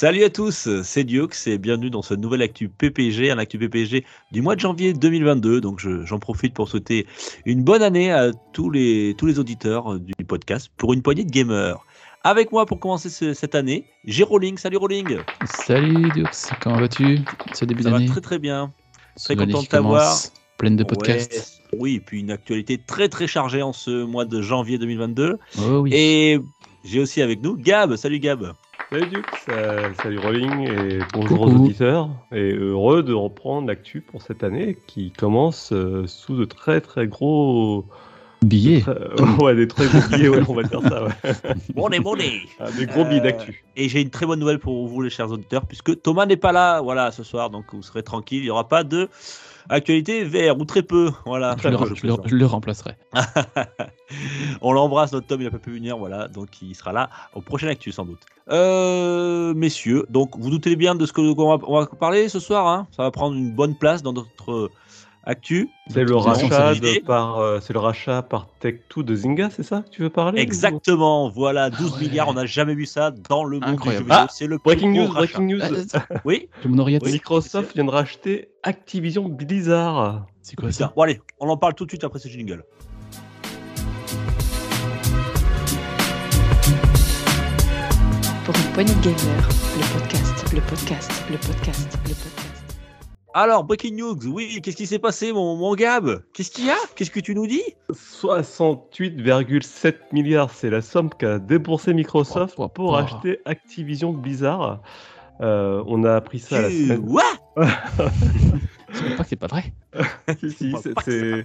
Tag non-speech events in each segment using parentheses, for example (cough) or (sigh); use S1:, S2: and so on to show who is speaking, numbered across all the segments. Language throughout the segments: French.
S1: Salut à tous, c'est Diox et bienvenue dans ce nouvel Actu PPG, un Actu PPG du mois de janvier 2022. Donc je- j'en profite pour souhaiter une bonne année à tous les, tous les auditeurs euh, du podcast pour une poignée de gamers. Avec moi pour commencer ce- cette année, j'ai Rolling. Salut Rolling,
S2: Salut Diox, comment vas-tu? Ce début
S1: ça va
S2: d'année?
S1: très très bien.
S2: Cette
S1: content de t'avoir.
S2: Pleine de podcasts.
S1: Ouais, oui, et puis une actualité très très chargée en ce mois de janvier 2022.
S2: Oh oui.
S1: Et j'ai aussi avec nous Gab. Salut Gab.
S3: Salut Duke, ça- salut Rolling et bonjour
S2: Coucou.
S3: aux auditeurs. Et heureux de reprendre l'actu pour cette année qui commence euh, sous de très très gros.
S2: Billet.
S3: très- (laughs) ouais, des très gros billets, ouais, on va dire ça. Ouais. (laughs)
S1: Money, money.
S3: Ah, des gros billets
S1: Euh,
S3: d'actu.
S1: Et j'ai une très bonne nouvelle pour vous, les chers auditeurs, puisque Thomas n'est pas là, voilà, ce soir, donc vous serez tranquille. Il n'y aura pas de actualité VR ou très peu, voilà.
S2: Je le,
S1: Je
S2: je le-
S1: plaisante.
S2: je le remplacerai. (laughs)
S1: On l'embrasse, notre Tom, il n'a pas pu venir, voilà, donc il sera là au prochain actu sans doute. Euh, messieurs, donc vous doutez bien de ce que qu'on va, on va parler ce soir, hein? Ça va prendre une bonne place dans notre actu.
S3: C'est le rachat de par, euh, c'est le rachat par Tech2 de Zynga, c'est ça que tu veux parler
S1: Exactement, voilà, 12
S2: ouais.
S1: milliards, on n'a jamais vu ça dans le monde
S2: Incroyable.
S1: du jeu vidéo.
S3: Ah,
S1: c'est le plus
S3: Breaking news,
S1: rachat.
S3: breaking news. (laughs)
S2: Ah,
S1: Oui.
S3: Microsoft vient de racheter Activision Blizzard.
S2: C'est quoi ça
S1: bon allez, on en parle tout de suite après ce jingle.
S4: Pour une poignée de gamers, le podcast, le podcast, le podcast, le podcast.
S1: Alors, breaking news, oui, qu'est-ce qui s'est passé, mon, mon Gab? Qu'est-ce qu'il y a? Qu'est-ce que tu nous dis?
S3: 68,7 milliards, c'est la somme qu'a déboursé Microsoft pour acheter Activision Blizzard. Euh, on a appris ça la semaine.
S1: What
S2: Je sais pas que c'est pas. (laughs)
S3: Si, si,
S1: vrai.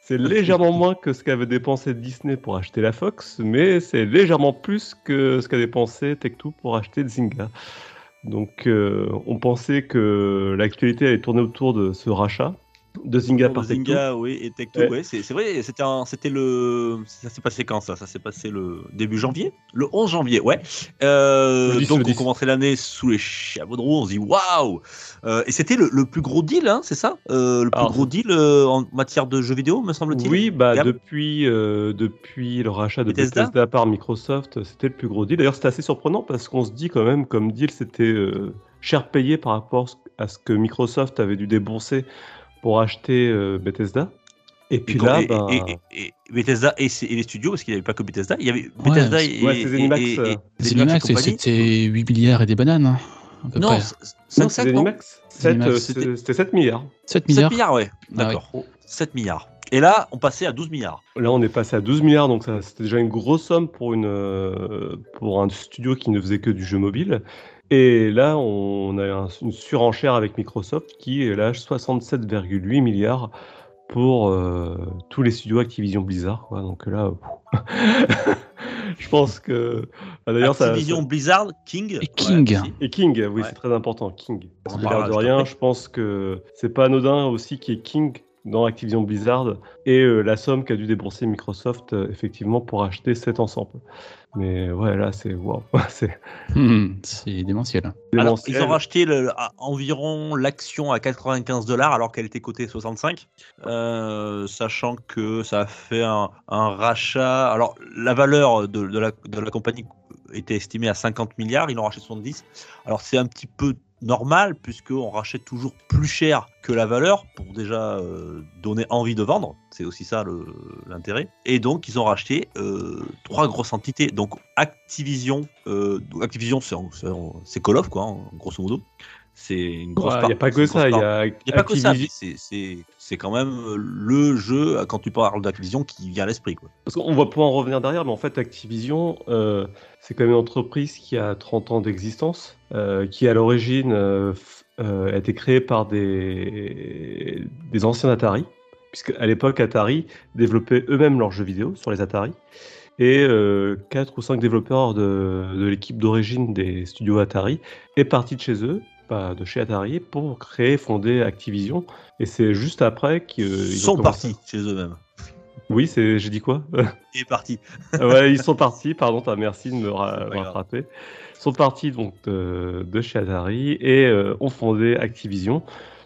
S3: c'est légèrement moins que ce qu'avait dépensé Disney pour acheter la Fox, mais c'est légèrement plus que ce qu'a dépensé Tech2 pour acheter Zynga. Donc euh, on pensait que l'actualité allait tourner autour de ce rachat de Zynga par Tech2.
S1: Zynga, oui, et Tech2,
S3: Ouais.
S1: ouais, c'est vrai, c'était le. Ça s'est passé quand ça? Ça s'est passé le début janvier? Le 11 janvier, ouais. Euh,
S3: Le 10,
S1: donc on
S3: 10.
S1: commençait l'année sous les chapeaux de roue, on se dit waouh Euh, Et c'était le, le plus gros deal, hein, c'est ça? Euh, Le plus
S3: Alors,
S1: gros deal euh, en matière de jeux vidéo, me semble-t-il?
S3: Oui, bah depuis, depuis le rachat de
S1: Bethesda?
S3: Bethesda, par Microsoft, c'était le plus gros deal. D'ailleurs, c'était assez surprenant parce qu'on se dit quand même, comme deal, c'était cher payé par rapport à ce que Microsoft avait dû débourser pour acheter euh, Bethesda. Et puis
S1: Et-
S3: là,
S1: et,
S3: bah,
S1: et- et- et Bethesda et, les studios, parce qu'il n'y avait pas que Bethesda, il y avait Bethesda
S2: c'est-
S1: et,
S3: ouais, Zenimax, euh,
S1: Zenimax
S2: c'était 8 milliards et des bananes. hein, à peu
S1: Non,
S2: près.
S1: 5
S3: non,
S1: 7
S3: c'est
S1: non
S3: Zenimax. Euh,
S1: c'était-
S3: c'était c'était 7 milliards.
S2: 7
S1: 7
S2: milliards.
S1: milliards, ouais.
S2: Ah ouais.
S1: D'accord. 7 milliards. Et là, on passait à 12 milliards.
S3: Là, on est passé à 12 milliards, donc ça, c'était déjà une grosse somme pour, une, pour un studio qui ne faisait que du jeu mobile. Et là, on a un- une surenchère avec Microsoft qui lâche 67,8 milliards pour euh, tous les studios Activision Blizzard. quoi. Donc là, (laughs) je pense que. bah, D'ailleurs, ça,
S1: Activision,
S3: ça-
S1: Blizzard, King.
S2: Et King.
S1: Ouais.
S3: Et King, oui,
S1: Ouais.
S3: c'est très important, King. Parce
S1: en
S3: que de rien, je pense que c'est pas anodin aussi qu'il y ait King dans Activision Blizzard et euh, la somme qu'a dû débourser Microsoft euh, effectivement pour acheter cet ensemble. Mais ouais, là, c'est wow, (laughs) c'est (laughs)
S2: c'est démentiel.
S1: Alors, ils ont racheté le- à- environ l'action à 95 dollars alors qu'elle était cotée 65, euh, sachant que ça a fait un, un rachat. Alors, la valeur de, de la, de la compagnie était estimée à 50 milliards, ils l'ont racheté 70. Alors, c'est un petit peu normal puisqu'on rachète toujours plus cher que la valeur pour déjà euh, donner envie de vendre. C'est aussi ça l'intérêt. Et donc, ils ont racheté euh, trois grosses entités. Donc, Activision, euh, Activision, c'est Call of, quoi, en- grosso modo. C'est une grosse
S3: Ouais,
S1: part.
S3: Il n'y a pas que ça, il y
S1: part.
S3: a,
S1: n'y a pas que ça, c'est- c'est c'est quand même le jeu, quand tu parles d'Activision, qui vient à l'esprit. quoi.
S3: Parce qu'on va pouvoir en revenir derrière, mais en fait, Activision, euh, c'est quand même une entreprise qui a 30 ans d'existence, euh, qui à l'origine euh, euh, a été créée par des, des anciens Atari, puisque à l'époque, Atari développait eux-mêmes leurs jeux vidéo sur les Atari. Et 4 ou 5 développeurs de, de l'équipe d'origine des studios Atari est parti de chez eux pas de chez Atari pour créer, fonder Activision. Et c'est juste après qu'ils
S1: Ils
S3: ils
S1: sont partis chez eux-mêmes.
S3: Oui, c'est, j'ai dit quoi? (laughs)
S1: Il est parti.
S3: Ouais, ils sont partis. Pardon, merci de me ra- rattraper. Ils sont partis donc de, de chez Atari et euh, ont fondé Activision.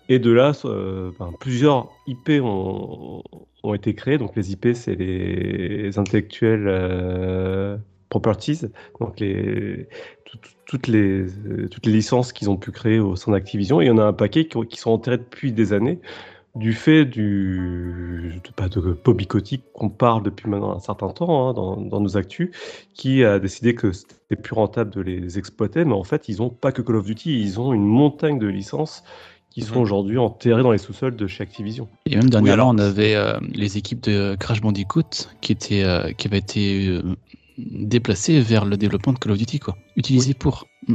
S3: Et de là, euh, ben, plusieurs IP ont, ont été créés. Donc les IP, c'est les intellectuels euh, properties, donc les, tout- tout- toutes, les, toutes les licences qu'ils ont pu créer au sein d'Activision. Et il y en a un paquet qui, qui sont enterrés depuis des années du fait du de, pas de Bobby Kotick qu'on parle depuis maintenant un certain temps hein, dans, dans nos actus, qui a décidé que c'était plus rentable de les exploiter, mais en fait ils ont pas que Call of Duty, ils ont une montagne de licences qui sont
S1: Mhm.
S3: aujourd'hui enterrées dans les sous-sols de chez Activision.
S2: Et même dernièrement,
S1: alors-
S2: on avait euh, les équipes de Crash Bandicoot qui, étaient, euh, qui avaient été euh, déplacées vers le développement de Call of Duty, quoi. Utilisées pour. Mm.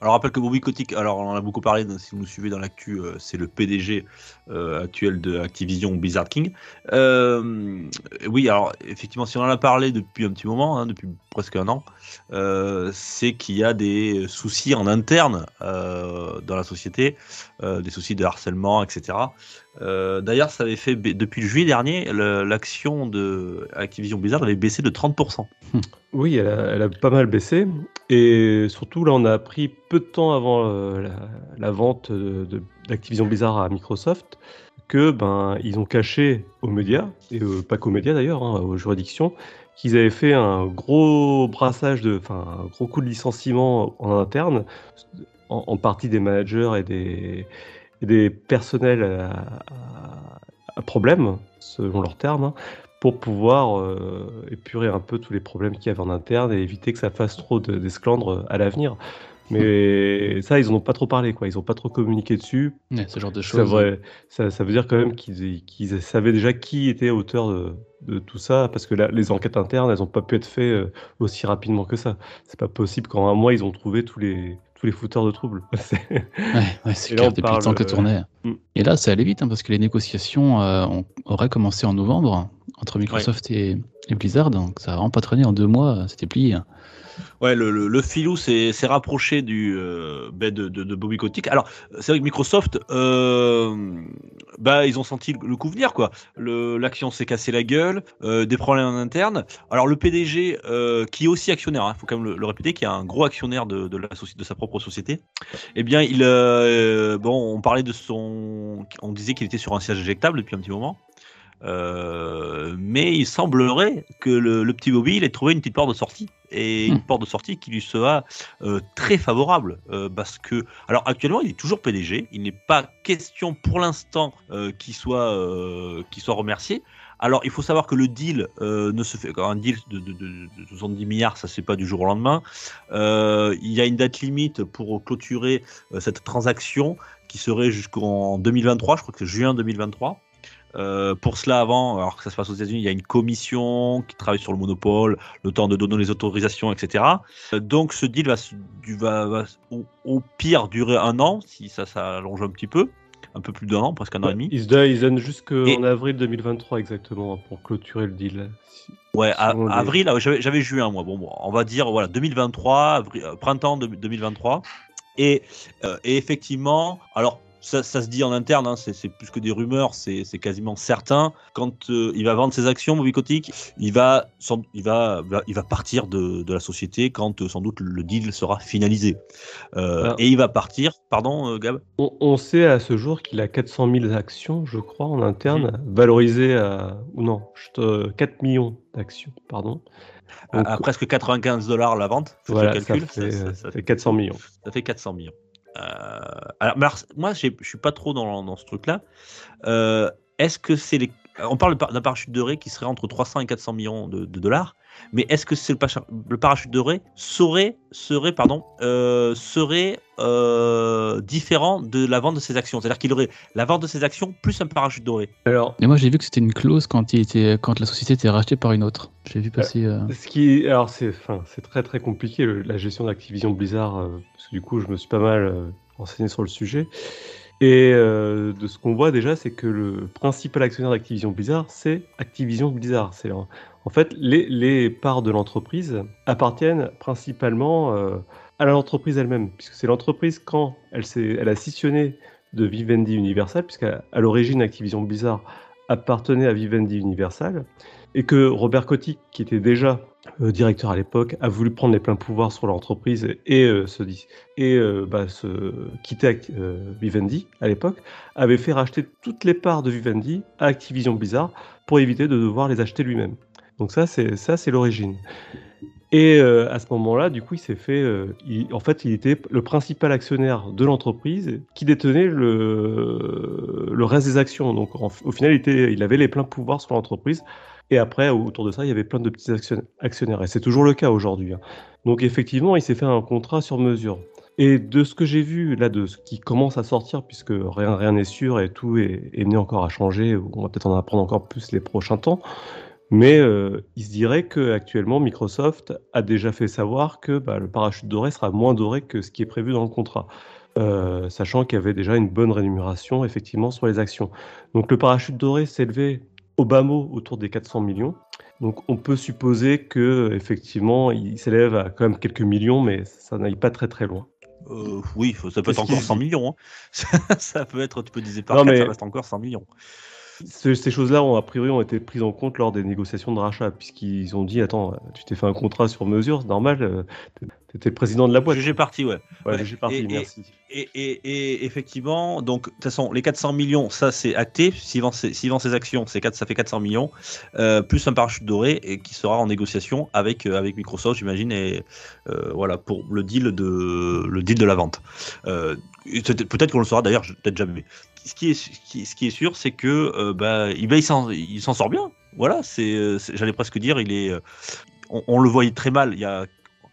S1: Alors, rappelle que Bobby Kotick, alors on en a beaucoup parlé, si vous nous suivez dans l'actu, euh, c'est le PDG euh, actuel de Activision Blizzard King. Euh, oui, alors effectivement, si on en a parlé depuis un petit moment, hein, depuis presque un an, c'est qu'il y a des soucis en interne dans la société, des soucis de harcèlement, etc. Euh, D'ailleurs, ça avait fait depuis le juillet dernier, l'action de Activision Blizzard avait baissé de 30%. (laughs)
S3: Oui, elle a, pas mal baissé. Et surtout, là, on a appris peu de temps avant euh, la, vente d'Activision Blizzard à Microsoft que ben ils ont caché aux médias, et euh, pas qu'aux médias d'ailleurs, hein, aux juridictions, qu'ils avaient fait un gros brassage de, enfin un gros coup de licenciement en interne, en, partie des managers et des, des personnels à, à- à problème, selon leurs termes, hein, pour pouvoir euh, épurer un peu tous les problèmes qu'il y avait en interne et éviter que ça fasse trop de- d'esclandres à l'avenir. Mais ça, ils en ont pas trop parlé, quoi. Ils ont pas trop communiqué dessus.
S2: Ouais, ce genre de choses.
S3: vrai- ça, ça veut dire quand même qu'ils savaient déjà qui était auteur de, de tout ça, parce que là, les enquêtes internes, elles n'ont pas pu être faites euh, aussi rapidement que ça. C'est pas possible qu'en un mois, ils ont trouvé tous les, tous les fouteurs de troubles. (laughs) C'est-
S2: Ouais, ouais, c'est clair, depuis
S3: parle,
S2: le temps que
S3: euh,
S2: tournait.
S3: Mm.
S2: Et là, ça allait vite, hein, parce que les négociations euh, auraient commencé en novembre entre Microsoft et, et Blizzard, donc ça a vraiment pas traîné en deux mois, c'était plié.
S1: Ouais, le, filou s'est rapproché du, euh, ben, de, de, Bobby Kotick. Alors, c'est vrai que Microsoft, bah, ils ont senti le, coup venir, quoi. L'action s'est cassé la gueule, euh, des problèmes en interne. Alors, le PDG, euh, qui est aussi actionnaire, il faut quand même le, répéter, qui est un gros actionnaire de, de, la de sa propre société, eh bien, il, bon, on parlait de son. On disait qu'il était sur un siège éjectable depuis un petit moment. Mais il semblerait que le, le petit Bobby il ait trouvé une petite porte de sortie et une
S2: Hmm.
S1: porte de sortie qui lui sera euh, très favorable euh, parce que alors actuellement il est toujours PDG il n'est pas question pour l'instant euh, qu'il soit qu'il soit remercié. Alors il faut savoir que le deal ne se fait un deal de, de, de, de 70 milliards ça fait pas du jour au lendemain. Il y a une date limite pour clôturer cette transaction qui serait jusqu'en 2023 je crois que c'est juin 2023 euh, pour cela, avant, alors que ça se passe aux États-Unis, il y a une commission qui travaille sur le monopole, le temps de donner les autorisations, etc. Euh, donc ce deal va, au, au pire durer un an, si ça s'allonge un petit peu, un peu plus d'un an, presque un an et demi.
S3: Ils donnent, jusqu'en avril 2023 exactement pour clôturer le deal. Si-
S1: Ouais, à-
S3: selon les-
S1: avril, ah, j'avais juin, moi. Bon, bon, on va dire voilà 2023, avri- euh, printemps de- 2023. Et, euh, et effectivement, alors ça, ça se dit en interne, hein, c'est plus que des rumeurs, c'est quasiment certain. Quand euh, il va vendre ses actions, Bobby Kotick, il va, sans- il va, va- il va partir de, de la société quand euh, sans doute le deal sera finalisé. Euh,
S3: Ah.
S1: Et il va partir, pardon, Gab?
S3: On, on sait à ce jour qu'il a 400 000 actions, je crois, en interne, valorisées à. Ou non, je te- 4 millions d'actions, pardon.
S1: à,
S3: Donc,
S1: à presque 95 dollars la vente.
S3: Voilà, fait,
S1: ça ça
S3: fait 400 millions.
S1: Ça fait 400 millions. Euh, alors, moi, je suis pas trop dans, dans ce truc-là. Euh, Est-ce que c'est les. On parle par- d'un parachute de Ray qui serait entre 300 et 400 millions de, de dollars, mais est-ce que c'est le, parachute de Ray serait, serait, pardon, euh, serait euh, différent de la vente de ses actions? C'est-à-dire qu'il aurait la vente de ses actions plus un parachute doré.
S3: Alors,
S2: Et moi, j'ai vu que c'était une clause quand, il était, quand la société était rachetée par une autre. J'ai vu passer. euh,
S3: ce qui, alors c'est, enfin, c'est très très compliqué le- la gestion d'Activision Blizzard, euh, du coup, je me suis pas mal euh, renseigné sur le sujet. Et euh, de ce qu'on voit déjà, c'est que le principal actionnaire d'Activision Blizzard, c'est Activision Blizzard. C'est en, en fait les, parts de l'entreprise appartiennent principalement euh, à l'entreprise elle-même, puisque c'est l'entreprise quand elle, a scissionné de Vivendi Universal, puisqu'à à l'origine Activision Blizzard appartenait à Vivendi Universal, et que Robert Kotick, qui était déjà euh, directeur à l'époque, a voulu prendre les pleins pouvoirs sur l'entreprise et, euh, se, dis- et euh, bah, se quitter euh, Vivendi à l'époque, avait fait racheter toutes les parts de Vivendi à Activision Blizzard pour éviter de devoir les acheter lui-même. Donc ça, c'est l'origine. Et euh, à ce moment-là, du coup, il s'est fait. euh, en fait, il était le principal actionnaire de l'entreprise qui détenait le, reste des actions. Donc, au final, il, était, il avait les pleins pouvoirs sur l'entreprise. Et après, autour de ça, il y avait plein de petits action- actionnaires. Et c'est toujours le cas aujourd'hui. hein. Donc, effectivement, il s'est fait un contrat sur mesure. Et de ce que j'ai vu, là, de ce qui commence à sortir, puisque rien n'est sûr et tout est, est encore à changer, on va peut-être en apprendre encore plus les prochains temps. Mais euh, il se dirait que actuellement Microsoft a déjà fait savoir que bah, le parachute doré sera moins doré que ce qui est prévu dans le contrat, Euh, sachant qu'il y avait déjà une bonne rémunération effectivement sur les actions. Donc le parachute doré s'élevait au bas mot autour des 400 millions. Donc on peut supposer que effectivement il s'élève à quand même quelques millions, mais ça n'aille pas très très loin.
S1: Euh, oui, ça peut être encore
S3: qu'il
S1: 100
S3: dit
S1: millions. hein. (laughs) Ça, ça peut être, tu peux diviser par
S3: Non,
S1: 4,
S3: mais-
S1: ça reste encore 100 millions.
S3: Ce- ces choses-là ont a priori ont été prises en compte lors des négociations de rachat, puisqu'ils ont dit attends, tu t'es fait un contrat sur mesure, c'est normal, euh, t'étais le président de la boîte.
S1: GG parti, ouais.
S3: Ouais,
S1: Ouais,
S3: j'ai parti,
S1: et-
S3: merci.
S1: Et, et- et effectivement, donc de toute façon, les 400 millions, ça c'est acté. S'il vend, vend ses actions, c'est 4, ça fait 400 millions, euh, plus un parachute doré et qui sera en négociation avec, euh, avec Microsoft, j'imagine, et euh, voilà pour le deal de le deal de la vente. Peut-être qu'on le saura d'ailleurs, peut-être jamais. Ce qui est, ce qui, ce qui est sûr, c'est que euh, bah, il s'en sort bien. Voilà, euh, c'est- j'allais presque dire, il est, euh, on, le voyait très mal il y a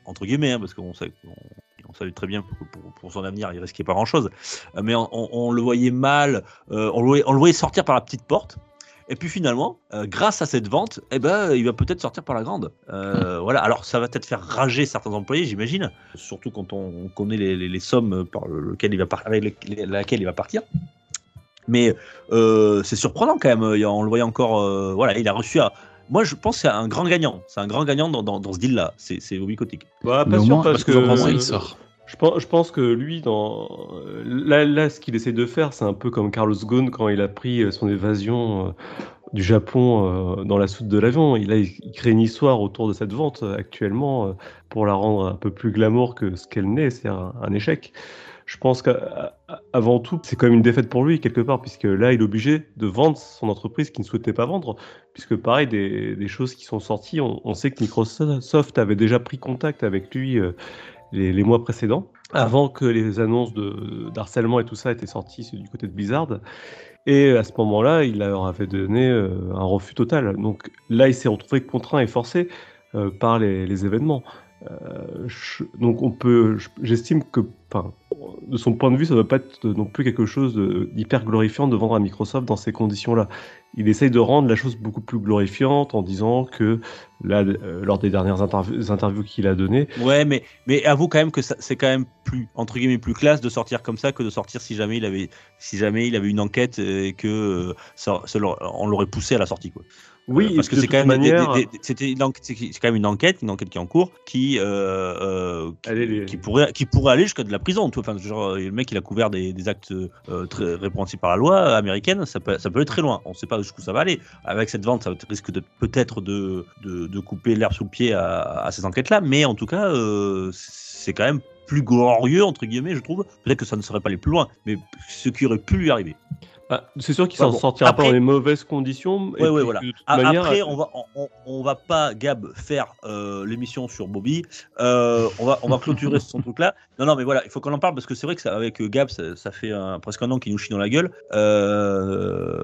S1: entre guillemets, hein, parce qu'on sait, on, savait très bien pour, pour son avenir, il risquait pas grand-chose. Mais on, le voyait mal, euh, on le voyait sortir par la petite porte. Et puis finalement, euh, grâce à cette vente, eh ben, il va peut-être sortir par la grande. Euh, Voilà. Alors ça va peut-être faire rager certains employés, j'imagine, surtout quand on, on connaît les, les- les sommes par lequel il va par- avec les- laquelle il va partir. Mais euh, c'est surprenant quand même. On le voyait encore. euh, voilà, il a reçu. À... Moi, je pense que c'est un grand gagnant. C'est un grand gagnant dans, dans, dans ce deal-là. C'est Bobby Kotick.
S3: Bah, pas sûr
S2: moins,
S3: parce
S2: parce
S3: que
S2: que vraiment,
S3: euh,
S2: il sort.
S3: Je pense, que lui, là, ce qu'il essaie de faire, c'est un peu comme Carlos Ghosn quand il a pris euh, son évasion euh, du Japon euh, dans la soute de l'avion. Il, a- il crée une histoire autour de cette vente actuellement pour la rendre un peu plus glamour que ce qu'elle n'est, c'est un, un échec. Je pense qu'avant tout, c'est quand même une défaite pour lui quelque part, puisque là, il est obligé de vendre son entreprise qu'il ne souhaitait pas vendre, puisque pareil, des, des choses qui sont sorties, on, sait que Microsoft avait déjà pris contact avec lui les, les mois précédents, avant que les annonces de d'harcèlement et tout ça étaient sorties du côté de Blizzard. Et à ce moment-là, il leur avait donné euh, un refus total. Donc là, il s'est retrouvé contraint et forcé euh, par les, les événements. Euh, donc on peut, je- j'estime que, de son point de vue, ça ne va pas être non plus quelque chose d'hyper glorifiant de vendre à Microsoft dans ces conditions-là. Il essaye de rendre la chose beaucoup plus glorifiante en disant que euh, lors des dernières interviews, qu'il a données,
S1: Ouais, mais, avoue quand même que c'est quand même plus, entre guillemets, plus classe de sortir comme ça que de sortir si jamais il avait, si jamais il avait une enquête et que euh, ça l'aurait- on l'aurait poussé à la sortie.
S3: Oui,
S1: parce que c'est quand même,
S3: manière,
S1: une enquête- quand même une enquête, une enquête qui est en cours, qui, euh, euh, qui,
S3: Allez, les-
S1: qui pourrait, qui pourrait aller jusqu'à de la prison. Enfin, genre, euh, le mec, il a couvert des, des actes euh, très répréhensibles par la loi américaine. Ça peut, ça peut aller très loin. On ne sait pas jusqu'où ça va aller. Avec cette vente, ça risque de peut-être de, de, de couper l'herbe sous le pied à, à ces enquêtes-là. Mais en tout cas, euh, c'est quand même plus glorieux entre guillemets, je trouve. Peut-être que ça ne serait pas aller plus loin, mais ce qui aurait pu lui arriver.
S3: Ah, c'est sûr qu'il
S1: Ouais,
S3: s'en
S1: bon.
S3: sortira
S1: Après-
S3: pas dans les mauvaises conditions. et
S1: Ouais,
S3: puis
S1: voilà.
S3: que de toute
S1: A-
S3: manière,
S1: Après, on va, on, on va pas, Gab, faire euh, l'émission sur Bobby. Euh, on, va, on va clôturer (laughs) son truc-là. Non, non, mais voilà, il faut qu'on en parle parce que c'est vrai que ça, avec euh, Gab, ça, ça fait un- presque un an qu'il nous chie dans la gueule. Euh,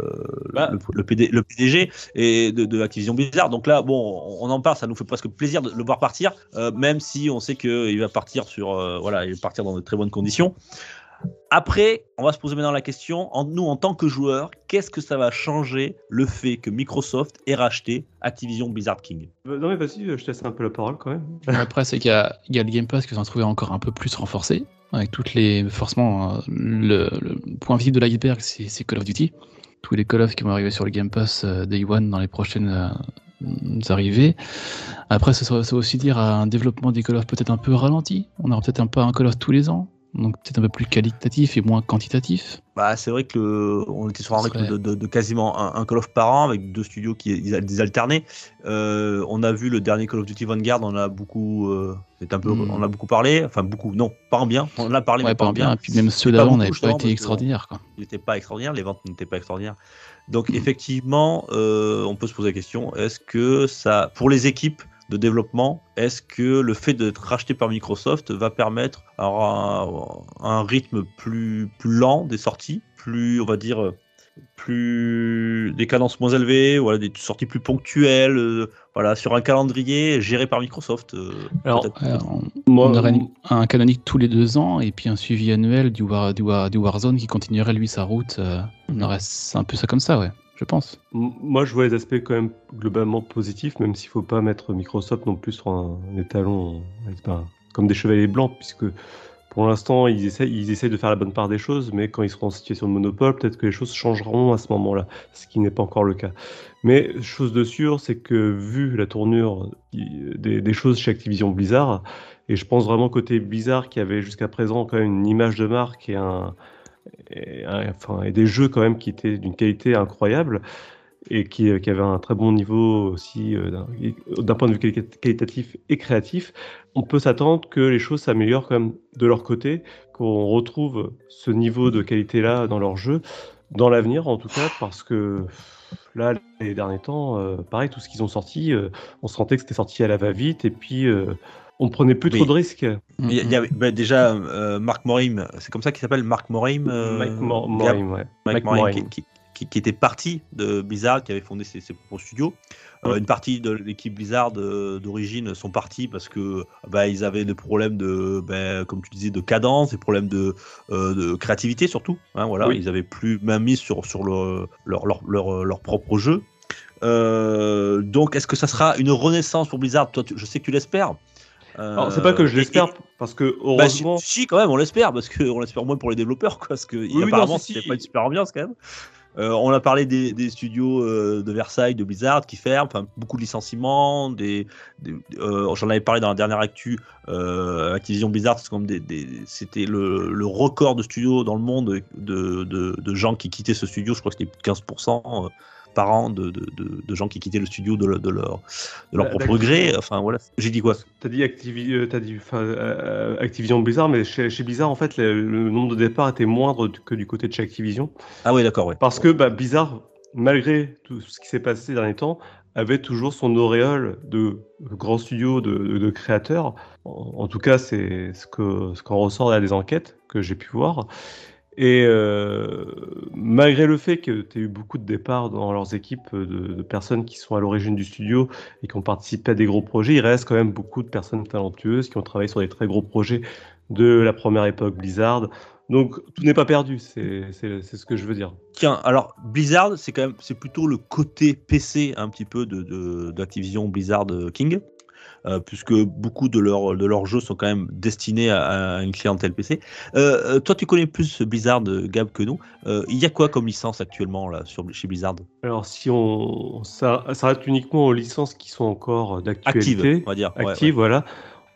S3: Bah.
S1: le, le PD, le PDG et de, de Activision Blizzard. Donc là, bon, on, en parle, ça nous fait presque plaisir de le voir partir, euh, même si on sait qu'il va partir sur, euh, voilà, il va partir dans de très bonnes conditions. Après, on va se poser maintenant la question, en, nous en tant que joueurs, qu'est-ce que ça va changer le fait que Microsoft ait racheté Activision Blizzard King?
S3: Euh, Non mais vas-y, je te laisse un peu la parole quand même.
S2: Après, c'est qu'il y, a il y a le Game Pass que j'en trouvais encore un peu plus renforcé. Avec toutes les. Forcément, euh, le, le point visible de l'iceberg, c'est c'est Call of Duty. Tous les Call of qui vont arriver sur le Game Pass euh, Day One dans les prochaines, euh, arrivées. Après, ça, veut aussi dire un développement des Call of peut-être un peu ralenti. On aura peut-être un peu un Call of tous les ans. Donc peut-être un peu plus qualitatif et moins quantitatif.
S1: Bah, c'est vrai que le- on était sur un rythme de, de- de quasiment un, un Call of par an avec deux studios qui des alternés. Euh, on a vu le dernier Call of Duty Vanguard, on a beaucoup, euh, c'est un peu,
S2: Hmm.
S1: on a beaucoup parlé, enfin beaucoup, non, pas en bien. On en a parlé,
S2: Ouais,
S1: mais pas
S2: pas
S1: en
S2: bien.
S1: bien.
S2: Et puis même ceux d'avant n'avaient pas été extraordinaires. Quoi.
S1: Il n'était pas extraordinaire, les ventes n'étaient pas extraordinaires. Donc effectivement, euh, on peut se poser la question est-ce que ça, pour les équipes de développement, est-ce que le fait d'être racheté par Microsoft va permettre alors, un, un rythme plus, plus lent des sorties, plus, on va dire, plus des cadences moins élevées, voilà, des sorties plus ponctuelles, euh, voilà, sur un calendrier géré par Microsoft. euh,
S3: Alors,
S2: on,
S3: Moi,
S2: on aurait un canonique tous les deux ans et puis un suivi annuel du, War, du, War- du Warzone qui continuerait lui sa route. euh, on aurait un peu ça comme ça, ouais, je pense.
S3: Moi, je vois les aspects quand même globalement positifs, même s'il faut pas mettre Microsoft non plus sur un, étalon euh, comme des chevaliers blancs, puisque pour l'instant, ils essayent, ils essayent de faire la bonne part des choses, mais quand ils seront en situation de monopole, peut-être que les choses changeront à ce moment-là, ce qui n'est pas encore le cas. Mais chose de sûre, c'est que vu la tournure des, des choses chez Activision Blizzard, et je pense vraiment côté Blizzard qui avait jusqu'à présent quand même une image de marque et un, enfin, et des jeux quand même qui étaient d'une qualité incroyable et qui, qui avaient un très bon niveau aussi euh, d'un- point de vue quali- qualitatif et créatif, on peut s'attendre que les choses s'améliorent quand même de leur côté, qu'on retrouve ce niveau de qualité-là dans leur jeu, dans l'avenir en tout cas, parce que là, les derniers temps, euh, pareil, tout ce qu'ils ont sorti, euh, on sentait que c'était sorti à la va-vite et puis euh, on prenait plus trop de risques.
S1: Il y a- il y avait- bah, déjà, euh, Marc Morim, c'est comme ça qu'il s'appelle Marc Morim euh,
S3: Mike Morim, ouais.
S1: Mike Morin. qui, qui- qui- qui était parti de Blizzard, qui avait fondé ses, ses propres studios. Euh, une partie de l'équipe Blizzard euh, d'origine sont partis parce que bah, ils avaient des problèmes de, bah, comme tu disais, de cadence, des problèmes de, de créativité surtout. Hein, voilà,
S3: Oui.
S1: ils avaient plus mis sur sur le- leur, leur, leur, leur propre jeu. Euh, donc, est-ce que ça sera une renaissance pour Blizzard? Toi, tu- je sais que tu l'espères.
S3: Alors, c'est pas que je
S1: Euh,
S3: l'espère, parce que
S1: bah, si,
S3: heureusement.
S1: si, quand même, on l'espère, parce qu'on l'espère moins pour les développeurs, quoi, parce que
S3: oui,
S1: apparemment,
S3: si,
S1: c'était
S3: si.
S1: pas une super ambiance quand même. Euh, on a parlé des, des studios euh, de Versailles, de Blizzard qui ferment, beaucoup de licenciements. Des, des- euh, J'en avais parlé dans la dernière actu. Activision Blizzard, c'était le, le record de studios dans le monde de, de, de gens qui quittaient ce studio. Je crois que c'était plus de 15% de, de, de- de gens qui quittaient le studio de, le- de leur,
S3: Bah,
S1: propre gré. Enfin voilà. J'ai dit quoi
S3: T'as dit, Activi- euh, t'as dit euh, Activision Blizzard, mais chez, chez Blizzard, en fait, le, le nombre de départs était moindre que du côté de chez Activision.
S1: Ah oui, d'accord, ouais.
S3: Parce que bah, Blizzard, malgré tout ce qui s'est passé ces derniers temps, avait toujours son auréole de grands studios, de, de- de créateurs. En, en tout cas, c'est ce que ce qu'en ressort à des enquêtes que j'ai pu voir. Et euh, malgré le fait que tu as eu beaucoup de départs dans leurs équipes de, personnes qui sont à l'origine du studio et qui ont participé à des gros projets, il reste quand même beaucoup de personnes talentueuses qui ont travaillé sur des très gros projets de la première époque Blizzard. Donc tout n'est pas perdu, c'est ce que je veux dire.
S1: Tiens, alors Blizzard, c'est quand même, c'est plutôt le côté PC un petit peu de, Blizzard euh, King, euh, puisque beaucoup de leurs de leurs jeux sont quand même destinés à, à une clientèle PC. Euh, euh, toi, tu connais plus Blizzard, Gab, que nous. Il y a quoi comme licence actuellement là sur chez Blizzard?
S3: Alors si on ça s'arrête uniquement aux licences qui sont encore
S1: Active,
S3: d'actualité,
S1: on va dire. Ouais,
S3: actives, voilà,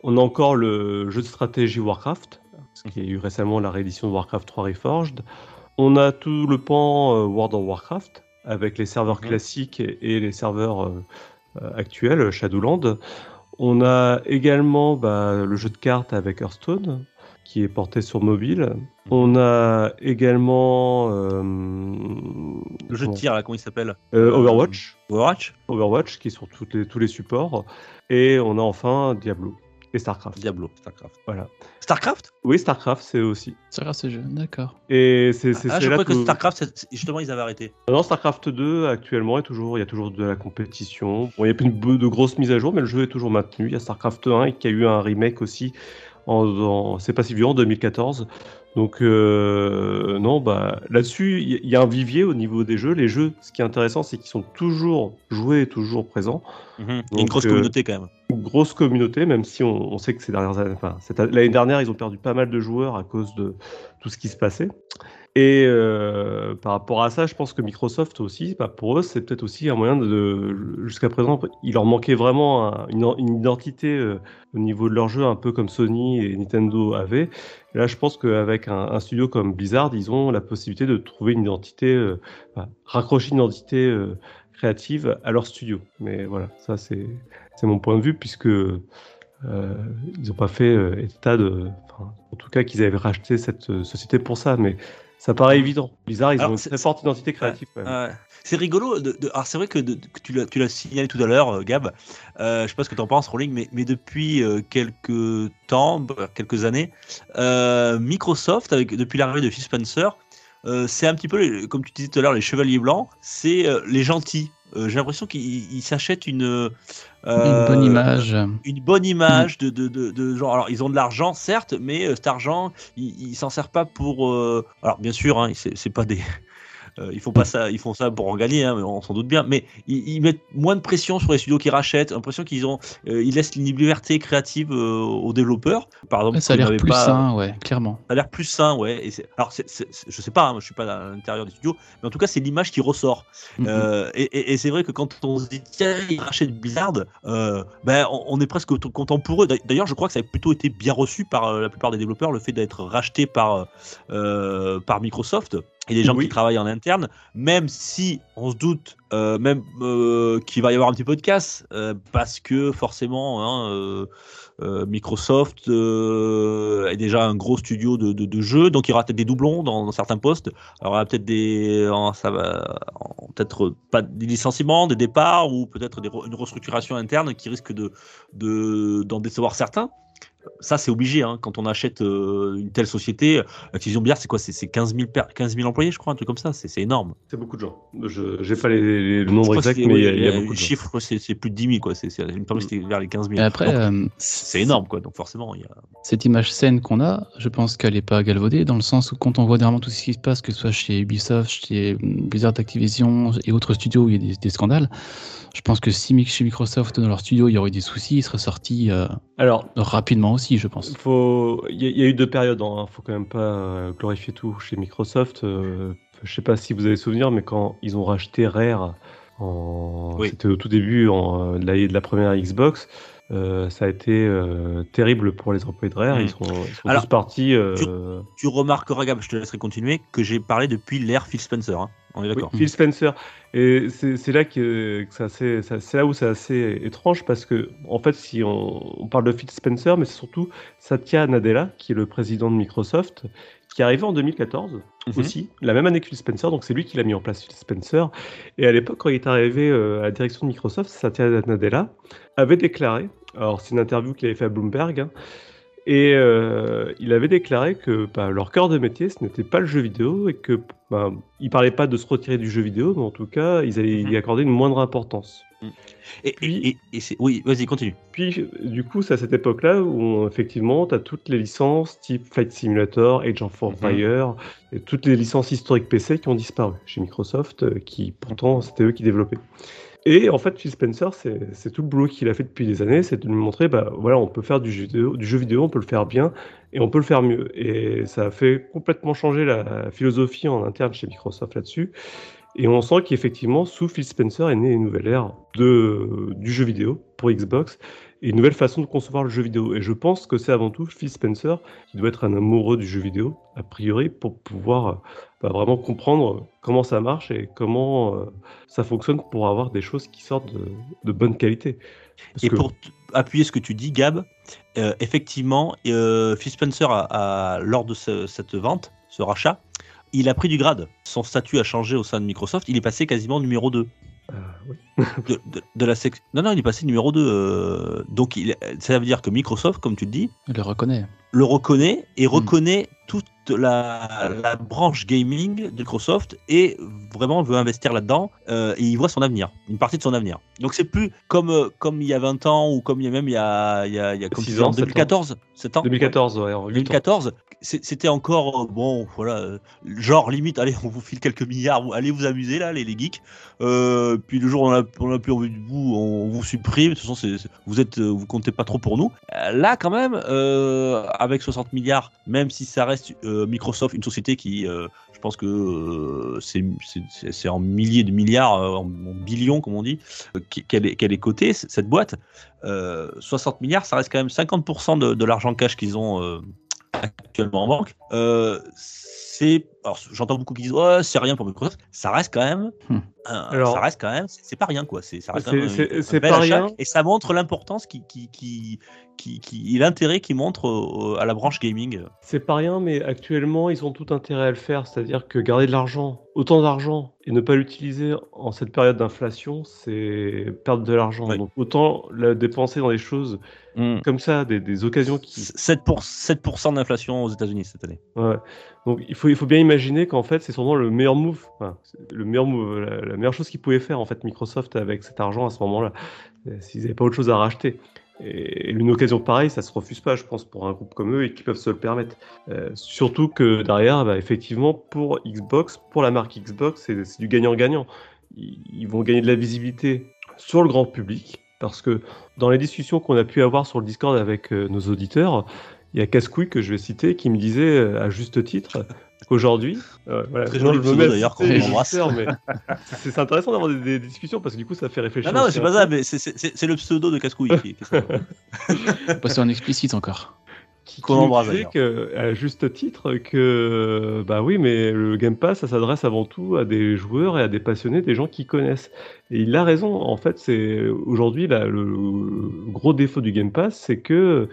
S3: on a encore le jeu de stratégie Warcraft, ce qui a eu récemment la réédition de Warcraft 3 Reforged. On a tout le pan World of Warcraft avec les serveurs
S1: Mhm.
S3: classiques et, les serveurs actuels, Shadowland. On a également bah, le jeu de cartes avec Hearthstone qui est porté sur mobile. On a également euh,
S1: Le jeu de tir, là, comment il s'appelle?
S3: Euh, Overwatch.
S1: Overwatch?
S3: Overwatch qui est sur toutes les- tous les supports. Et on a enfin Diablo et StarCraft.
S1: Diablo, Starcraft.
S3: Voilà.
S1: Starcraft?
S3: Oui, StarCraft, c'est aussi.
S2: C'est grave ce jeu, d'accord.
S3: Et c'est c'est-
S1: Ah,
S3: c'est
S1: je
S3: là
S1: crois que
S3: que-
S1: Starcraft, c'est- c'est- justement, ils avaient arrêté.
S3: Non, StarCraft 2, actuellement, est toujours, il y a toujours de la compétition. Bon, il n'y a plus de, de grosses mises à jour, mais le jeu est toujours maintenu. Il y a StarCraft 1 et qui a eu un remake aussi en, en- c'est pas si vieux, en 2014. Donc, euh, non, bah, là-dessus, il y, a un vivier au niveau des jeux. Les jeux, ce qui est intéressant, c'est qu'ils sont toujours joués et toujours présents.
S1: Mhm. Une grosse
S3: euh,
S1: communauté quand même.
S3: Une grosse communauté, même si on, on sait que ces dernières années, enfin, l'année dernière, ils ont perdu pas mal de joueurs à cause de tout ce qui se passait. Et euh, par rapport à ça, je pense que Microsoft aussi, pour eux, c'est peut-être aussi un moyen de. Jusqu'à présent, il leur manquait vraiment un- une, identité euh, au niveau de leur jeu, un peu comme Sony et Nintendo avaient. Là, je pense qu'avec un, studio comme Blizzard, ils ont la possibilité de trouver une identité, euh, raccrocher une identité créative à leur studio. Mais voilà, ça, c'est mon point de vue, puisque. ils n'ont pas fait état de, en tout cas qu'ils avaient racheté cette société pour ça, mais ça paraît évident. Bizarre, ils
S1: Alors,
S3: ont une très forte identité créative.
S1: Ouais. C'est rigolo. De, de- alors c'est vrai que, de- que tu l'as signalé tout à l'heure, euh, Gab. Euh, je sais pas ce que tu en penses, Rolling, mais, mais depuis euh, quelques temps, bah, quelques années, euh, Microsoft, avec, depuis l'arrivée de Phil Spencer, c'est un petit peu, comme tu disais tout à l'heure, les chevaliers blancs, c'est les gentils. Euh, J'ai l'impression qu'ils ils s'achètent une, euh,
S2: Une bonne image.
S1: une bonne image de, de, de, de genre. Alors, ils ont de l'argent, certes, mais euh, cet argent, ils ils s'en servent pas pour. euh, Alors, bien sûr, hein, c'est c'est pas des. Euh, ils font pas ça, ils font ça pour en gagner, hein, on s'en doute bien. Mais ils, ils mettent moins de pression sur les studios qui rachètent. L'impression qu'ils ont, euh, ils laissent une liberté créative euh, aux développeurs. Par exemple,
S2: Ouais, ça a l'air plus
S1: pas-
S2: sain, ouais, clairement.
S1: ça a l'air plus sain, ouais. Et alors, c'est- c'est- je sais pas, hein, je suis pas à l'intérieur des studios, mais en tout cas, c'est l'image qui ressort.
S2: Mhm.
S1: Euh, et et- et c'est vrai que quand on se dit tiens, ils rachètent Blizzard, ben on, on est presque content pour eux. D'ailleurs, je crois que ça a plutôt été bien reçu par la plupart des développeurs le fait d'être racheté par par Microsoft et les gens
S3: Oui.
S1: qui travaillent en interne, même si on se doute euh, même euh, qu'il va y avoir un petit peu de casse euh, parce que forcément. hein, Microsoft est déjà un gros studio de, de, de jeux, donc il y aura peut-être des doublons dans, dans certains postes. Alors, il y aura peut-être des, ça va, peut-être pas des licenciements, des départs ou peut-être des re- une restructuration interne qui risque de, de d'en décevoir certains. Ça, c'est obligé hein, quand on achète euh, une telle société. Activision Blizzard, c'est quoi? C'est c'est 15 000, per- 15 000 employés, je crois, un truc comme ça. C'est énorme.
S3: C'est beaucoup de gens. Je n'ai pas les, les- le nombre exact, mais il y a, y beaucoup de gens.
S1: chiffre, c'est plus de 10 000, quoi. C'est- c'est- il me semble que c'était vers les 15 000.
S2: Et après, euh,
S1: c'est énorme, quoi. Donc forcément, il y a.
S2: cette image saine qu'on a, je pense qu'elle n'est pas galvaudée, dans le sens où quand on voit dernièrement tout ce qui se passe, que ce soit chez Ubisoft, chez Blizzard Activision et autres studios où il y a des, des scandales, je pense que si chez Microsoft, dans leur studio, il y aurait eu des soucis, ils seraient sortis euh,
S3: Alors,
S2: rapidement aussi, je pense.
S3: faut, il y, a- il y a eu deux périodes. Il faut quand même pas euh, glorifier tout chez Microsoft. Euh, je sais pas si vous avez souvenir, mais quand ils ont racheté Rare, en...
S1: Oui.
S3: c'était au tout début en, euh, de, la, de la première Xbox. euh, ça a été euh, terrible pour les employés de Rare.
S1: Mm.
S3: Ils sont, ils sont
S1: Alors,
S3: tous partis. euh,
S1: Tu remarqueras, Gab, je te laisserai continuer, que j'ai parlé depuis l'ère Phil Spencer. hein. On est
S3: Oui,
S1: d'accord.
S3: Phil Spencer. Et c'est là que, que c'est assez- ça- c'est là où c'est assez étrange parce que, en fait, si on, on parle de Phil Spencer, mais c'est surtout Satya Nadella, qui est le président de Microsoft, qui est arrivé en 2014
S1: Mhm.
S3: aussi, la même année que Phil Spencer, donc c'est lui qui l'a mis en place, Phil Spencer. Et à l'époque, quand il est arrivé euh, à la direction de Microsoft, Satya Nadella avait déclaré, alors c'est une interview qu'il avait fait à Bloomberg, hein, et euh, il avait déclaré que bah, leur cœur de métier, ce n'était pas le jeu vidéo et que bah, il parlait pas de se retirer du jeu vidéo, mais en tout cas, ils allaient
S1: Mhm.
S3: y accorder une moindre importance.
S1: Et,
S3: Puis-
S1: et- oui, vas-y, continue.
S3: Puis, du coup, c'est à cette époque-là où, effectivement, tu as toutes les licences type Flight Simulator, Age of Empire, et toutes les licences historiques PC qui ont disparu chez Microsoft, euh, qui pourtant, c'était eux qui développaient. Et en fait, Phil Spencer, c'est tout le boulot qu'il a fait depuis des années, c'est de nous montrer, bah voilà, on peut faire du jeu, vidéo, du jeu vidéo, on peut le faire bien, et on peut le faire mieux. Et ça a fait complètement changer la philosophie en interne chez Microsoft là-dessus. Et on sent qu'effectivement, sous Phil Spencer est née une nouvelle ère de, du jeu vidéo pour Xbox et une nouvelle façon de concevoir le jeu vidéo. Et je pense que c'est avant tout Phil Spencer qui doit être un amoureux du jeu vidéo, a priori, pour pouvoir bah, vraiment comprendre comment ça marche et comment euh, ça fonctionne pour avoir des choses qui sortent de, de bonne qualité. Parce
S1: Et
S3: que-
S1: pour appuyer ce que tu dis, Gab, euh, effectivement, euh, Phil Spencer, a, a- lors de ce- cette vente, ce rachat, il a pris du grade. Son statut a changé au sein de Microsoft. Il est passé quasiment numéro 2
S3: Ah, oui. (laughs)
S1: de, de- de la section. Non, non, il est passé numéro 2. euh, donc, il, ça veut dire que Microsoft, comme tu le dis,
S2: le reconnais.
S1: le reconnaît et reconnaît toute la, la branche gaming de Microsoft et vraiment veut investir là-dedans euh, et il voit son avenir, une partie de son avenir. Donc c'est plus comme, euh, comme il y a 20 ans ou comme il y a même il y a, il y a, il y a comme
S3: Six
S1: tu dis, en
S3: ans, sept ans.
S1: 2014, 7 ans
S3: 2014, ouais, en huit ans.
S1: 2014, c'est- c'était encore euh, bon, voilà, euh, genre limite, allez, on vous file quelques milliards, allez vous amuser là, les, geeks. Euh, puis le jour où on a, plus envie de vous, on, vous supprime. De toute façon, vous êtes, vous comptez pas trop pour nous. Là, quand même, avec 60 milliards, même si ça reste Microsoft, une société qui, je pense que c'est en milliers de milliards, en, billions, comme on dit, qu'elle est, est cotée, cette boîte. Euh, 60 milliards, ça reste quand même 50% de, de l'argent cash qu'ils ont actuellement en banque. Euh, c'est, alors j'entends beaucoup qui disent ouais c'est rien pour Microsoft, ça reste quand même,
S2: Hmm.
S1: un-
S3: Alors-
S1: ça reste quand même, c'est pas rien quoi, c'est ça reste
S3: C'est- pas rien.
S1: et ça montre l'importance qui, qui, qui, qui, qui- et l'intérêt qu'ils montrent au- à la branche gaming.
S3: C'est pas rien, mais actuellement, ils ont tout intérêt à le faire. C'est-à-dire que garder de l'argent, autant d'argent, et ne pas l'utiliser en cette période d'inflation, c'est perdre de l'argent.
S1: Ouais.
S3: Donc autant la dépenser dans des choses comme ça, des, des occasions qui...
S1: 7%, pour, 7% d'inflation aux États-Unis cette année.
S3: Ouais. Donc il faut, bien imaginer qu'en fait, c'est sûrement le meilleur move, la, meilleure chose qu'ils pouvaient faire, en fait, Microsoft, avec cet argent à ce moment-là, euh, s'ils n'avaient pas autre chose à racheter. Et une occasion pareille, ça se refuse pas, je pense, pour un groupe comme eux et qui peuvent se le permettre. Euh, surtout que derrière, bah, effectivement, pour Xbox, pour la marque Xbox, c'est du gagnant-gagnant. Ils, ils vont gagner de la visibilité sur le grand public, parce que dans les discussions qu'on a pu avoir sur le Discord avec euh, nos auditeurs, il y a Cascouille que je vais citer qui me disait euh, à juste titre qu'aujourd'hui, euh, voilà,
S1: Très joli d'ailleurs, qu'on embrasse.
S3: mais (laughs) c'est intéressant d'avoir des, des discussions parce que du coup ça fait réfléchir.
S1: Non, non, c'est pas ça, mais c'est- le pseudo de Cascouille. qui- (laughs)
S2: passer en explicite encore.
S3: qui, nous
S1: embrasse,
S3: disait que, à juste titre que bah oui mais le Game Pass ça s'adresse avant tout à des joueurs et à des passionnés des gens qui connaissent et il a raison en fait c'est aujourd'hui là, le, le gros défaut du Game Pass c'est que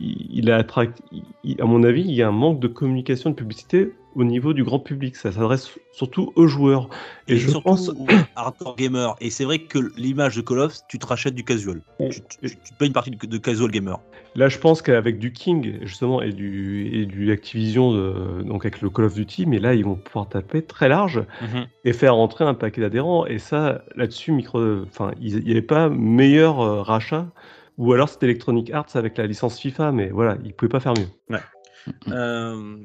S3: il, a attract- il- à mon avis il y a un manque de communication de publicité au niveau du grand public ça s'adresse surtout aux joueurs et,
S1: Et,
S3: je
S1: surtout
S3: pense
S1: aux hardcore gamer. Et c'est vrai que l'image de Call of, tu te rachètes du casual. Tu, tu- tu te payes une partie de, casual gamer.
S3: Là, je pense qu'avec du King, justement, et du, et du Activision, de- donc avec le Call of Duty, mais là, ils vont pouvoir taper très large et faire entrer un paquet d'adhérents. Et ça, là-dessus, micro, enfin, il n'y avait pas meilleur euh, rachat. Ou alors c'était Electronic Arts avec la licence FIFA, mais voilà, ils pouvaient pas faire mieux.
S1: Euh,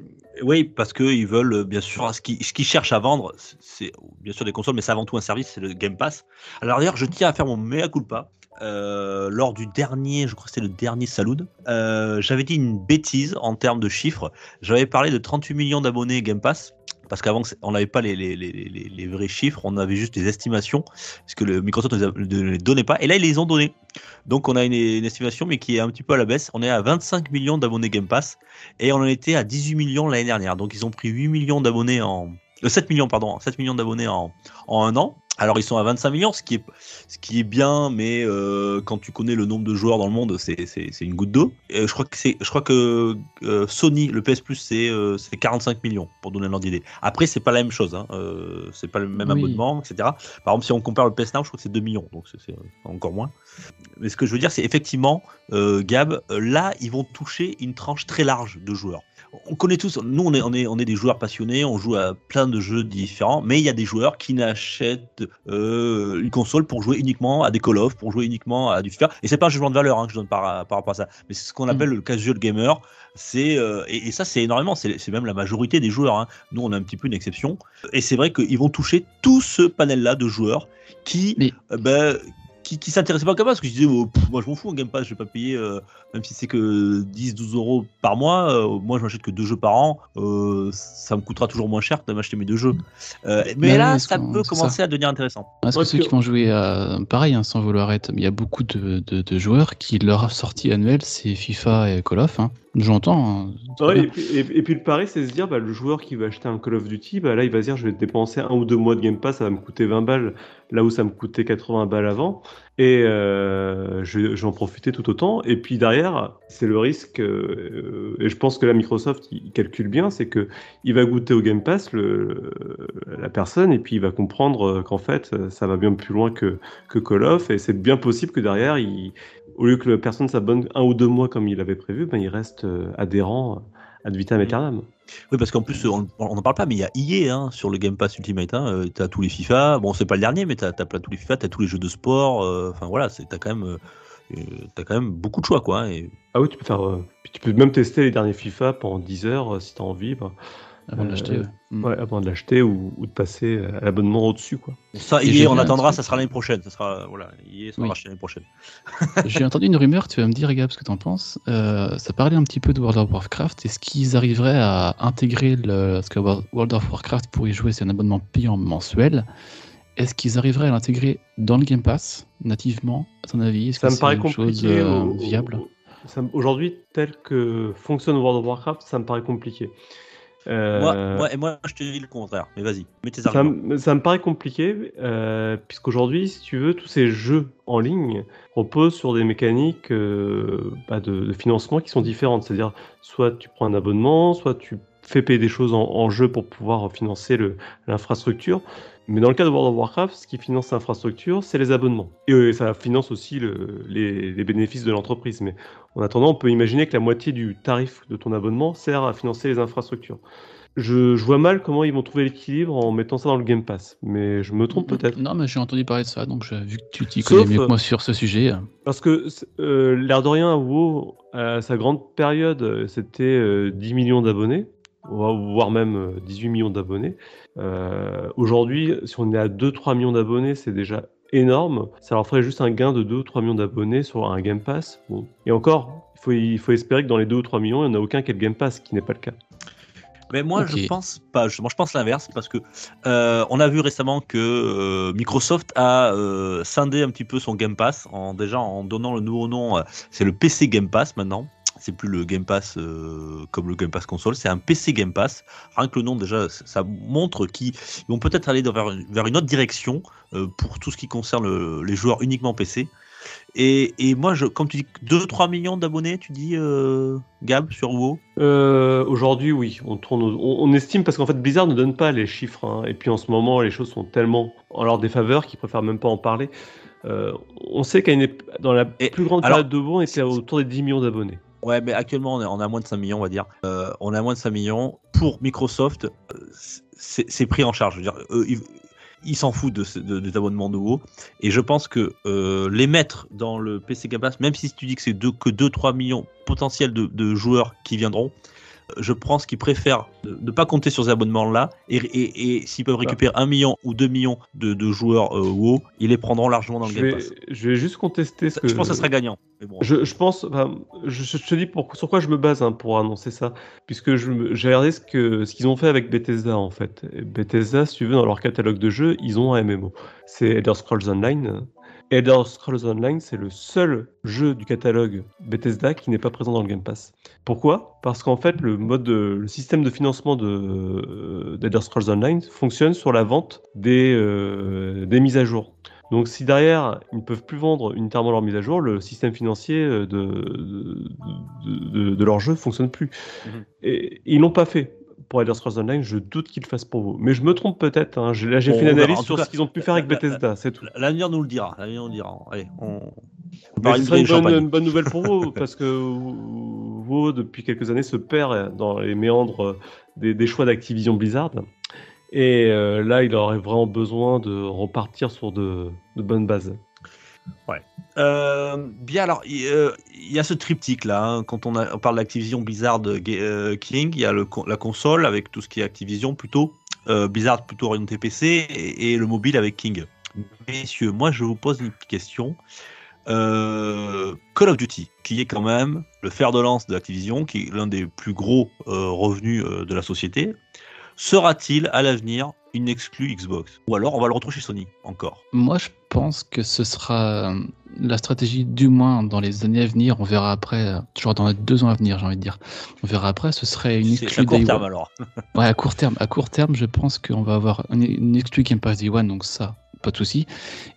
S1: oui, parce qu'ils veulent, euh, bien sûr, ce qu'ils cherchent à vendre, c'est- bien sûr des consoles, mais c'est avant tout un service, c'est le Game Pass. Alors d'ailleurs, je tiens à faire mon mea culpa. Euh, lors du dernier, je crois que c'était le dernier Saloon, j'avais dit une bêtise en termes de chiffres. J'avais parlé de 38 millions d'abonnés Game Pass. Parce qu'avant, on n'avait pas les, vrais chiffres, on avait juste des estimations, parce que le Microsoft ne les donnait pas, et là, ils les ont donnés. Donc, on a une, estimation, mais qui est un petit peu à la baisse. On est à 25 millions d'abonnés Game Pass, et on en était à 18 millions l'année dernière. Donc ils ont pris 8 millions d'abonnés en. euh, 7 millions, pardon, 7 millions d'abonnés en un an. Alors ils sont à 25 millions, ce qui est, ce qui est bien, mais euh, quand tu connais le nombre de joueurs dans le monde, c'est, c'est, c'est une goutte d'eau. Et je crois que, c'est, je crois que euh, Sony, le PS Plus, c'est, euh, c'est 45 millions, pour donner un ordre d'idée. Après, c'est pas la même chose, hein. euh, c'est pas le même
S2: Oui.
S1: abonnement, etc. Par exemple, si on compare le PS Now, je crois que c'est 2 millions, donc c'est, euh, encore moins. Mais ce que je veux dire, c'est effectivement, euh, Gab, euh, là, ils vont toucher une tranche très large de joueurs. On connaît tous, nous, on est, on est, on est des joueurs passionnés, on joue à plein de jeux différents, mais il y a des joueurs qui n'achètent euh, une console pour jouer uniquement à des Call of, pour jouer uniquement à du FIFA. Et c'est pas un jugement de valeur hein, que je donne par, par rapport à ça, mais c'est ce qu'on appelle le casual gamer. C'est euh, et, et ça, c'est énormément. C'est même la majorité des joueurs. hein. Nous, on a un petit peu une exception. Et c'est vrai qu'ils vont toucher tout ce panel-là de joueurs qui,
S2: Mais-
S1: euh, ben, qui, qui s'intéressaient pas au Game Pass, parce que je disais, oh, pff, moi je m'en fous, un Game Pass, je vais pas payer, euh, même si c'est que 10-12 euros par mois, euh, moi je m'achète que deux jeux par an, euh, ça me coûtera toujours moins cher que de m'acheter mes deux jeux. Euh, mais là, ça peut
S2: ça.
S1: commencer à devenir intéressant.
S2: Parce que ceux
S3: que-
S2: qui vont jouer à pareil, hein, sans vouloir être, il y a beaucoup de, de- de joueurs qui leur sortie annuelle c'est FIFA et Call of. Hein. J'entends. hein,
S3: Ouais, et, puis, et- et puis le pari, c'est se dire, bah, le joueur qui va acheter un Call of Duty, bah, là, il va se dire, je vais dépenser un ou deux mois de Game Pass, ça va me coûter 20 balles, là où ça me coûtait 80 balles avant, et euh, je, je vais en profiter tout autant. Et puis derrière, c'est le risque, euh, et je pense que là, Microsoft, il calcule bien, c'est que il va goûter au Game Pass, le, la personne, et puis il va comprendre euh, qu'en fait, ça va bien plus loin que, que Call of, et c'est bien possible que derrière, il, au lieu que la personne s'abonne un ou deux mois comme il avait prévu, ben, il reste euh, adhérent ad vitam aeternam.
S1: Oui, parce qu'en plus, on n'en parle pas, mais il y a EA hein, sur le Game Pass Ultimate. Hein, euh, t'as tous les FIFA. Bon, c'est pas le dernier, mais t'as as tous les FIFA, t'as tous les jeux de sport. euh, Enfin voilà, c'est- t'as quand même, euh, euh, t'as quand même beaucoup de choix, quoi. hein, et
S3: Ah oui, tu peux faire, euh, puis tu peux même tester les derniers FIFA pendant 10 heures euh, si tu as envie. bah.
S2: Avant de
S3: Euh,
S2: l'acheter. ouais. Mm.
S3: Ouais, avant de l'acheter ou, ou de passer à l'abonnement au-dessus. Quoi.
S1: Ça, il est, on
S2: un
S1: attendra, ça sera l'année prochaine. Ça sera, voilà, il est, ça
S2: Oui.
S1: sera racheté l'année prochaine. (laughs)
S2: J'ai entendu une rumeur, tu vas me dire, Gab, ce que tu en penses. Euh, ça parlait un petit peu de World of Warcraft. Est-ce qu'ils arriveraient à intégrer le. Parce que World of Warcraft, pour y jouer, c'est un abonnement payant mensuel. Est-ce qu'ils arriveraient à l'intégrer dans le Game Pass, nativement, à ton avis? Est-ce
S3: Ça
S2: que
S3: me
S2: c'est
S3: paraît
S2: une
S3: compliqué.
S2: chose euh, viable?
S3: Aujourd'hui, tel que fonctionne World of Warcraft, ça me paraît compliqué. Euh,
S1: Moi, moi, et moi, je te dis le contraire. Mais vas-y, mets tes
S3: Ça
S1: arguments.
S3: me, ça me paraît compliqué, euh, puisqu'aujourd'hui, si tu veux, tous ces jeux en ligne reposent sur des mécaniques euh, bah, de, de financement qui sont différentes. C'est-à-dire, soit tu prends un abonnement, soit tu fais payer des choses en, en jeu pour pouvoir financer l'infrastructure. Mais dans le cas de World of Warcraft, ce qui finance l'infrastructure, c'est les abonnements. Et euh, ça finance aussi le- les, les bénéfices de l'entreprise. Mais en attendant, on peut imaginer que la moitié du tarif de ton abonnement sert à financer les infrastructures. Je, je vois mal comment ils vont trouver l'équilibre en mettant ça dans le Game Pass. Mais je me trompe peut-être.
S2: Non, mais j'ai entendu parler de ça, donc je- vu que tu t'y
S3: Sauf,
S2: connais mieux
S3: euh,
S2: que moi sur ce sujet. euh,
S3: Parce que, euh, l'air de rien, WoW, à sa grande période, euh, c'était euh, 10 millions d'abonnés, voire même euh, 18 millions d'abonnés. Euh, Aujourd'hui, si on est à 2-3 millions d'abonnés, c'est déjà énorme. Ça leur ferait juste un gain de 2-3 millions d'abonnés sur un Game Pass. Bon. Et encore, il faut, il faut espérer que dans les 2 ou 3 millions, il n'y en a aucun qui ait le Game Pass, ce qui n'est pas le cas.
S1: Mais moi, je pense pas. Justement, je pense l'inverse parce que euh, on a vu récemment que euh, Microsoft a euh, scindé un petit peu son Game Pass en déjà en donnant le nouveau nom. euh, c'est le PC Game Pass maintenant. C'est plus le Game Pass euh, comme le Game Pass console, c'est un PC Game Pass. Rien que le nom déjà, ça montre qu'ils vont peut-être aller vers, une- vers une autre direction euh, pour tout ce qui concerne le- les joueurs uniquement PC. Et, et moi, je, comme tu dis, 2-3 millions d'abonnés, tu dis, euh, Gab, sur WoW?
S3: Euh, Aujourd'hui, oui, on tourne, on, on estime parce qu'en fait Blizzard ne donne pas les chiffres. hein. et puis en ce moment, les choses sont tellement en leur défaveur qu'ils préfèrent même pas en parler. Euh, on sait qu'à dans la
S1: Et
S3: plus grande
S1: alors,
S3: période de WoW, on était autour des 10 millions d'abonnés.
S1: Ouais, mais actuellement, on à moins de 5 millions, on va dire. Euh, on est à moins de 5 millions. Pour Microsoft, euh, c'est pris en charge. Je veux dire, ils s'en foutent de, des abonnements nouveaux. Et je pense que euh, les mettre dans le PC Game Pass, même si tu dis que c'est que 2-3 millions potentiels de joueurs qui viendront, je pense qu'ils préfèrent ne ne pas compter sur ces abonnements-là. Et, et- et s'ils peuvent récupérer 1 million ou 2 millions de, de joueurs euh, WoW, ils les prendront largement dans le
S3: Je
S1: Game
S3: vais,
S1: Pass.
S3: je vais juste contester ce que
S1: Je pense que ça serait gagnant. Mais bon.
S3: Je, je pense, enfin, je, je te dis pour, sur quoi je me base hein, pour annoncer ça, puisque j'ai regardé ce ce qu'ils ont fait avec Bethesda en fait. Et Bethesda, si tu veux, dans leur catalogue de jeux, ils ont un MMO. C'est Elder Scrolls Online. Elder Scrolls Online, c'est le seul jeu du catalogue Bethesda qui n'est pas présent dans le Game Pass. Pourquoi? Parce qu'en fait, le mode, de- le système de financement de euh, d'Elder Scrolls Online fonctionne sur la vente des euh, des mises à jour. Donc si derrière, ils ne peuvent plus vendre unitairement leurs mises à jour, le système financier euh, de, de, de- de leur jeu fonctionne plus.
S1: Mhm.
S3: Et ils l'ont pas fait pour Elder Scrolls Online, je doute qu'ils le fassent pour vous. Mais je me trompe peut-être, hein. Là j'ai fait une analyse sur
S1: cas,
S3: ce qu'ils ont pu faire avec Bethesda, c'est tout.
S1: L'avenir nous le dira. L'avenir nous le dira. Allez, on.
S3: Mais ce serait une bonne,
S1: champagne.
S3: une bonne nouvelle pour vous, (laughs) parce que WoW, depuis quelques années, se perd dans les méandres des, des choix d'Activision Blizzard. Et euh, là, il aurait vraiment besoin de repartir sur de, de bonnes bases.
S1: Euh, bien, alors, il euh, il y a ce triptyque là. hein, quand on, parle d'Activision Blizzard euh, euh, King, il y a la console avec tout ce qui est Activision plutôt, Blizzard plutôt orienté PC et, le mobile avec King. Messieurs, moi je vous pose une petite question. Call of Duty, qui est quand même le fer de lance de Activision, qui est l'un des plus gros revenus de la société, sera-t-il à l'avenir une exclue Xbox Ou alors on va le retrouver chez Sony encore
S2: Moi, je pense que ce sera euh, la stratégie, du moins dans les années à venir. On verra après, euh, toujours dans les deux ans à venir, j'ai envie de dire. On verra après, ce serait une
S1: C'est à
S2: exclue
S1: court terme
S2: One.
S1: alors. (laughs)
S2: Ouais, à court terme. À court terme, je pense qu'on va avoir une, une exclue Game Pass Day One, donc ça, pas de souci.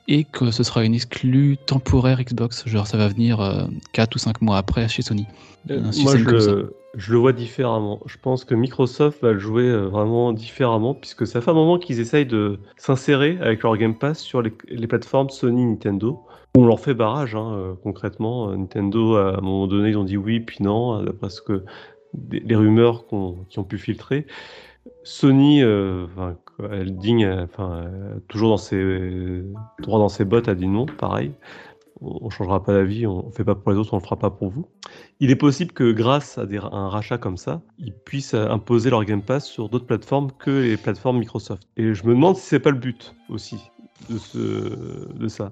S2: Et que ce sera une exclue temporaire Xbox. Genre, ça va venir 4 ou 5 mois après chez Sony.
S3: Euh, Moi, je
S2: comme ça.
S3: le, je le vois différemment. Je pense que Microsoft va le jouer euh, vraiment différemment, puisque ça fait un moment qu'ils essayent de s'insérer avec leur Game Pass sur les, plateformes Sony, Nintendo. On leur fait barrage, hein, euh, concrètement. Euh, Nintendo, à un moment donné, ils ont dit oui, puis non, d'après ce que les rumeurs qui ont pu filtrer. Sony, elle digne, toujours dans ses droit dans ses bottes, a dit non, pareil. On ne changera pas d'avis, on ne fait pas pour les autres, on ne le fera pas pour vous. Il est possible que grâce à, un rachat comme ça, ils puissent imposer leur Game Pass sur d'autres plateformes que les plateformes Microsoft. Et je me demande si c'est pas le but aussi de ça.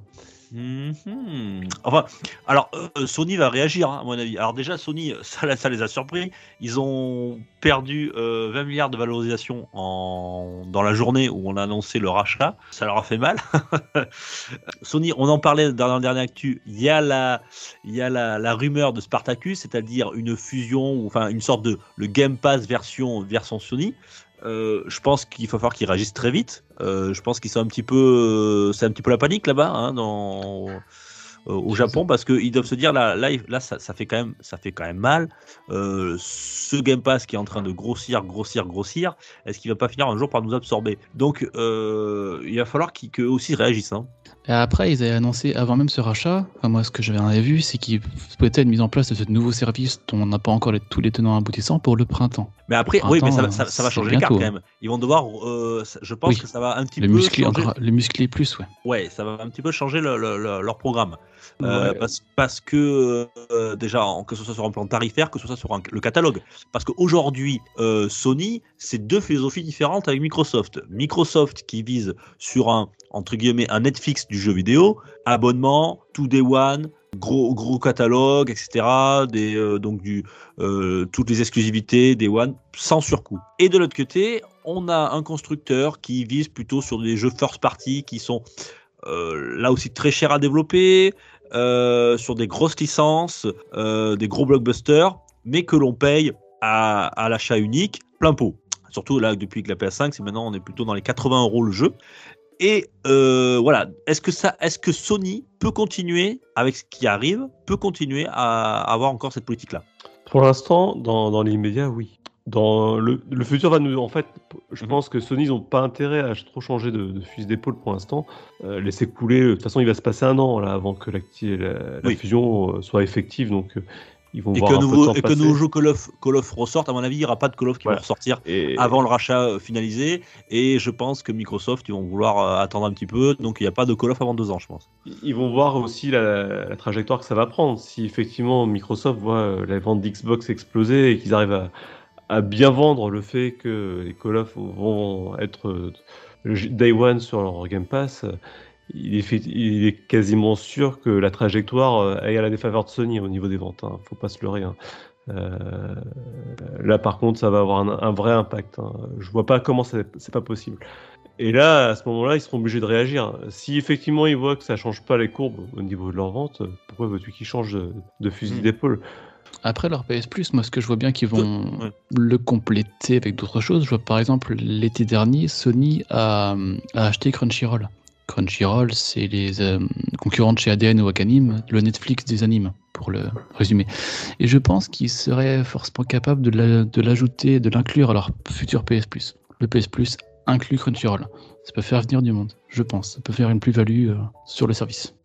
S1: Mhm. Enfin, alors euh, Sony va réagir, hein, à mon avis. Alors déjà, Sony, ça, ça les a surpris. Ils ont perdu 20 euh, milliards de valorisation en... dans la journée où on a annoncé le rachat. Ça leur a fait mal. (laughs) Sony, on en parlait dans la dernière actu. Il y a la, y a la, rumeur de Spartacus, c'est-à-dire une fusion, enfin une sorte de le Game Pass version version Sony. Euh, je pense qu'il va falloir qu'ils réagissent très vite. Euh, je pense qu'ils sont un petit peu, c'est un petit peu la panique là-bas, hein, dans, euh, au Japon, parce qu'ils doivent se dire là, là, là ça, ça, fait quand même, ça fait quand même mal. ce Game Pass qui est en train de grossir, grossir, grossir, est-ce qu'il va pas finir un jour par nous absorber? Donc, il va falloir qu'ils aussi réagissent. Hein.
S2: Et après, ils avaient annoncé, avant même ce rachat, moi ce que j'avais vu, c'est qu'ils souhaitaient une mise en place de ce nouveau service dont on n'a pas encore tous les tenants aboutissants pour le printemps.
S1: Mais après, oui, mais ça, ça, va changer les cartes quand même. Ils vont devoir, euh, je pense que ça va un petit
S2: le
S1: peu changer.
S2: le muscler plus, ouais.
S1: Ouais, ça va un petit peu changer le, leur programme. Euh, parce, parce, que euh, déjà, que ce soit sur un plan tarifaire, que ce soit sur le catalogue. Parce qu'aujourd'hui, Sony, c'est deux philosophies différentes avec Microsoft. Microsoft qui vise sur un, entre guillemets, un Netflix du jeu vidéo, abonnement, tout day one, gros gros catalogue, etc. Des, euh, donc du, euh, toutes les exclusivités des One sans surcoût. Et de l'autre côté, on a un constructeur qui vise plutôt sur des jeux first party qui sont euh, là aussi très chers à développer, sur des grosses licences, des gros blockbusters, mais que l'on paye à, à l'achat unique plein pot. Surtout là, depuis que la PS5, c'est maintenant on est plutôt dans les 80 euros le jeu. Et euh, voilà, est-ce que est-ce que Sony peut continuer avec ce qui arrive, peut continuer à avoir encore cette politique-là?
S3: Pour l'instant, dans l'immédiat, oui. Dans le, le, futur va nous, en fait, je mhm. pense que Sony n'ont pas intérêt à trop changer de, de fusil d'épaule pour l'instant. Euh, laisser couler. De toute façon, il va se passer un an là avant que la, la, fusion euh, soit effective, donc
S1: et que, nouveau, et que nouveau jeu Call of, Call of ressorte, à mon avis, il n'y aura pas de Call of qui va ressortir avant le rachat euh, finalisé. Et je pense que Microsoft, ils vont vouloir euh, attendre un petit peu. Donc il n'y a pas de Call of avant deux ans, je pense.
S3: Ils vont voir aussi la, trajectoire que ça va prendre. Si effectivement Microsoft voit euh, la vente d'Xbox exploser et qu'ils arrivent à, bien vendre le fait que les Call of vont être day one sur leur Game Pass il est, il est, quasiment sûr que la trajectoire euh, est à la défaveur de Sony au niveau des ventes. Hein. Faut pas se leurrer. Hein. Euh, là, par contre, ça va avoir un, vrai impact. Hein. Je vois pas comment c'est pas possible. Et là, à ce moment-là, ils seront obligés de réagir. Si effectivement ils voient que ça change pas les courbes au niveau de leur vente, pourquoi veux-tu qu'ils changent de, fusil hmm. d'épaule?
S2: Après leur PS Plus, moi ce que je vois bien qu'ils vont le compléter avec d'autres choses, je vois par exemple l'été dernier, Sony a acheté Crunchyroll. Crunchyroll, c'est les euh, concurrents de chez ADN ou Wakanim, le Netflix des animes, pour le résumer. Et je pense qu'ils seraient forcément capables de l'ajouter, de l'inclure à leur futur PS Plus. Le PS Plus inclut Crunchyroll. Ça peut faire venir du monde, je pense. Ça peut faire une plus-value euh, sur le service.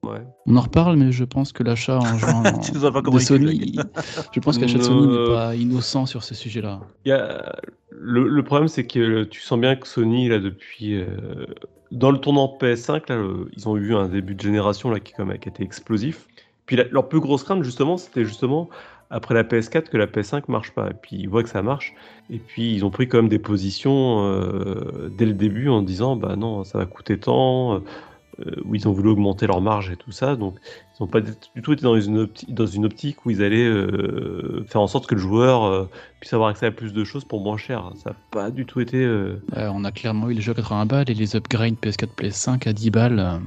S2: On en reparle, mais je pense que l'achat en juin (laughs) de Sony, je pense que l'achat de Sony n'est pas innocent sur ce sujet-là.
S3: Le, le, problème, c'est que tu sens bien que Sony, là, depuis euh, dans le tournant PS5, là, ils ont eu un début de génération là, qui, qui a été explosif. Puis leur plus grosse crainte, justement, c'était justement après la PS4 que la PS5 marche pas. Et puis ils voient que ça marche. Et puis ils ont pris quand même des positions euh, dès le début en disant bah non, ça va coûter tant. Euh, où ils ont voulu augmenter leur marge et tout ça. Donc, ils n'ont pas du tout été dans une, optique, dans une optique où ils allaient euh, faire en sorte que le joueur euh, puisse avoir accès à plus de choses pour moins cher. Ça n'a pas du tout été.
S2: on a clairement eu les jeux à 80 balles et les upgrades PS4, PS5 à 10 balles.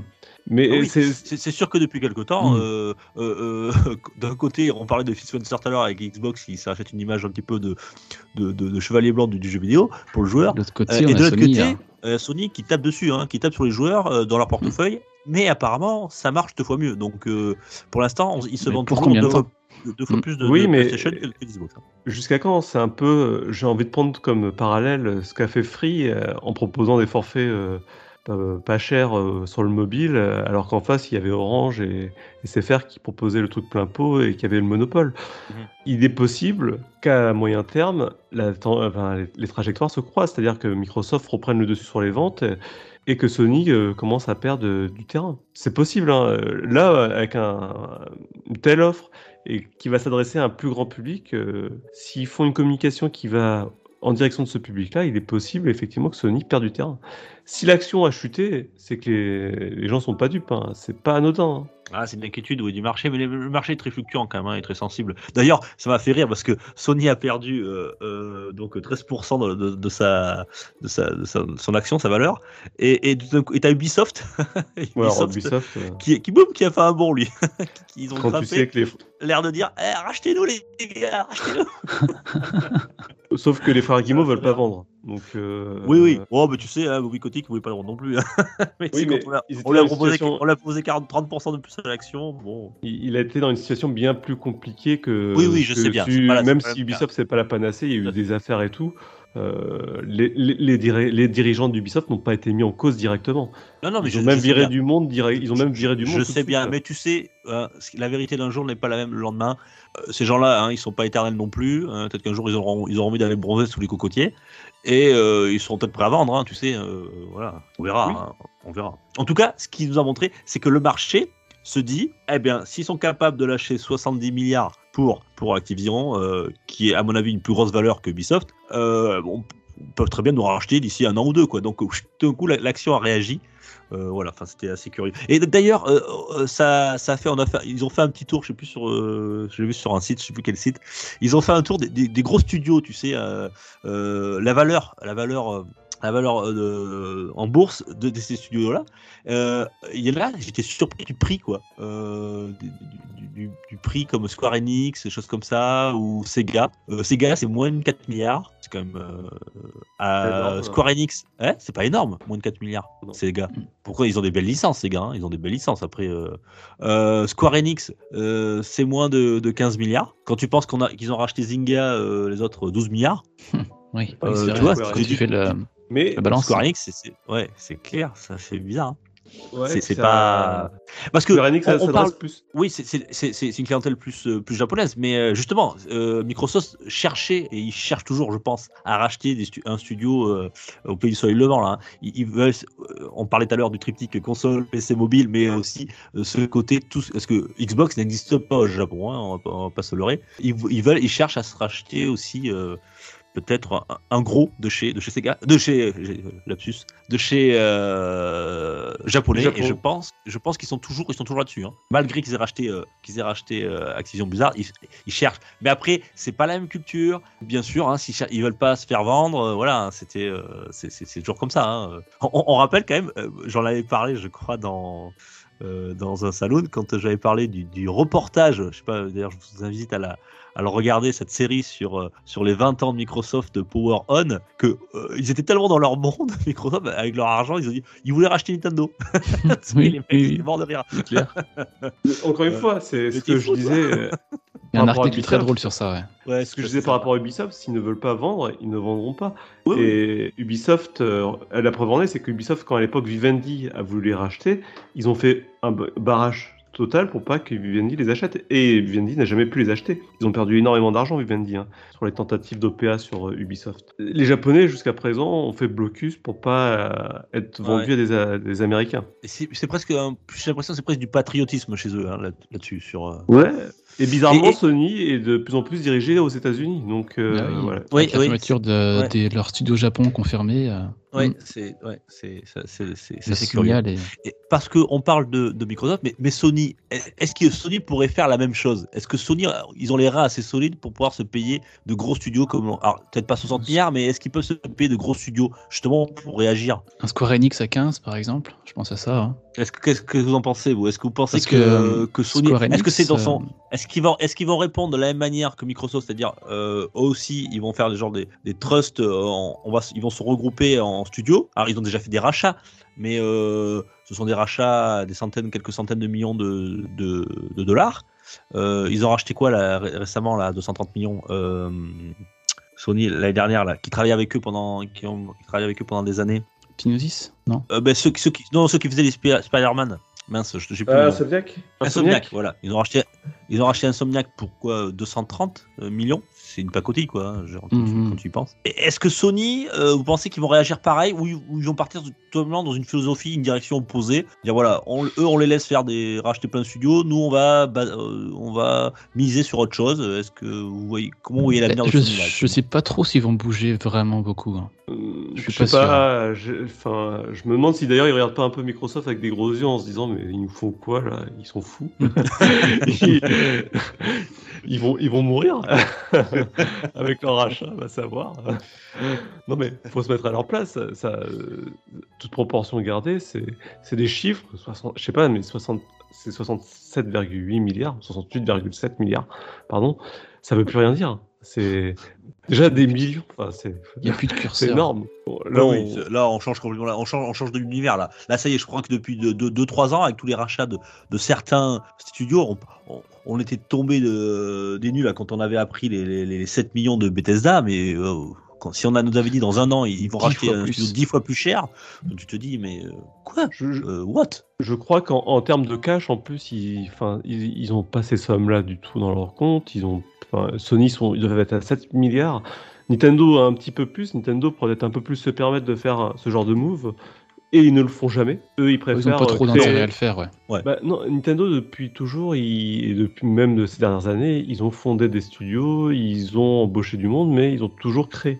S1: Mais ah c'est sûr que depuis quelque temps, mm. (laughs) d'un côté, on parlait de Phil Spencer tout à l'heure avec Xbox qui s'achète une image un petit peu de, de, chevalier blanc du, jeu vidéo pour le joueur.
S2: De côté, et de l'autre côté, hein.
S1: Euh, Sony qui tape dessus, hein, qui tape sur les joueurs euh, dans leur portefeuille, mais apparemment ça marche deux fois mieux. Donc euh, pour l'instant, ils se vendent toujours deux, fois, mm. plus de,
S3: oui, mais que, Xbox. Hein. Jusqu'à quand C'est un peu, j'ai envie de prendre comme parallèle ce qu'a fait Free en proposant des forfaits pas chers sur le mobile, alors qu'en face il y avait Orange et, SFR qui proposaient le truc plein pot et qui avaient le monopole. Mm-hmm. Il est possible qu'à moyen terme, la, les, trajectoires se croisent, c'est-à-dire que Microsoft reprenne le dessus sur les ventes et que Sony euh, commence à perdre euh, du terrain. C'est possible. hein. Euh, Là, avec un, une telle offre et qui va s'adresser à un plus grand public, euh, s'ils font une communication qui va en direction de ce public-là, il est possible effectivement que Sony perde du terrain. Si l'action a chuté, c'est que les, les gens sont pas dupes. Hein. C'est pas anodin. hein.
S1: Ah, c'est une inquiétude oui, du marché, mais le marché est très fluctuant quand même, hein, et très sensible. D'ailleurs, ça m'a fait rire parce que Sony a perdu euh, euh, donc 13% de, de- de sa, de, sa, de sa- de son action, sa valeur, et et t'as Ubisoft, (laughs)
S3: Ouais, alors,
S1: Ubisoft,
S3: euh,
S1: qui, qui, boum, qui a fait un bon lui. (laughs) Ils ont
S3: quand tu
S1: grimpé,
S3: sais que les,
S1: l'air de dire, Eh, rachetez-nous les gars, rachetez-nous. (laughs)
S3: sauf que les frères Guimau veulent pas vendre. Donc euh,
S1: Oui, oui. Oh, mais tu sais, hein, Bobby Kotick ne voulait pas le vendre non plus. hein. (laughs) mais
S3: Oui,
S1: c'est
S3: mais
S1: quand on l'a- proposé,
S3: situation-
S1: on l'a proposé 40, 30% de plus à l'action. Bon,
S3: Il, il a été dans une situation bien plus compliquée que.
S1: Oui, oui, je
S3: que
S1: sais bien,
S3: tu-
S1: la-
S3: même si Ubisoft c'est pas la panacée, il y a eu des affaires et tout. euh, les, les, les diri- les dirigeants d'Ubisoft n'ont pas été mis en cause directement.
S1: non, non, mais
S3: Ils
S1: je,
S3: ont même viré
S1: bien.
S3: du monde. direct- Ils ont même viré du monde.
S1: Je sais
S3: suite.
S1: bien, mais tu sais, euh, la vérité d'un jour n'est pas la même le lendemain. Euh, ces gens-là, hein, ils sont pas éternels non plus. hein. peut-être qu'un jour ils auront, ils auront envie d'aller bronzer sous les cocotiers, et euh, ils seront peut-être prêts à vendre. hein, tu sais, euh, voilà, on verra,
S3: Oui.
S1: hein, on verra. En tout cas, ce qui nous a montré, c'est que le marché se dit, eh bien, s'ils sont capables de lâcher 70 milliards pour pour Activision, euh, qui est à mon avis une plus grosse valeur que Ubisoft, bon, ils peuvent très bien nous racheter d'ici un an ou deux, quoi. Donc, (laughs) tout d'un coup, la- l'action a réagi. Euh, voilà, enfin c'était assez curieux. Et d'ailleurs, euh, euh, ça, ça a fait, on a fait, ils ont fait un petit tour, je sais plus sur, euh, j'ai vu sur un site, je sais plus quel site. Ils ont fait un tour des, des- des gros studios, tu sais, euh, euh, la valeur, la valeur, la valeur euh, de- en bourse de, de ces studios-là. Euh, Il y a là, j'étais surpris du prix, quoi, euh, du, du- du- du prix comme Square Enix, des choses comme ça, ou Sega. Euh, Sega, c'est moins de 4 milliards. C'est quand même euh, à
S3: énorme,
S1: Square Enix, hein, c'est pas énorme, moins de 4 milliards.
S3: Non.
S1: Sega. Pourquoi ils ont des belles licences, ces gars hein, Ils ont des belles licences. Après, euh, euh, Square Enix, euh, c'est moins de, de 15 milliards. Quand tu penses qu'on a, qu'ils ont racheté Zynga, euh, les autres 12 milliards.
S2: Oui,
S1: Euh,
S2: oui, c'est
S1: tu vois,
S2: tu fais le-
S3: Mais
S2: la balance.
S1: Square Enix, c'est, ouais, c'est clair, ça fait bizarre. hein.
S3: ouais,
S1: c'est, pas parce que
S3: Enix,
S1: on- parle-
S3: plus.
S1: oui, c'est, une clientèle plus, euh, plus japonaise, mais euh, justement, euh, Microsoft cherchait et il cherche toujours, je pense, à racheter des stu- un studio euh, au pays du soleil levant. Là, hein. ils, ils veulent, euh, on parlait tout à l'heure du triptyque console, PC mobile, mais aussi euh, ce côté tout, parce que Xbox n'existe pas au Japon, hein, on, va on va pas se leurrer. Ils, ils veulent, ils cherchent à se racheter aussi. Peut-être un, gros de chez de chez Sega, de chez euh, lapsus, de chez euh, japonais.
S3: Japon.
S1: Et je pense, je pense qu'ils sont toujours, ils sont toujours là-dessus. hein. Malgré qu'ils aient racheté, euh, qu'ils aient racheté euh, Activision Blizzard, ils, ils cherchent. Mais après, c'est pas la même culture, bien sûr. Hein, s'ils ils veulent pas se faire vendre, voilà, hein, c'était, c'est toujours comme ça. hein. On, on rappelle quand même, j'en avais parlé, je crois, dans euh, dans un salon quand j'avais parlé du, du reportage. Je sais pas, d'ailleurs, je vous invite à la à le regarder cette série sur euh, sur les 20 ans de Microsoft de Power On que euh, ils étaient tellement dans leur monde (laughs) Microsoft avec leur argent ils ont dit ils voulaient racheter Nintendo (laughs)
S2: Oui,
S1: les mecs
S2: oui,
S1: ils morts de rire
S2: clair.
S3: Encore une fois, c'est ce que je disais.
S2: Il y a un article très
S3: Ubisoft.
S2: drôle sur ça, ouais.
S1: ouais,
S3: Ce que je disais par rapport à Ubisoft, s'ils ne veulent pas vendre, ils ne vendront pas.
S1: Oui, oui.
S3: Et Ubisoft, euh, la preuve en est, c'est que Ubisoft, quand à l'époque Vivendi a voulu les racheter, ils ont fait un barrage total pour pas que Vivendi les achète. Et Vivendi n'a jamais pu les acheter. Ils ont perdu énormément d'argent, Vivendi, hein, sur les tentatives d'OPA sur euh, Ubisoft. Les Japonais, jusqu'à présent, ont fait blocus pour pas euh, être vendus à des, à des Américains.
S1: C'est presque j'ai l'impression que c'est presque du patriotisme chez eux hein, là- là-dessus sur euh,
S3: Ouais. Et bizarrement,
S1: Et- et-
S3: Sony est de plus en plus dirigé aux États-Unis. Donc, euh,
S2: Ah oui.
S3: voilà.
S1: Oui,
S2: Avec la
S1: oui.
S2: fermeture de,
S1: Ouais.
S2: des- leur studio Japon confirmé, euh,
S1: ouais
S2: mm,
S1: c'est ouais assez curieux.
S2: est...
S1: Et parce que on parle de, de Microsoft, mais, mais Sony, est-ce que Sony pourrait faire la même chose? Est-ce que Sony, euh, ils ont les reins assez solides pour pouvoir se payer de gros studios comme, alors peut-être pas 60 milliards, mais est-ce qu'ils peuvent se payer de gros studios justement pour réagir?
S2: Un Square Enix à 15, par exemple, je pense à ça. hein.
S1: Est-ce que qu'est-ce que vous en pensez vous? Est-ce que vous pensez que,
S2: que,
S1: que, Sony,
S2: Square
S1: est-ce que c'est dans son,
S2: euh,
S1: est-ce qu'ils vont, est-ce qu'ils vont répondre de la même manière que Microsoft, c'est-à-dire euh, eux aussi, ils vont faire des genre des, des trusts, euh, en- on va, ils vont se regrouper en studio. Alors ils ont déjà fait des rachats, mais euh, ce sont des rachats à des centaines, quelques centaines de millions de, de, de dollars. Euh, ils ont racheté quoi là, ré- récemment là, 230 millions. euh, Sony l'année dernière là, qui travaillait avec eux pendant, qui ont qui travaillé avec eux pendant des années.
S2: Pinosis Non
S1: Euh, ben, ceux, qui- ceux qui, non, ceux qui faisaient les Spi- Spider-Man. Mince, je j'ai plus.
S3: Euh. Insomniac
S1: Insomniac, voilà. Ils ont racheté, ils ont racheté Insomniac pour quoi 230 euh, millions, c'est une pacotille, quoi, genre, quand,
S2: Mhm.
S1: tu, quand tu y penses. Est-ce que Sony, euh, vous pensez qu'ils vont réagir pareil ou, ils- ou ils vont partir totalement dans une philosophie, une direction opposée Dire voilà, on- eux, on les laisse faire des racheter plein de studios, nous, on va, euh, on va miser sur autre chose. Est-ce que vous voyez comment vous voyez l'avenir de
S2: je,
S1: Sony là,
S2: je sais pas trop s'ils vont bouger vraiment beaucoup. hein.
S3: Euh,
S2: Je
S3: sais
S2: pas
S3: je, enfin, je me demande si d'ailleurs ils regardent pas un peu Microsoft avec des gros yeux en se disant mais ils nous font quoi là? Ils sont fous. (laughs) (laughs) ils, ils vont, ils vont mourir (laughs) (laughs) avec leur rachat, va savoir. non mais faut se mettre à leur place. Ça, euh, toute proportion gardée, c'est des chiffres. 60, je sais pas, mais 60, c'est 67,8 milliards, 68,7 milliards, pardon. Ça veut plus rien dire. C'est déjà des millions. Enfin, c'est
S2: Il n'y a plus de
S3: c'est
S2: curseur.
S3: énorme.
S1: Là, oui,
S3: on-
S1: c'est- là, on change complètement, là, on change, on change de l'univers là. Là, ça y est, je crois que depuis 2-3 ans, avec tous les rachats de, de certains studios, on, on- on était tombé de, des nuls là, quand on avait appris les, les- les 7 millions de Bethesda, mais euh, quand, si on a, nous avait dit dans un an, ils, vont
S2: Dix
S1: racheter
S2: fois
S1: un
S2: plus.
S1: studio 10 fois plus cher, tu te dis, mais euh, quoi?
S3: Je, je-
S1: Euh, What?
S3: je crois qu'en en termes de cash, en plus, ils, ils, ils ont pas ces sommes-là du tout dans leur compte. Ils ont, enfin, Sony sont, ils doivent être à 7 milliards. Nintendo un petit peu plus. Nintendo pourrait être un peu plus se permettre de faire ce genre de move. Et ils ne le font jamais. Eux, ils
S2: Ils
S3: préfèrent.
S2: n'ont pas trop
S3: euh,
S2: d'intérêt à le faire, ouais.
S3: Bah, non, Nintendo depuis toujours, ils- et depuis même de ces dernières années, ils ont fondé des studios, ils ont embauché du monde, mais ils ont toujours créé.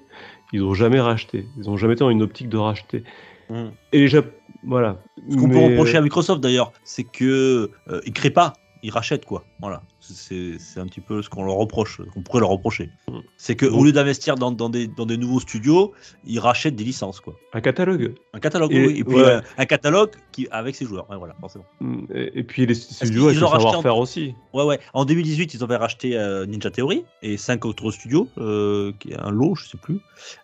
S3: Ils n'ont jamais racheté. Ils n'ont jamais été dans une optique de racheter.
S1: Mm.
S3: Et les Jap- voilà.
S1: Ce qu'on peut reprocher à Microsoft d'ailleurs, c'est que euh, ils créent pas, ils rachètent quoi. Voilà, c'est un petit peu ce qu'on leur reproche, qu'on pourrait leur reprocher.
S3: Mm.
S1: C'est que au lieu d'investir dans, dans des, dans des nouveaux studios, ils rachètent des licences quoi.
S3: un catalogue.
S1: Un catalogue,
S3: Et-
S1: oui, et puis
S3: ouais.
S1: euh, un catalogue qui avec ses joueurs. Ouais, voilà, forcément.
S3: Mm, Et, et puis les studios avec
S1: ils
S3: le
S1: ont
S3: savoir-faire aussi.
S1: Ouais, ouais. En 2018, ils avaient racheté euh, Ninja Theory et cinq autres studios, euh, qui est un lot, je sais plus.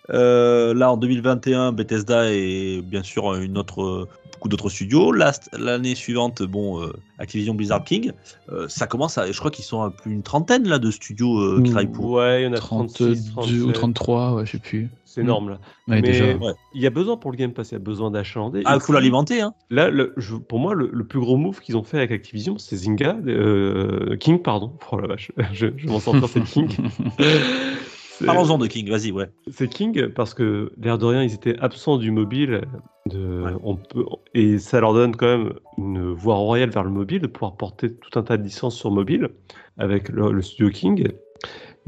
S1: Euh, là, en 2021, Bethesda et bien sûr une autre, beaucoup d'autres studios. L'année suivante, bon, euh, Activision Blizzard King, euh, ça commence à, je crois qu'ils sont à plus d'une trentaine là de studios euh, qui travaillent pour.
S3: Ouais, il y en a
S2: 32
S3: 36,
S2: ou
S3: 37.
S2: 33, ouais, je sais plus.
S3: C'est énorme là.
S2: Ouais,
S3: Mais
S2: déjà.
S1: Ouais.
S3: il y a besoin pour le Game Pass, il y a besoin d'achalandés.
S1: Ah, il faut l'alimenter, hein.
S3: Là, le- je- pour moi, le, le plus gros move qu'ils ont fait avec Activision, c'est Zynga, euh, King, pardon. Oh la vache, (laughs) je, je vais m'en sortir, c'est King. (laughs)
S1: Parlons-en de King, vas-y, ouais.
S3: C'est King parce que l'air de rien, ils étaient absents du mobile. De,
S1: Ouais.
S3: on peut, et ça leur donne quand même une voie royale vers le mobile, de pouvoir porter tout un tas de licences sur mobile avec le, le studio King.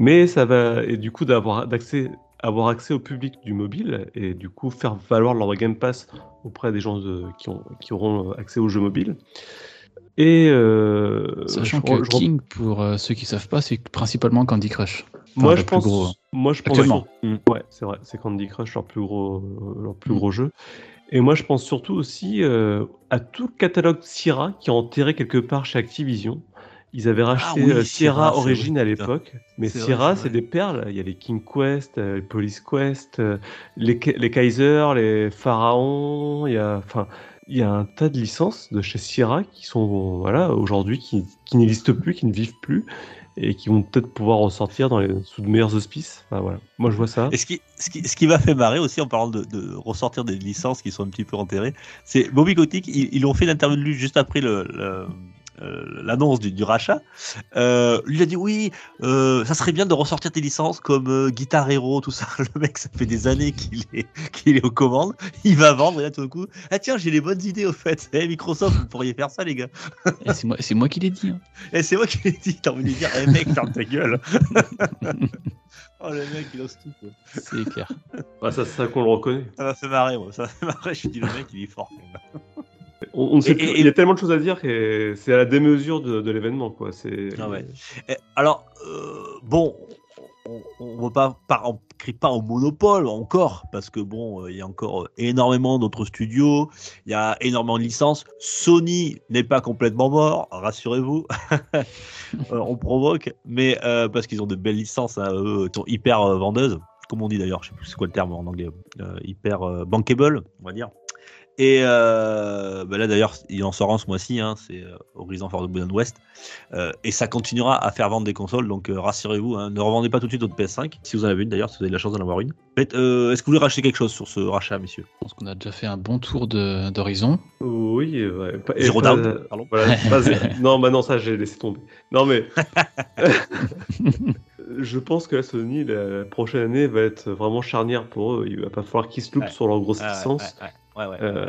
S3: Mais ça va, et du coup, d'avoir d'accès, avoir accès au public du mobile et du coup faire valoir leur Game Pass auprès des gens de- qui, ont, qui auront accès aux jeux mobiles. Et euh,
S2: Sachant
S3: je-
S2: que
S3: je-
S2: King, pour euh, ceux qui savent pas, c'est principalement Candy Crush.
S3: moi,
S2: le
S3: je
S2: plus
S3: pense,
S2: gros, hein.
S3: Moi, je pense,
S2: Actuellement.
S1: Mm.
S3: ouais, c'est vrai, c'est Candy Crush leur plus gros, euh, leur plus
S2: Mm.
S3: gros jeu. Et moi, je pense surtout aussi euh, à tout le catalogue Sierra qui est enterré quelque part chez Activision. Ils avaient racheté
S1: oui,
S3: euh,
S1: Sierra,
S3: Origin à l'époque, mais Sierra,
S1: c'est
S3: des perles. Il y a les King Quest, les Police Quest, les, les Kaiser, les Pharaons. Il y a, enfin, il y a un tas de licences de chez Sierra qui sont, voilà, aujourd'hui, qui, qui n'existent plus, qui ne vivent plus et qui vont peut-être pouvoir ressortir dans les, sous de meilleurs auspices. Voilà. Moi, je vois ça.
S1: Et ce qui, ce m'a fait marrer aussi en parlant de, ressortir des licences qui sont un petit peu enterrées, c'est Bobby Kotick, ils, ils ont fait l'interview de lui juste après le. L'annonce du, du rachat, euh, lui a dit oui, euh, ça serait bien de ressortir des licences comme euh, Guitar Hero, tout ça. (laughs) Le mec, ça fait des années qu'il est, qu'il est aux commandes, il va vendre et là tout d'un coup, ah tiens, j'ai les bonnes idées au fait. Eh, Microsoft, vous pourriez faire ça les gars. (laughs)
S2: Et c'est moi, c'est moi qui l'ai dit. hein.
S1: Et c'est moi qui l'ai dit, t'as envie de lui dire, eh mec, ferme ta gueule. (laughs) oh le mec, il ose tout. Quoi.
S2: C'est clair.
S3: Bah, ça, c'est ça qu'on le reconnaît.
S1: Ça m'a fait marrer, moi. Ça m'a fait marrer. Je suis dit, le mec, il est fort. quand même.
S3: On, on ne sait
S1: Et-
S3: plus-
S1: et-
S3: il y a tellement de choses à dire que c'est à la démesure de, de l'événement, quoi. C'est.
S1: Ah ouais. Alors, euh, bon, on ne pas, on crie pas au monopole encore, parce que bon, euh, il y a encore euh, énormément d'autres studios, il y a énormément de licences. Sony n'est pas complètement mort, rassurez-vous. (laughs) On provoque, mais euh, parce qu'ils ont de belles licences, hein, eux, ils sont hyper vendeuses, comme on dit d'ailleurs, je sais plus c'est quoi le terme en anglais, euh, hyper euh, bankable, on va dire. Et euh, bah là d'ailleurs, il en sort un ce mois-ci, hein, c'est euh, Horizon Forbidden West. Euh, et ça continuera à faire vendre des consoles, donc euh, rassurez-vous, hein, ne revendez pas tout de suite votre PS5, si vous en avez une d'ailleurs, si vous avez de la chance d'en avoir une. Euh, Est-ce que vous voulez racheter quelque chose sur ce rachat, messieurs?
S2: Je pense qu'on a déjà fait un bon tour d'horizon.
S3: Oui, ouais. Pas-
S1: Zero
S3: pas-
S1: Down, pardon.
S3: Voilà, (laughs) pas zé- non, bah non, ça j'ai laissé tomber. Non, mais (laughs) je pense que la Sony, la prochaine année, va être vraiment charnière pour eux. Il va pas falloir qu'ils se loupent
S1: Ouais.
S3: sur leur grosse
S1: ouais,
S3: licence.
S1: ouais, ouais, ouais.
S3: Euh,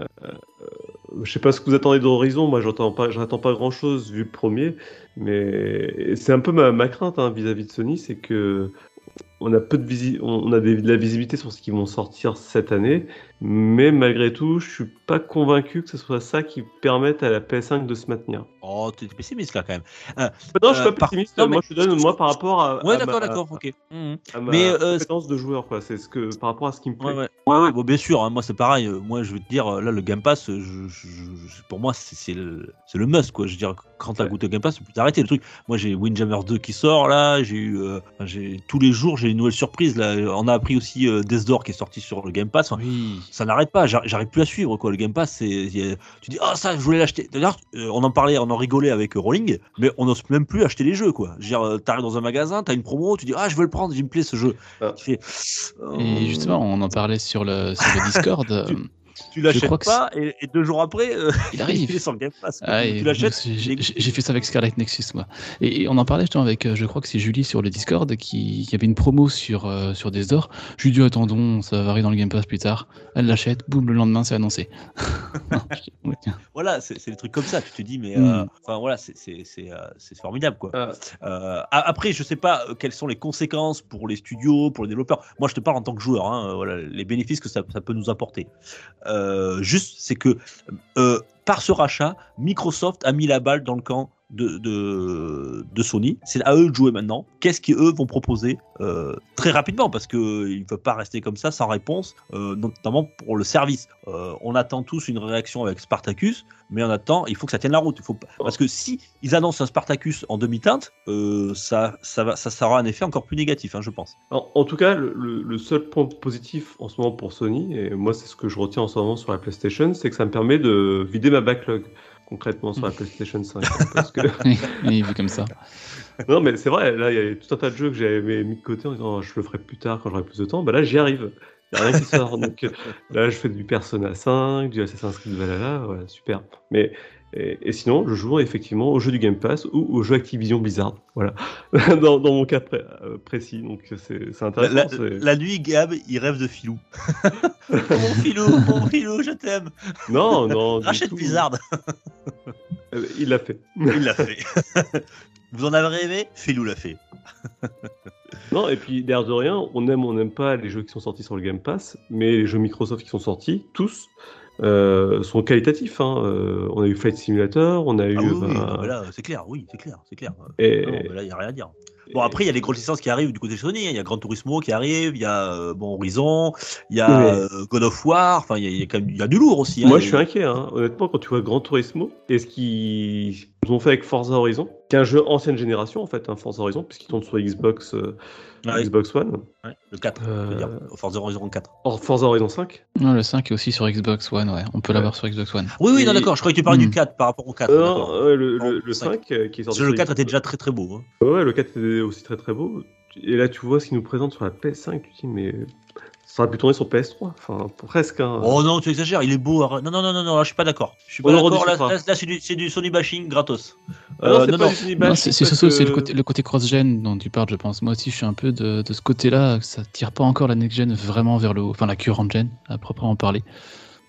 S3: je sais pas ce que vous attendez d'Horizon, moi j'attends pas, j'attends pas grand chose vu le premier, mais c'est un peu ma, crainte hein, vis-à-vis de Sony, c'est que on a peu de visi on a de la visibilité sur ce qu'ils vont sortir cette année, mais malgré tout, je suis pas convaincu que ce soit ça qui permette à la PS5 de se maintenir.
S1: Oh, t'es pessimiste là quand même. Euh,
S3: Non, je suis
S1: Euh,
S3: pas
S1: par-
S3: pessimiste,
S1: mais-
S3: moi je te donne moi par rapport à,
S1: Ouais, d'accord,
S3: ma-
S1: d'accord, ok.
S3: À ma
S1: Mais, euh,
S3: de joueur, quoi. C'est ce que par rapport à ce qui me plaît.
S1: Ouais, ouais. Ouais, ouais, bon, bien sûr, hein, moi c'est pareil. euh, Moi je veux te dire, là le Game Pass, je, je- je- pour moi c'est le, c'est le must quoi. Je veux dire, quand t'as
S3: Ouais.
S1: goûté au Game Pass, tu peux t'arrêter le truc. Moi j'ai Windjammer 2 qui sort là, j'ai eu, euh, j'ai tous les jours j'ai une nouvelle surprise là. On a appris aussi euh, Death Door qui est sorti sur le Game Pass. Enfin,
S2: Oui.
S1: Ça n'arrête pas, j'ar- j'arrive plus à suivre quoi. Le Game Pass, c'est, tu dis ah ça, je voulais l'acheter. D'ailleurs, euh, on en parlait, on en rigolait avec euh, Rolling, mais on n'ose même plus acheter les jeux quoi. Je veux dire, euh, t'arrives dans un magasin, t'as une promo, tu dis ah je veux le prendre, il me plaît ce jeu.
S3: Ah.
S1: Fais,
S2: Et justement, on en parlait sur le, sur le (laughs) Discord.
S1: Tu l'achètes pas et, et deux jours après, euh,
S2: il (laughs) arrive.
S1: il est sur le Game Pass.
S2: Ah,
S1: tu l'achètes.
S2: j'ai- fait ça avec Scarlet Nexus, moi. Et, et on en parlait justement avec, euh, je crois que c'est Julie sur le Discord, qui, qui avait une promo sur, euh, sur des ors. Je lui dit, attendons, ça va arriver dans le Game Pass plus tard. Elle l'achète, boum, le lendemain, c'est annoncé. (laughs) Je dis, ouais, tiens.
S1: Voilà, c'est des trucs comme ça. Tu te dis, mais
S2: Mm.
S1: euh, enfin voilà, c'est- c'est c'est, euh, c'est formidable quoi. Après, je sais pas quelles sont les conséquences pour les studios, pour les développeurs. Moi, je te parle en tant que joueur. hein, voilà, les bénéfices que ça, ça peut nous apporter. Euh, juste, c'est que euh, par ce rachat, Microsoft a mis la balle dans le camp de, de, Sony. C'est à eux de jouer maintenant. Qu'est-ce qu'eux vont proposer euh, très rapidement? Parce qu'ils ne peuvent pas rester comme ça sans réponse, euh, notamment pour le service. Euh, on attend tous une réaction avec Spartacus, mais on attend, il faut que ça tienne la route. Il faut, parce que si ils annoncent un Spartacus en demi-teinte, ça, ça, va, ça, aura un effet encore plus négatif, hein, je pense.
S3: En, tout cas, le seul point positif en ce moment pour Sony, et moi c'est ce que je retiens en ce moment sur la PlayStation, c'est que ça me permet de vider ma backlog concrètement sur la PlayStation 5. hein, parce que... (laughs)
S2: Oui, oui, vu comme ça.
S3: non mais c'est vrai, là il y a tout un tas de jeux que j'avais mis de côté en disant Oh, je le ferai plus tard quand j'aurai plus de temps. Bah là j'y arrive. Il n'y a rien qui sort. Donc euh, là je fais du Persona 5, du Assassin's Creed Valhalla, voilà, super. Mais et, et sinon, je joue effectivement au jeu du Game Pass ou au jeu Activision Blizzard. Voilà, (laughs) dans, dans mon cas pré- euh, précis. Donc c'est
S1: La,
S3: intéressant.
S1: la- nuit, Gab, il rêve de Filou. (laughs) mon Filou, mon Filou, je t'aime.
S3: Non, non.
S1: Rachète. Blizzard.
S3: Euh, Il l'a fait.
S1: Il l'a fait. (laughs) Vous en avez rêvé? Filou l'a fait.
S3: Non, et puis l'air de rien, on aime ou on n'aime pas les jeux qui sont sortis sur le Game Pass, mais les jeux Microsoft qui sont sortis, tous, euh, sont qualitatifs. hein. Euh, on a eu Flight Simulator, on a eu.
S1: Ah oui, oui, non, mais là, c'est clair, oui, c'est clair, c'est clair.
S3: et-
S1: Non, là, il n'y a rien à dire. Bon, après, il y a les grosses licences qui arrivent du côté de Sony. hein. Il y a Gran Turismo qui arrive, il y a euh, bon, Horizon, il y a
S3: Oui,
S1: God of War. Enfin, il y a, il y a quand même il y a du lourd aussi. hein.
S3: Moi, je suis inquiet. hein. Honnêtement, quand tu vois Gran Turismo et ce qu'ils ont fait avec Forza Horizon, qui est un jeu ancienne génération en fait, un Forza Horizon, puisqu'il tourne sur Xbox, euh, Xbox One,
S1: ouais, le 4, je veux dire,
S3: Euh,
S1: Forza Horizon 4.
S3: or Forza Horizon 5.
S2: Non, le 5 est aussi sur Xbox One, ouais. On peut l'avoir sur Xbox One.
S1: Oui, oui, non, d'accord. Je croyais que tu parlais du
S2: Hmm.
S1: 4 par rapport au 4.
S3: Euh,
S1: d'accord.
S3: non, ouais, le,
S1: Non,
S3: le- le
S1: le
S3: 5 euh, qui est sorti.
S1: Le
S3: sur
S1: 4 était déjà très très beau. hein.
S3: Ouais, le 4 était aussi très très beau. Et là, tu vois ce qu'ils nous présentent sur la PS5, tu te dis, mais ça aurait pu tourner sur PS3. Enfin, presque. hein.
S1: Oh non, tu exagères, il est beau. Non, non, non, non, non, là, je suis pas d'accord. Je suis
S3: On
S1: pas
S3: en
S1: d'accord. Là,
S3: rediscutera.
S1: là, là, c'est du, c'est du Sony bashing gratos.
S3: Ah non,
S1: Euh,
S3: c'est
S1: non,
S3: pas
S1: non.
S3: du Sony
S2: Non, c'est surtout c'est
S3: que-
S2: le côté, le côté cross-gen dont tu parles, je pense. Moi aussi, je suis un peu de, de ce côté-là, ça tire pas encore la next-gen vraiment vers le haut, enfin la current-gen, à proprement parler.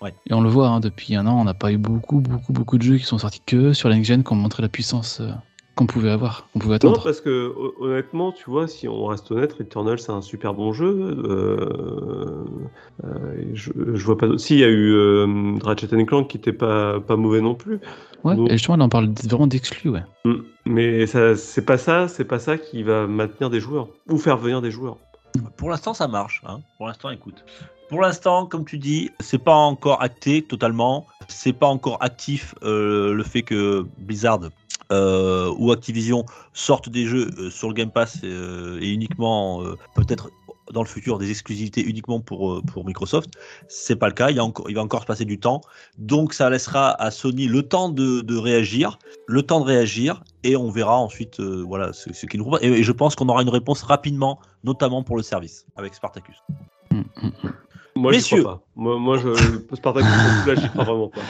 S1: Ouais.
S2: Et on le voit, hein, depuis un an, on n'a pas eu beaucoup, beaucoup, beaucoup de jeux qui sont sortis que sur la next-gen qui ont montré la puissance euh, qu'on pouvait avoir, qu'on pouvait
S3: Non,
S2: attendre.
S3: parce que hon- honnêtement, tu vois, si on reste honnête, Returnal c'est un super bon jeu. Euh, euh, je, je vois pas. Si, il y a eu euh, Ratchet Clank qui était pas, pas mauvais non plus.
S2: Ouais,
S3: donc-
S2: et justement, là, on parle vraiment d'exclus, ouais.
S3: Mm. Mais ça, c'est pas ça, c'est pas ça qui va maintenir des joueurs ou faire venir des joueurs.
S1: Pour l'instant, ça marche. hein. Pour l'instant, écoute. Pour l'instant, comme tu dis, c'est pas encore acté totalement. C'est pas encore actif euh, le fait que Blizzard euh, ou Activision sortent des jeux euh, sur le Game Pass euh, et uniquement euh, peut-être dans le futur des exclusivités uniquement pour, pour Microsoft. C'est pas le cas. Il, y a encore, il va encore se passer du temps. Donc, ça laissera à Sony le temps de, de réagir, le temps de réagir, et on verra ensuite euh, voilà ce, ce qu'ils nous proposent. Et, et je pense qu'on aura une réponse rapidement, notamment pour le service avec Spartacus.
S2: Mm, mm, mm.
S3: Moi,
S1: Messieurs.
S3: crois pas. Moi, moi je, Spartacus, (laughs) là, j'y crois vraiment pas.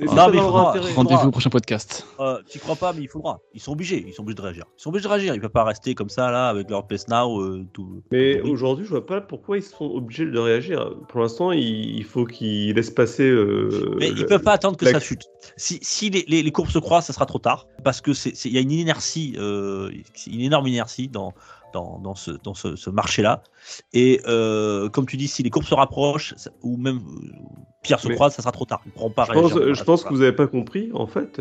S3: C'est
S1: Non, mais il faudra-
S2: Rendez-vous au prochain podcast.
S1: Euh, tu crois pas, mais il faudra. Ils sont obligés. Ils sont obligés de réagir. Ils sont obligés de réagir. Ils peuvent pas rester comme ça là avec leur PS Now. euh, tout.
S3: Mais
S1: tout-
S3: aujourd'hui, je vois pas pourquoi ils sont obligés de réagir. Pour l'instant, il faut qu'ils laissent passer. euh,
S1: Mais
S3: le-
S1: ils peuvent pas attendre que
S3: la-
S1: ça chute. Si, si les, les, les courbes se croisent, ça sera trop tard. Parce que il y a une inertie, euh, une énorme inertie dans, dans, dans ce, dans ce, ce marché-là. Et euh, comme tu dis, si les courbes se rapprochent, ça- ou même euh, pire se
S3: Mais-
S1: croisent, ça sera trop tard. Ils ne pourront pas
S3: Je pense,
S1: réagir.
S3: je pense que vous avez pas compris, en fait.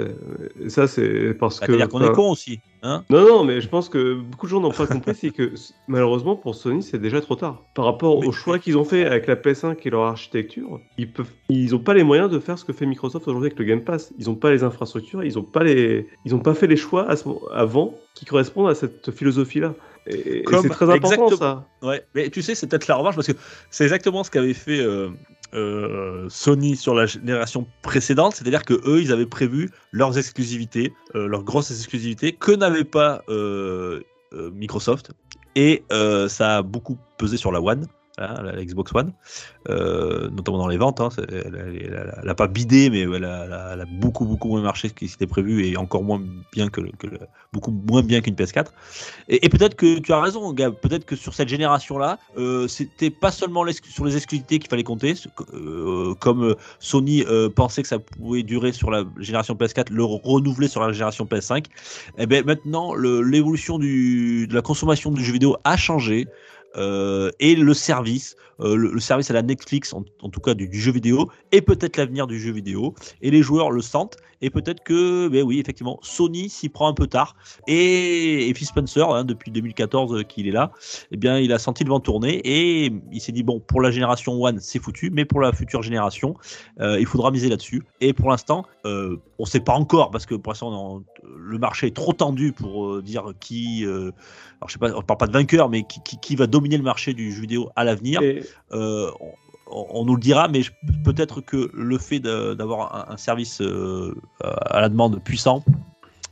S3: Et Ça, c'est parce
S1: Bah,
S3: que.
S1: C'est-à-dire qu'on est con aussi. Hein
S3: Non, non, mais je pense que beaucoup de gens n'ont pas compris, c'est que malheureusement pour Sony, c'est déjà trop tard. Par rapport
S1: Mais-
S3: au choix qu'ils ont fait avec la PS5 et leur architecture, ils peuvent, ils ont pas les moyens de faire ce que fait Microsoft aujourd'hui avec le Game Pass. Ils ont pas les infrastructures, ils ont pas les, ils ont pas fait les choix à ce mo- avant qui correspondent à cette philosophie-là. Et, et
S1: Comme-
S3: c'est très important
S1: exactement.
S3: ça.
S1: Ouais, mais tu sais, c'est peut-être la revanche parce que c'est exactement ce qu'avait fait euh, euh, Sony sur la génération précédente, c'est-à-dire que eux, ils avaient prévu leurs exclusivités, euh, leurs grosses exclusivités que n'avait pas Microsoft, et ça a beaucoup pesé sur la One. Hein, la, Xbox One, euh, notamment dans les ventes. hein, elle, elle- elle- elle a pas bidé, mais elle a, beaucoup beaucoup moins marché que ce qui s'était prévu et encore moins bien que, beaucoup moins bien qu'une PS4. Et, peut-être que tu as raison, Gab. Peut-être que sur cette génération-là, euh, c'était pas seulement sur les exclusivités qu'il fallait compter, euh, comme Sony euh, pensait que ça pouvait durer sur la génération PS4, le renouveler sur la génération PS5. Et ben maintenant, le- l'évolution de la consommation du jeu vidéo a changé. Euh, et le service, euh, le, service à la Netflix, en, tout cas du, jeu vidéo, est peut-être l'avenir du jeu vidéo. Et les joueurs le sentent. Et peut-être que, ben oui, effectivement, Sony s'y prend un peu tard. Et, et Phil Spencer, hein, depuis 2014 euh, qu'il est là, eh bien, il a senti le vent tourner et il s'est dit bon, pour la génération One, c'est foutu, mais pour la future génération, il faudra miser là-dessus. Et pour l'instant, on ne sait pas encore parce que pour l'instant, le marché est trop tendu pour euh, dire qui. euh, alors, je sais pas, on parle pas de vainqueur, mais qui, qui, qui va dominer le marché du jeu vidéo à l'avenir.
S3: Et,
S1: Euh, on, on nous le dira, mais peut-être que le fait d'avoir un, un service euh, à la demande puissant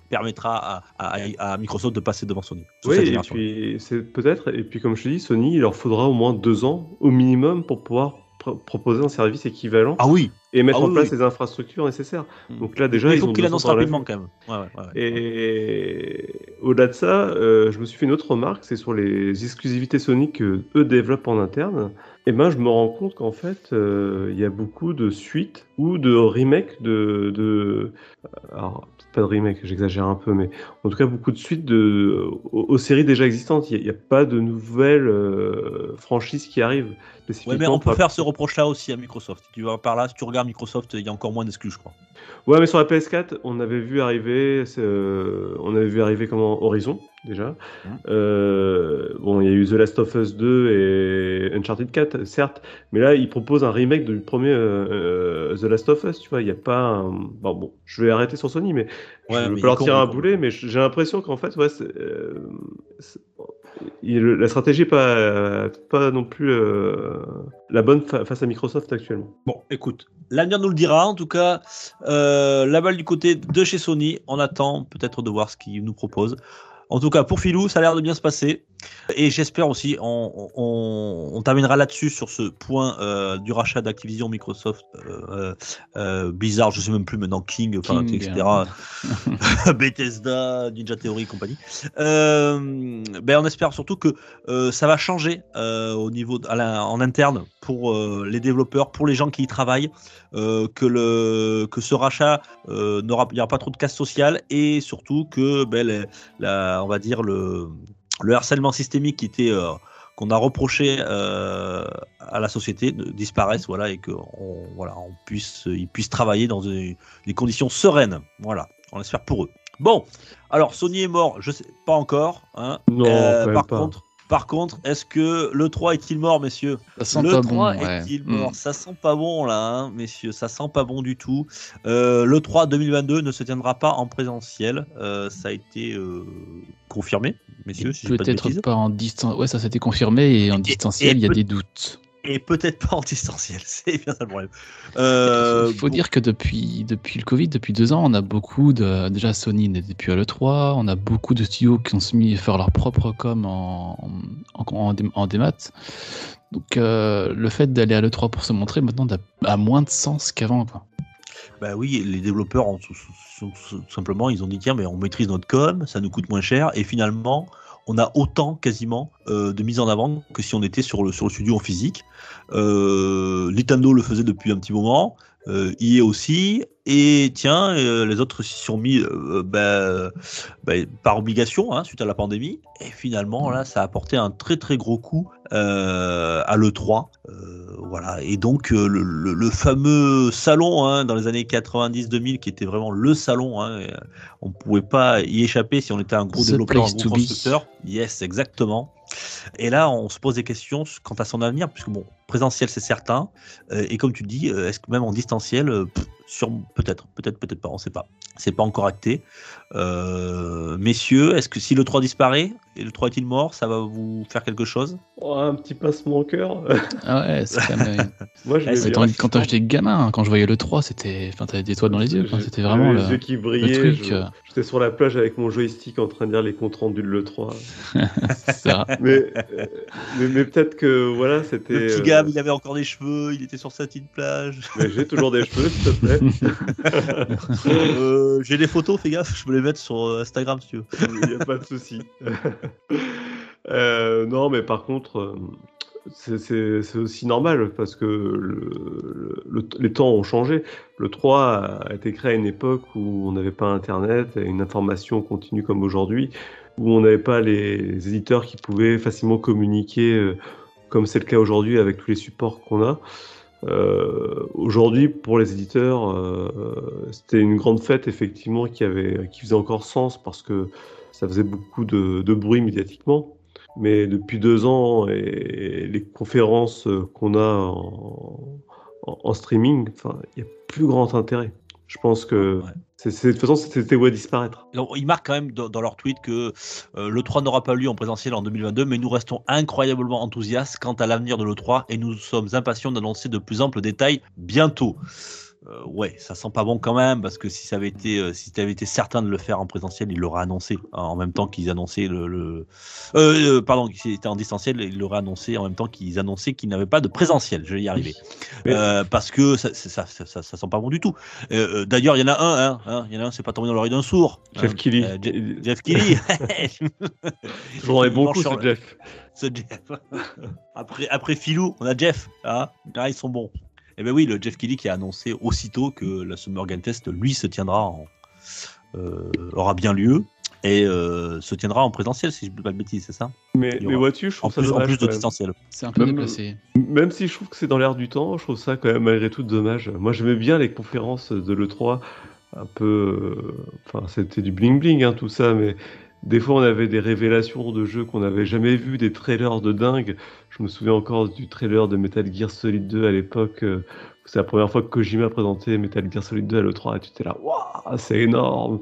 S1: permettra à, à- à Microsoft de passer devant Sony.
S3: oui, et
S1: génération.
S3: puis c'est peut-être. Et puis comme je te dis, Sony, il leur faudra au moins deux ans au minimum pour pouvoir proposer un service équivalent
S1: Ah oui,
S3: et mettre
S1: ah
S3: en place
S1: oui.
S3: les infrastructures nécessaires.
S1: Mm.
S3: Donc là déjà,
S1: il
S3: ils
S1: faut qu'il annonce rapidement quand même. Ouais, ouais, ouais, ouais.
S3: Et au-delà de ça, euh, je me suis fait une autre remarque, c'est sur les exclusivités Sony que eux développent en interne. Et ben, je me rends compte qu'en fait, euh, il y a beaucoup de suites ou de remakes de, de... alors pas de remake, j'exagère un peu, mais en tout cas beaucoup de suites de aux, aux séries déjà existantes. Il n'y a, pas de nouvelles euh, franchises qui arrivent.
S1: Ouais, mais on peut faire ce reproche-là aussi à Microsoft. Tu vas par là, si tu regardes Microsoft, il y a encore moins d'exclus, je crois.
S3: Ouais, mais sur la PS4, on avait vu arriver, euh, on avait vu arriver comment Horizon déjà.
S1: Mhm.
S3: Euh, bon, il y a eu The Last of Us 2 et Uncharted 4, certes, mais là, ils proposent un remake du premier The Last of Us. Tu vois, il n'y a pas. Un... Bon, bon, je vais arrêter sur Sony, mais
S1: Ouais,
S3: je veux
S1: mais
S3: pas leur tirer un boulet, mais j'ai l'impression qu'en fait, ouais, euh, il- la stratégie n'est pas, pas non plus euh, la bonne fa- face à Microsoft actuellement.
S1: Bon, écoute, l'avenir nous le dira. En tout cas, euh, la balle du côté de chez Sony. On attend peut-être de voir ce qu'ils nous proposent. En tout cas, pour Philou, ça a l'air de bien se passer. Et j'espère aussi, on, on, on terminera là-dessus sur ce point euh, du rachat d'Activision, Microsoft, euh, euh, Blizzard, je sais même plus maintenant, King, etc.
S2: hein. (laughs)
S1: Bethesda, Ninja Theory et compagnie. Euh, ben on espère surtout que euh, ça va changer euh, au niveau de- à la- en interne pour euh, les développeurs, pour les gens qui y travaillent, euh, que le que ce rachat euh, n'aura il n'y aura pas trop de casse sociale et surtout que ben, la- on va dire le le harcèlement systémique qui était euh, qu'on a reproché euh, à la société disparaisse voilà et que on, voilà on puisse ils puissent travailler dans des, des conditions sereines. Voilà. On espère pour eux. Bon. Alors Sony est mort. Je sais pas encore hein.
S3: Non,
S1: Euh,
S3: quand même
S1: par
S3: pas.
S1: contre par contre est-ce que le 3 est-il mort messieurs
S2: Ça sent
S1: le
S2: pas
S1: 3
S2: bon. ouais.
S1: est-il
S2: Mm.
S1: mort Ça sent pas bon là, hein, messieurs. Ça sent pas bon du tout. Euh, le 3 2022 ne se tiendra pas en présentiel. Euh, ça a été euh, confirmé, messieurs. Si pas
S2: Peut-être pas en distance. Ouais, ça s'était confirmé et en distanciel, il y a des doutes.
S1: Et peut-être pas en distanciel. (laughs) C'est bien ça le problème. Euh,
S2: Il faut
S1: bon,
S2: dire que depuis, depuis le Covid, depuis deux ans, on a beaucoup de. Déjà, Sony plus à l'E3. On a beaucoup de studios qui ont se mis à faire leur propre com en, en, en, dé- en démat. Donc, euh, le fait d'aller à l'E3 pour se montrer maintenant n'a- a moins de sens qu'avant. quoi.
S1: Bah oui, les développeurs ont tout simplement, ils ont dit tiens, mais on maîtrise notre com, ça nous coûte moins cher, et finalement, on a autant quasiment euh, de mise en avant que si on était sur le, sur le studio en physique. Euh, le faisait depuis un petit moment, euh, EA aussi, et tiens, euh, les autres s'y sont mis euh, bah, bah, par obligation hein, suite à la pandémie, et finalement là, ça a apporté un très très gros coup euh, à l'E3. Euh, voilà, et donc euh, le, le- le fameux salon hein, dans les années 90-2000 qui était vraiment le salon, hein, euh, on ne pouvait pas y échapper si on était un gros
S2: The
S1: développeur, un gros
S2: be.
S1: constructeur. Yes, exactement. Et là, on se pose des questions quant à son avenir, puisque bon, présentiel c'est certain, euh, et comme tu le dis, euh, est-ce que même en distanciel, euh, sur peut-être, peut-être, peut-être pas, on sait pas. C'est pas encore acté. Euh, messieurs, est-ce que si le 3 disparaît et le 3 est-il mort, ça va vous faire quelque chose?
S3: Oh, un petit pincement au cœur. (laughs)
S2: Ah ouais, c'est quand même. (laughs)
S3: Moi, je
S2: quand j'étais gamin, hein, quand je voyais le 3, c'était. Enfin, t'avais des étoiles dans les yeux.
S3: J'ai-
S2: C'était vraiment le,
S3: les yeux qui
S2: le
S3: brillaient.
S2: truc.
S3: je- J'étais sur la plage avec mon joystick en train de lire les comptes rendus de l'E3. (laughs)
S2: c'est rare.
S3: mais mais, mais peut-être que voilà, c'était.
S1: Le petit
S3: euh,
S1: il avait encore des cheveux, il était sur sa petite plage. (laughs)
S3: mais J'ai toujours des cheveux, s'il te plaît. (laughs)
S1: Euh, J'ai des photos, fais gaffe, je peux les mettre sur euh, Instagram si tu veux. (laughs)
S3: Il n'y a pas de souci. Euh, non, mais par contre, c'est- c'est c'est aussi normal parce que le- le- les temps ont changé. Le 3 a été créé à une époque où on n'avait pas Internet et une information continue comme aujourd'hui, où on n'avait pas les, les éditeurs qui pouvaient facilement communiquer euh, comme c'est le cas aujourd'hui avec tous les supports qu'on a. Euh, aujourd'hui, pour les éditeurs, euh, c'était une grande fête effectivement qui avait, qui faisait encore sens parce que ça faisait beaucoup de, bruit médiatiquement. Mais depuis deux ans et les conférences qu'on a en, en- en streaming, il n'y a plus grand intérêt. Je pense que
S1: Ouais.
S3: de toute façon, c'était à disparaître.
S1: Ils marquent quand même dans, dans leur tweet que euh, le 3 n'aura pas lieu en présentiel en 2022, mais nous restons incroyablement enthousiastes quant à l'avenir de l'E3 et nous sommes impatients d'annoncer de plus amples détails bientôt. Euh, ouais, ça sent pas bon quand même, parce que si ça avait été, euh, si avait été certain de le faire en présentiel, ils l'auraient annoncé hein, en même temps qu'ils annonçaient le. le- Euh, euh, pardon, s'il était en distanciel, ils l'auraient annoncé en même temps qu'ils annonçaient qu'ils n'avaient pas de présentiel. Je vais y arriver. Parce que ça, ça, ça, ça, ça sent pas bon du tout. D'ailleurs, il y en a un, hein, hein, il y en a un, c'est pas tombé dans l'oreille d'un sourd.
S3: Jeff
S1: Je- Jeff Kelly.
S3: J'en ai
S1: Il
S3: beaucoup,
S1: sur
S3: Jeff.
S1: ce Jeff. (laughs) après, après Philou, on a Jeff. Hein Là, ils sont bons. Et ben oui, le Jeff Kelly qui a annoncé aussitôt que la Summer Game Fest, lui, se tiendra en, euh, aura bien lieu et euh, se tiendra en présentiel, si je ne dis pas de bêtises, c'est ça?
S3: Mais, mais vois-tu, je
S1: En
S3: trouve ça
S1: plus, en plus de distanciel.
S2: C'est un peu
S3: Même-
S2: déplacé.
S3: Même si je trouve que c'est dans l'air du temps, je trouve ça quand même malgré tout dommage. Moi j'aimais bien les conférences de l'E3, un peu. euh, Enfin, c'était du bling-bling hein, tout ça, mais des fois on avait des révélations de jeux qu'on n'avait jamais vus, des trailers de dingue. Je me souviens encore du trailer de Metal Gear Solid 2 à l'époque. euh, C'est la première fois que Kojima présentait Metal Gear Solid 2 à l'E3 et tu étais là, waouh, c'est énorme!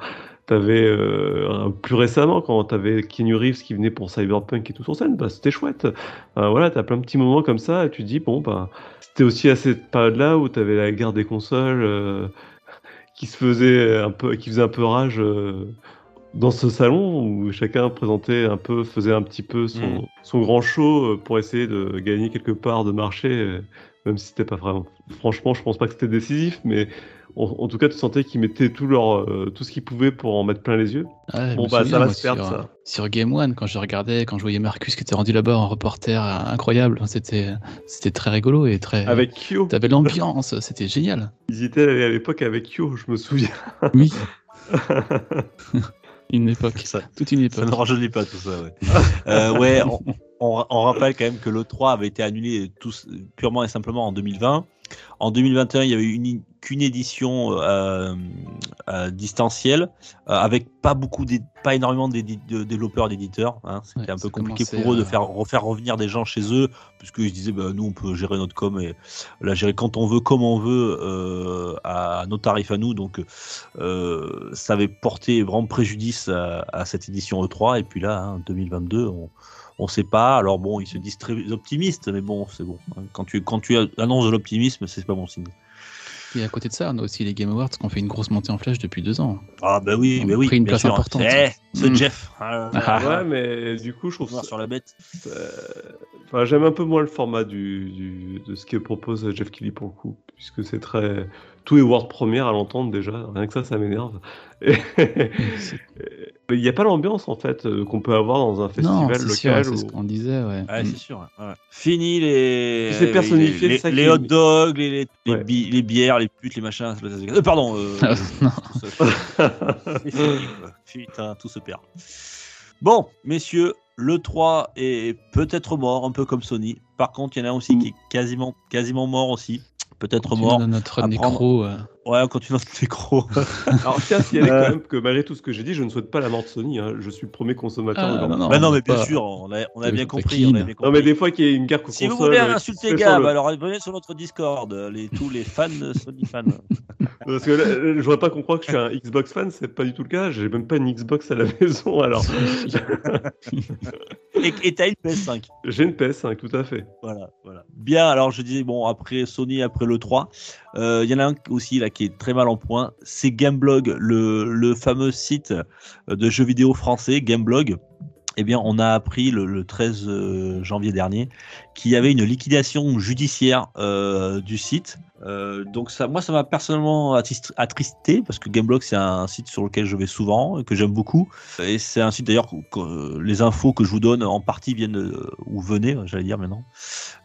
S3: T'avais euh, plus récemment quand t'avais Keanu Reeves qui venait pour Cyberpunk et tout sur scène, bah c'était chouette. Enfin, voilà, t'as plein de petits moments comme ça et tu te dis bon bah c'était aussi à cette période-là où t'avais la guerre des consoles euh, qui se faisait un peu, qui faisait un peu rage euh, dans ce salon où chacun présentait un peu, faisait un petit peu son, son grand show euh, pour essayer de gagner quelque part de marché, euh, même si c'était pas vraiment. Franchement, je pense pas que c'était décisif, mais en, en tout cas, tu sentais qu'ils mettaient tout leur, euh, tout ce qu'ils pouvaient pour en mettre plein les yeux.
S2: Ouais, je
S3: Bon, bah, ça va se perdre,
S2: sur,
S3: ça.
S2: Sur Game One, quand je regardais, quand je voyais Marcus qui était rendu là-bas en reporter, incroyable. C'était, c'était très rigolo et très.
S3: Avec Kyo,
S2: T'avais l'ambiance, c'était génial.
S3: ils étaient à l'époque avec Kyo, je me souviens.
S2: Oui. (laughs) une époque.
S1: Ça,
S2: Toute une
S1: ça ne
S2: époque.
S1: rajeunit pas tout ça, ouais. (laughs) Euh, ouais, on, on- on rappelle quand même que le 3 avait été annulé tous, purement et simplement en 2020. En 2021, il y avait une, qu'une édition euh, euh, distancielle euh, avec pas beaucoup, pas énormément de développeurs, d'éditeurs. hein. C'était
S2: Ouais,
S1: un peu compliqué pour eux de faire refaire revenir des gens chez eux, puisqu'ils se disaient bah, nous on peut gérer notre com et la gérer quand on veut, comme on veut, à nos tarifs à nous. Donc ça avait porté vraiment préjudice à, à cette édition E3. Et puis là, hein, 2022, on on sait pas. Alors bon, ils se disent très optimistes, mais bon, c'est bon. hein. Quand tu, quand tu annonces de l'optimisme, c'est pas bon signe.
S2: Et à côté de ça, on a aussi les Game Awards qui ont fait une grosse montée en flèche depuis deux ans.
S1: Ah bah oui,
S2: On
S1: bah oui,
S2: pris une place
S1: sûr.
S2: importante.
S1: Eh, Ce
S2: Mm.
S1: Jeff. Ah,
S2: Ah.
S3: Ouais, mais du coup, je trouve ça.
S1: sur la bête.
S3: euh, Enfin, j'aime un peu moins le format du, du- de ce que propose Jeff Kelly pour le coup, puisque c'est très. Tout est Word première à l'entendre déjà, rien que ça, ça m'énerve. Et- il n'y a pas l'ambiance en fait euh, qu'on peut avoir dans un
S2: Non,
S3: festival
S2: c'est sûr,
S3: local.
S2: c'est ce qu'on disait, ouais.
S1: Ouais,
S2: Mm.
S1: c'est sûr. ouais. Fini les.
S3: C'est personnifié,
S1: les,
S3: c'est
S1: les
S3: est-
S1: hot dogs, les, les, les
S3: Ouais.
S1: bi- les bières, les putes, les machins. c'est- c'est- euh, pardon. euh,
S2: Non.
S1: Putain, tout se perd. Bon, messieurs, le 3 est peut-être mort, un peu comme Sony. Par contre, il y en a un aussi qui est quasiment, quasiment mort aussi. Peut-être mort.
S2: notre
S1: à
S2: nécro. euh,
S1: Ouais, on continue notre micro. (laughs)
S3: Alors, tiens à signaler
S1: Euh.
S3: quand même que malgré tout ce que j'ai dit, je ne souhaite pas la mort de Sony. hein. Je suis le premier consommateur
S2: Ah,
S3: de
S2: non, non.
S1: bah non, mais bien
S2: pas-
S1: sûr, on a, on a
S2: on
S1: bien compris. On a
S3: Non, mais des fois qu'il y a une guerre
S1: Si vous voulez
S3: euh,
S1: insulter Gab,
S3: le-
S1: alors venez sur notre Discord, les, tous les fans de Sony fans. (laughs)
S3: Parce que là, je voudrais pas qu'on croie que je suis un Xbox fan, c'est pas du tout le cas. J'ai même pas une Xbox à la (laughs) maison, alors
S1: Et t'as une PS5.
S3: j'ai une PS5, tout à fait.
S1: Voilà, voilà. Bien, alors je disais, bon, après Sony, après le 3, euh, il y en a un aussi là qui est très mal en point, c'est Gameblog, le, le fameux site euh, de jeux vidéo français, Gameblog. Eh bien, on a appris le, le 13 euh, janvier dernier qu'il y avait une liquidation judiciaire euh, du site. Euh, donc ça, moi, ça m'a personnellement attristé parce que Gameblog, c'est un site sur lequel je vais souvent et que j'aime beaucoup. Et c'est un site d'ailleurs que, les infos que je vous donne en partie viennent ou venaient, j'allais dire maintenant,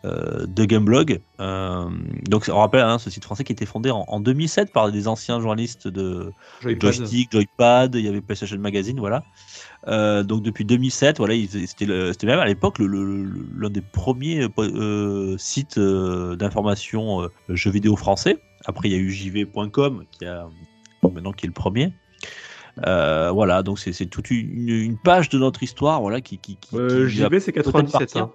S1: euh, de Gameblog. Donc on rappelle hein, ce site français qui a été fondé en, en 2007 par des anciens journalistes de
S3: Joypad.
S1: joystick, joypad, il y avait PlayStation Magazine, voilà. Donc depuis 2007, voilà, c'était même à l'époque l'un des premiers euh, euh, sites euh, d'information jeux vidéo français. Après, il y a eu jv.com qui a maintenant qui est le premier. Voilà, donc c'est toute une, une page de notre histoire, voilà, qui, qui, qui- qui
S3: JB, c'est 97.
S1: partir.
S3: Hein.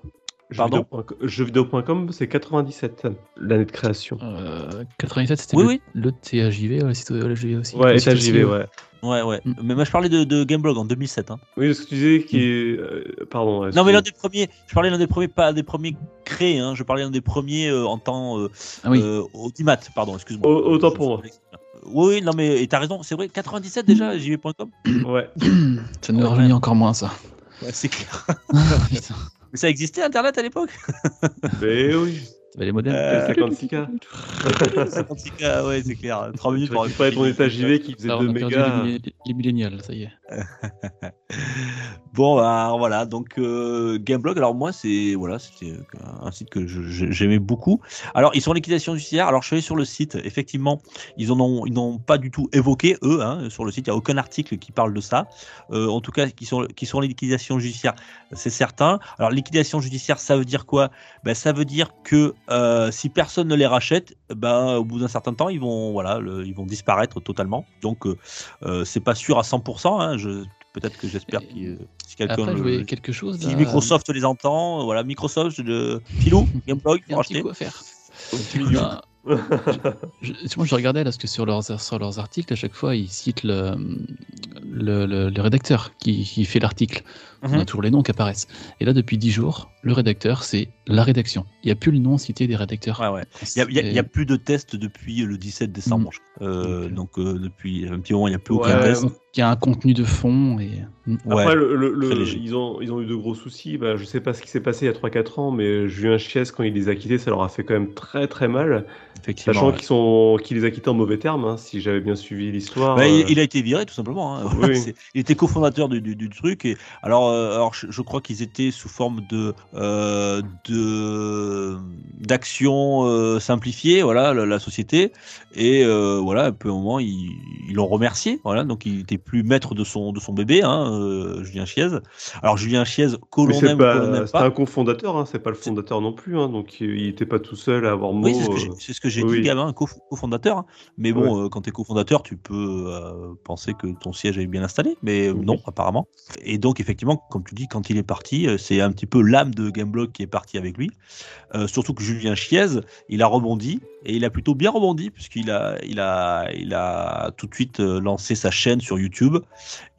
S1: Pardon
S3: Jeuxvideo.com, c'est 97, l'année de création.
S2: euh, 87, c'était
S1: Oui,
S2: le,
S1: oui.
S2: le THJV, ouais, le JV aussi.
S3: Ouais,
S2: Le site
S3: et
S2: aussi,
S3: JV, ouais.
S1: Ouais, ouais.
S2: Mm.
S1: Mais moi, je parlais de, de Gameblog en 2007. Hein.
S3: Oui, ce que tu disais qui est. euh, pardon.
S1: Non, mais l'un des premiers, je parlais l'un des premiers, pas des premiers créés, hein, je parlais l'un des premiers euh, en temps euh,
S2: Ah oui,
S1: euh, Audimat, pardon, excuse-moi.
S3: Au- autant pour moi.
S1: Oui, oui, non, mais et t'as raison, c'est vrai, 97 déjà, jv.com
S3: Ouais.
S2: ça nous
S1: Ouais.
S2: rajeunit encore moins ça.
S1: Ouais, c'est clair. (laughs) Mais ça existait Internet à l'époque?
S3: Mais (laughs) oui.
S2: T'avais les modems
S1: Euh,
S3: 56K.
S1: 56K, ouais, c'est clair. 3 minutes pour
S3: récupérais ton état JV qui faisait
S2: Là,
S3: 2
S2: on a perdu
S3: mégas.
S2: les millénials, ça y est. (laughs)
S1: Bon, bah, voilà, donc euh, Gameblog, alors moi, c'est voilà, c'était un site que j'aimais beaucoup. Alors, ils sont en liquidation judiciaire. Alors, je suis allé sur le site, effectivement, ils n'ont pas du tout évoqué, eux, hein, sur le site, il n'y a aucun article qui parle de ça. Euh, en tout cas, qui sont, qui sont en liquidation judiciaire, c'est certain. Alors, liquidation judiciaire, ça veut dire quoi? Ben, Ça veut dire que euh, si personne ne les rachète, ben, au bout d'un certain temps, ils vont, disparaître totalement. Donc, euh, euh, c'est pas sûr à 100%. Hein, je, peut-être que j'espère que euh, si quelqu'un le-
S2: quelque chose.
S1: si
S2: là,
S1: Microsoft les entend, voilà, Microsoft, de Philou, (laughs) Gameblog,
S2: il y a
S1: pour acheter.
S2: à faire. Non, je, je- moi, je regardais là, parce que sur leurs, sur leurs articles, à chaque fois, ils citent le, le, le- le rédacteur qui, qui fait l'article. On a
S1: Mhm.
S2: toujours les noms qui apparaissent. Et là, depuis 10 jours, le rédacteur, c'est la rédaction. Il n'y a plus le nom cité des rédacteurs.
S1: Ouais, ouais. Il n'y a, plus de tests depuis le 17 décembre. Euh. Donc, euh, depuis un petit moment, il n'y a plus
S3: Ouais,
S1: aucun test.
S2: Il y a un contenu de fond et. Mm.
S1: Ouais.
S3: Après, le, le- ils, ont, ils ont eu de gros soucis. Bah, je sais pas ce qui s'est passé il y a 3-4 ans, mais Julien Chies, quand il les a quittés, ça leur a fait quand même très très mal.
S1: effectivement.
S3: Sachant
S1: ouais.
S3: qu'ils sont, qu'il les a quittés en mauvais termes, hein, si j'avais bien suivi l'histoire.
S1: Bah,
S3: euh,
S1: il, il a été viré tout simplement. hein. Voilà,
S3: Oui. (laughs)
S1: c'est- il était cofondateur du, du, du truc. Et alors, euh, alors je, je crois qu'ils étaient sous forme de euh, de d'action euh, simplifiée, voilà, la, la société. Et euh, voilà, un peu au moment, ils ils l'ont remercié. Voilà, donc il était plus maître de son de son bébé, hein, euh, Julien Chiez. Alors Julien Chiez, que l'on
S3: c'est
S1: aime,
S3: pas, un cofondateur, hein, c'est pas le fondateur non plus. Hein, donc il il était pas tout seul à avoir mot.
S1: Oui, c'est ce que j'ai-
S3: euh, oui.
S1: dit, gamin, co- cofondateur. Mais bon, euh, quand tu es cofondateur, tu peux penser que ton siège est bien installé, mais
S3: Oui.
S1: non, apparemment. Et donc, effectivement, comme tu dis, quand il est parti, c'est un petit peu l'âme de Gameblog qui est partie avec lui. Euh, surtout que Julien Chiez, il a rebondi et il a plutôt bien rebondi puisqu'il a, il a, il a tout de suite lancé sa chaîne sur YouTube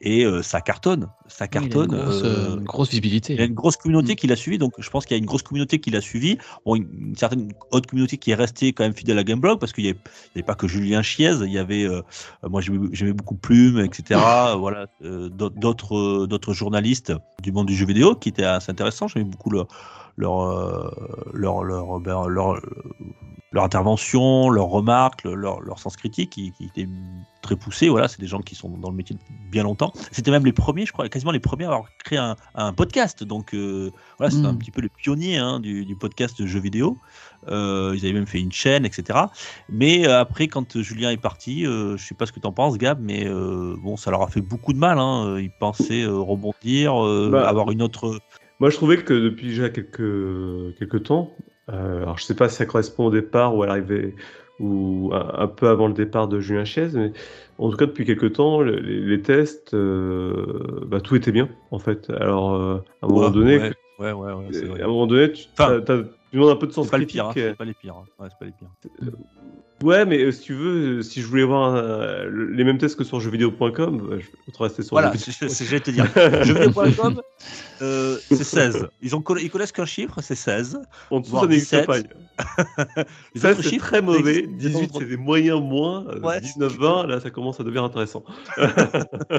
S1: et euh, ça cartonne, ça
S2: Il a une
S1: cartonne.
S2: grosse,
S1: euh,
S2: euh, une grosse visibilité.
S1: il y a une grosse communauté
S2: Mm.
S1: qui l'a suivi, donc je pense qu'il y a une grosse communauté qui l'a suivi. Bon, une, une certaine autre communauté qui est restée quand même fidèle à Gameblog parce qu'il n'y avait, pas que Julien Chiez, il y avait, euh, moi j'aimais beaucoup Plume, etc. (laughs) voilà, d'autres- d'autres journalistes du monde du jeu vidéo qui étaient assez intéressants. J'aimais beaucoup leur leur leur leur, ben, leur, leur intervention, leurs remarques, leur, leur sens critique qui, qui était très poussé. Voilà, c'est des gens qui sont dans le métier depuis bien longtemps. C'était même les premiers, je crois, quasiment les premiers à avoir créé un, un podcast. Donc euh, voilà, c'est
S2: Mm.
S1: un petit peu les pionniers hein, du, du podcast de jeux vidéo. Euh, ils avaient même fait une chaîne, etc. Mais euh, après, quand Julien est parti, euh, je sais pas ce que tu en penses, Gab, mais euh, bon, ça leur a fait beaucoup de mal. Hein. Ils pensaient euh, rebondir, euh,
S3: Bah,
S1: avoir une autre.
S3: Moi, je trouvais que depuis déjà quelques, quelques temps, euh, alors je sais pas si ça correspond au départ ou à l'arrivée, ou un, un peu avant le départ de Julien Chiez, mais en tout cas, depuis quelques temps, le- les, les tests, euh, bah, tout était bien, en fait. Alors, euh, à un moment donné,
S1: ouais, ouais, ouais, vrai.
S3: à un moment donné, tu,
S1: Enfin,
S3: demandes un peu de sens
S1: pas les pires, hein, pas les pires. hein. Ouais, c'est pas les pires.
S3: Ouais, mais euh, si tu veux, euh, si je voulais voir euh, le- les mêmes tests que sur jeuxvideo.com, euh, je peux rester sur
S1: Voilà,
S3: jeuxvideo.
S1: c'est c'est ce que j'allais te dire. Jeuxvideo.com, (laughs) euh, c'est 16. Ils, ont, ils connaissent qu'un chiffre, c'est 16.
S3: En dessous,
S1: voire (laughs)
S3: ça n'existe
S1: 17.
S3: pas.
S1: Les
S3: Ça,
S1: autres
S3: c'est
S1: chiffres,
S3: très mauvais.
S1: n'existent-
S3: 18, c'est des moyens moins.
S1: Ouais,
S3: 19,
S1: c'est-
S3: 20, là, ça commence à devenir intéressant. (laughs)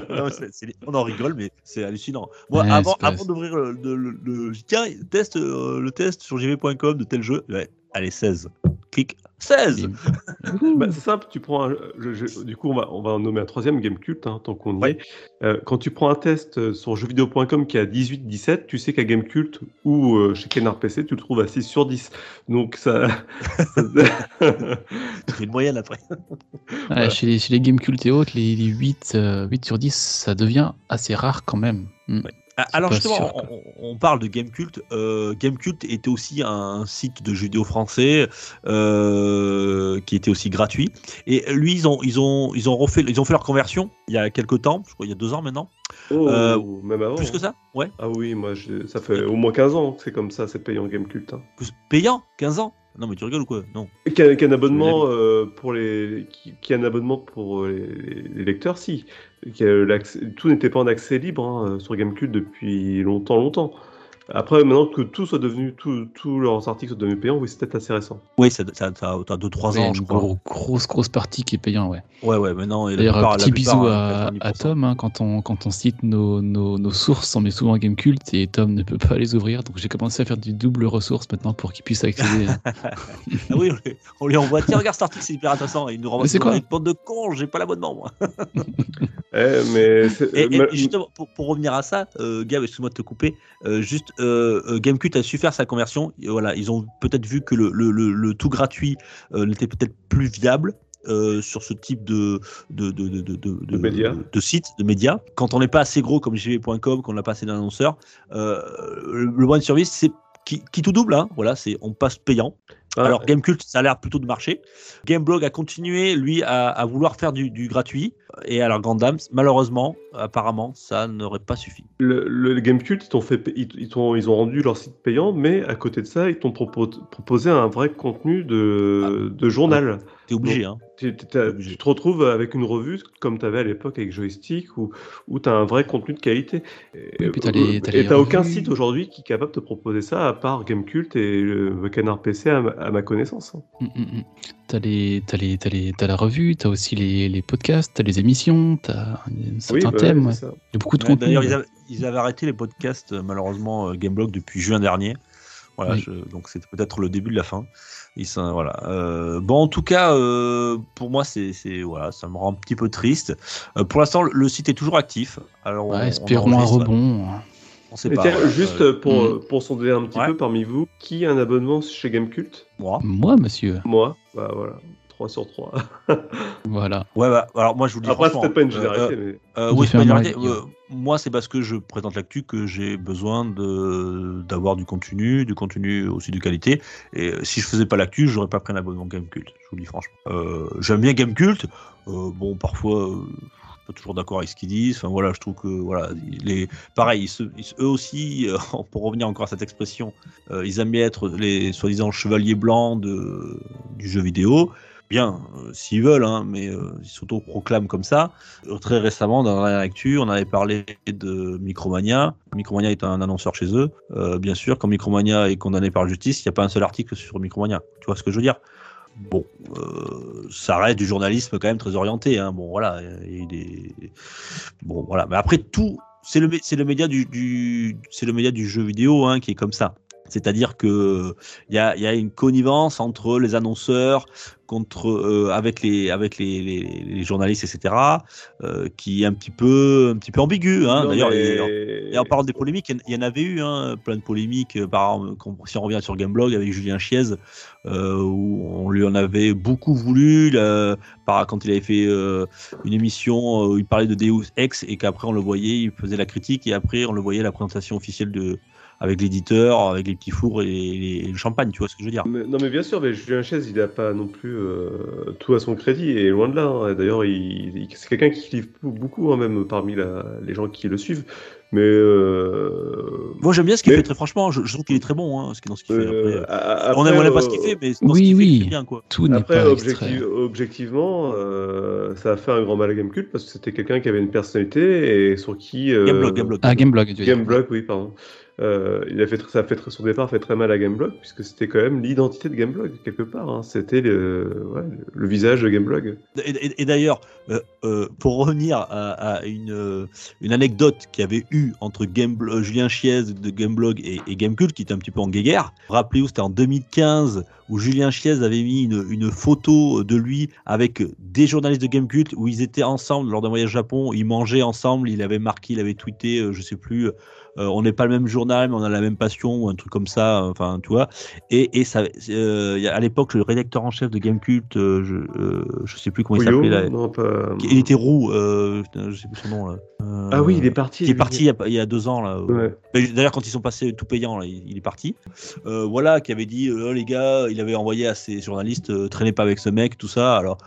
S1: Non, c'est- c'est- on en rigole, mais c'est hallucinant. Moi,
S2: Ouais,
S1: avant, avant d'ouvrir le, le, le- le- tiens, teste, euh, le test sur jv.com de tel jeu, ouais, allez, 16. Clic, 16
S2: Et- (laughs)
S3: Bah, c'est simple, tu prends un- je- je- du coup, on va, on va en nommer un troisième, Gamecult, hein, tant qu'on y
S1: Ouais.
S3: est. Euh, quand tu prends un test euh, sur jeuxvideo.com qui est à 18-17, tu sais qu'à Gamecult ou euh, chez Canard PC, tu le trouves à 6 sur 10. Donc ça. ça- (laughs) (laughs)
S1: Tu fais une moyenne après.
S2: Ouais, chez, les, chez les games cultes et autres, les, les 8, euh, 8 sur 10, ça devient assez rare quand même. Mm.
S1: Ouais. Ah, Alors justement,
S2: sûr,
S1: on, parle de Gamecult. Euh, Gamecult était aussi un site de jeux vidéo français euh, qui était aussi gratuit. Et lui, ils ont, ils ont, ils ont refait, ils ont fait leur conversion il y a quelques temps, je crois il y a deux ans maintenant.
S3: Oh,
S1: Euh,
S3: même avant.
S1: Plus que
S3: hein.
S1: ça Ouais.
S3: Ah oui, moi, je- ça fait au moins 15 ans que c'est comme ça, c'est payant Gamecult. Hein.
S1: Payant 15 ans Non mais tu rigoles ou quoi? Non.
S3: Et Qui a, qui a un abonnement euh, pour les qui, qui a un abonnement pour euh, les, les lecteurs, si. Qui a l'accès- tout n'était pas en accès libre hein, sur Gamecult depuis longtemps, longtemps. Après, maintenant que tout soit devenu, tout- tous leurs articles sont devenus payants, oui, c'est peut-être assez récent.
S1: Oui, ça, ça, ça, t'as 2-3
S2: Ouais,
S1: ans,
S2: une
S1: je crois.
S2: gros- grosse, grosse partie qui est payant, ouais.
S1: Ouais, ouais, maintenant.
S2: D'ailleurs, petit
S1: plupart,
S2: bisou
S1: hein,
S2: à,
S1: 90%.
S2: à Tom, hein, quand, on, quand on cite nos, nos, nos sources, on met souvent Game Cult et Tom ne peut pas les ouvrir, donc j'ai commencé à faire du double ressource maintenant pour qu'il puisse accéder. hein. (laughs)
S1: Ah oui, on lui, envoie. Tiens, regarde cet article, c'est hyper intéressant. Et il nous renvoie.
S2: Mais c'est quoi
S1: Une bande de cons, j'ai pas l'abonnement, moi. (laughs)
S3: Eh, mais
S1: Et,
S3: euh,
S1: et justement, pour, pour revenir à ça, euh, Gab, excuse-moi de te couper, euh, juste euh, euh, Gamecult a su faire sa conversion. Et voilà, ils ont peut-être vu que le, le, le, le tout gratuit euh, n'était peut-être plus viable. euh, sur ce type de, de, de, de, de, de,
S3: De médias.
S1: de sites, de médias. Quand on n'est pas assez gros comme jv.com, qu'on n'a pas assez d'annonceurs, euh, le, le one service, c'est qui, qui tout double, hein, voilà, c'est on passe payant.
S3: Ah,
S1: Alors Gamecult, ça a l'air plutôt de marcher. Gameblog a continué, lui, à, à vouloir faire du, du gratuit. Et alors, Grand Dame, malheureusement, apparemment, ça n'aurait pas suffi.
S3: le, le Gamecult, ils, t'ont fait, ils, ils, t'ont- ils ont rendu leur site payant, mais à côté de ça, ils t'ont propo- proposé un vrai contenu de, de journal.
S1: T'es obligé, hein.
S3: Tu, tu- tu te retrouves avec une revue comme tu avais à l'époque avec Joystick où, où tu as un vrai contenu de qualité. Et
S2: Oui, puis t'as les- t'as les
S3: tu aucun site aujourd'hui qui est capable de te proposer ça à part Gamecult et le Canard PC à, ma- à ma connaissance.
S2: Mm, mm, mm. T'as les, t'as les, t'as les, t'as la revue, t'as aussi les, les podcasts, t'as les émissions, t'as un certain
S3: bah,
S2: thème.
S3: c'est
S2: ouais. Il y a beaucoup de
S1: Ouais,
S2: contenu.
S1: D'ailleurs,
S2: ouais.
S1: ils, avaient- ils avaient arrêté les podcasts, euh, malheureusement, euh, Gameblog depuis juin dernier. Voilà,
S2: Oui.
S1: je- donc c'était peut-être le début de la fin. Ils sont- voilà. Euh, bon, en tout cas, euh, pour moi, c'est, c'est- voilà, ça me rend un petit peu triste. Euh, pour l'instant, le, site est toujours actif. Alors,
S2: Ouais,
S1: on
S2: espérons un rebond.
S1: On sait pas. voilà.
S3: juste
S1: Euh,
S3: pour,
S2: hmm.
S3: pour sonder un petit
S1: Ouais.
S3: peu parmi vous, qui a un abonnement chez Gamecult?
S1: Moi.
S2: Moi, monsieur.
S3: Moi, bah voilà, 3 sur 3. (laughs)
S2: Voilà.
S1: Ouais, bah, alors moi, je vous dis
S3: Après, peut-être pas une
S1: euh,
S3: généralité, mais.
S1: Euh, oui, Euh, moi, c'est parce que je présente l'actu que j'ai besoin d'avoir du contenu, du contenu aussi de qualité. Et euh, si je faisais pas l'actu, j'aurais pas pris un abonnement Gamecult. Je vous le dis franchement. Euh, J'aime bien Gamecult. Euh, bon, parfois, euh, toujours d'accord avec ce qu'ils disent. Enfin voilà, je trouve que voilà, les, pareil, eux aussi, euh, (laughs) pour revenir encore à cette expression, euh, ils aiment bien être les soi-disant chevaliers blancs du jeu vidéo. Bien, euh, s'ils veulent, hein, mais ils s'auto-proclament comme ça. Très récemment, dans la actu, on avait parlé de Micromania. Micromania est un annonceur chez eux. Bien sûr, quand Micromania est condamné par justice, il n'y a pas un seul article sur Micromania. Tu vois ce que je veux dire? Bon, euh, ça reste du journalisme quand même très orienté. Hein. Bon, voilà, eu des... Bon, voilà. Mais après, tout, c'est le, c'est le média du, c'est le média du jeu vidéo hein, qui est comme ça. C'est-à-dire que il y a, y a une connivence entre les annonceurs, contre euh, avec les avec les, les, les journalistes, etc. euh, qui est un petit peu un petit peu ambigu. Hein. D'ailleurs,
S3: mais-
S1: et- en parlant des polémiques, il y en- avait eu, hein, plein de polémiques. euh, Par si on revient sur Gameblog avec Julien Chiez, euh, où on lui en avait beaucoup voulu, là, par, quand il avait fait euh, une émission euh, où il parlait de Deus Ex et qu'après on le voyait, il faisait la critique et après on le voyait à la présentation officielle de avec l'éditeur, avec les petits fours et, les- et le champagne, tu vois ce que je veux dire.
S3: Mais- non mais bien sûr, mais Julien Chaise, il n'a pas non plus euh, tout à son crédit, et loin de là. hein. D'ailleurs, il, il- c'est quelqu'un qui livre beaucoup, hein, même parmi la- les gens qui le suivent. Mais euh,
S1: Moi j'aime bien ce qu'il
S3: Mais-
S1: fait, très franchement, je, je trouve qu'il est très bon hein, ce qu'il- dans ce qu'il fait.
S3: euh,
S1: Après,
S3: a-
S1: on
S3: après,
S1: aime ou on n'aime pas ce
S3: euh,
S1: qu'il fait, mais dans
S2: oui,
S1: ce qu'il fait,
S2: oui.
S1: c'est bien quoi.
S2: Tout
S3: Après,
S2: pas
S3: objectivement, euh, ça a fait un grand mal à Gamecult parce que c'était quelqu'un qui avait une personnalité et sur qui. euh,
S1: Gameblog, Gameblog.
S2: Ah, Gameblog.
S3: Gameblog, oui, pardon. Euh, il a fait, ça a fait son départ fait très mal à Gameblog puisque c'était quand même l'identité de Gameblog quelque part. hein. C'était le, visage de Gameblog.
S1: Et, d'ailleurs, euh, euh, pour revenir à, euh, une anecdote qu'il y avait eu entre Gamebl- euh, Julien Chiez de Gameblog et, Gamecult, qui était un petit peu en guéguerre. Rappelez-vous, c'était en 2015 où Julien Chiez avait mis une, une photo de lui avec des journalistes de Gamecult où ils étaient ensemble lors d'un voyage au Japon. Ils mangeaient ensemble. Il avait marqué, il avait tweeté, je sais plus. Euh, on n'est pas le même journal, mais on a la même passion ou un truc comme ça. Enfin, tu vois. Et, et ça, euh, il à l'époque, le rédacteur en chef de Gamecult, euh, je, euh, je sais plus comment il s'appelait
S3: pas...
S1: Il était roux, euh, je sais plus son nom là. Euh,
S3: Ah oui, il est parti.
S1: Qui est parti il y a, il y a deux ans là.
S3: Ouais.
S1: D'ailleurs, quand ils sont passés tout payant, là, il, il est parti. Euh, voilà, qui avait dit, euh, les gars, il avait envoyé à ses journalistes, euh, traînez pas avec ce mec, tout ça. Alors,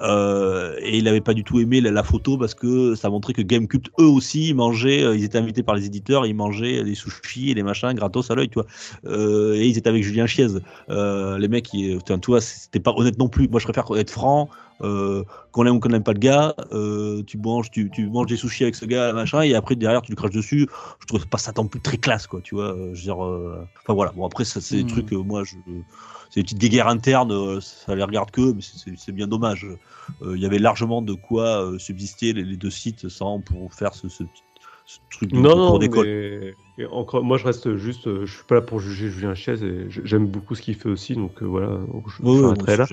S1: euh, et il n'avait pas du tout aimé la, la photo parce que ça montrait que Gamecult, eux aussi, ils mangeaient, euh, ils étaient invités par les éditeurs, ils mangeaient des sushis et des machins gratos à l'œil, tu vois. Euh, et ils étaient avec Julien Chiez. Les mecs, ils, tu vois, c'était pas honnête non plus. Moi, je préfère être franc. Qu'on aime ou qu'on n'aime pas le gars, tu manges, tu, tu manges des sushis avec ce gars, machin, et après derrière tu lui craches dessus. Je trouve pas ça tant plus très classe, quoi, tu vois. je veux dire, enfin voilà. Bon après, ça, c'est des
S2: Hmm.
S1: trucs, euh, moi, je, des petites guerres internes, euh, ça les regarde que, mais c'est- bien dommage. Euh, Il y avait largement de quoi euh, subsister les, les deux sites sans pour faire ce, ce, petit- ce truc de, de
S3: Non,
S1: cours d'école.
S3: mais et encore, moi je reste juste, euh, je suis pas là pour juger Julien Chiez et j'aime beaucoup ce qu'il fait aussi, donc euh, voilà, je,
S1: moi
S3: là.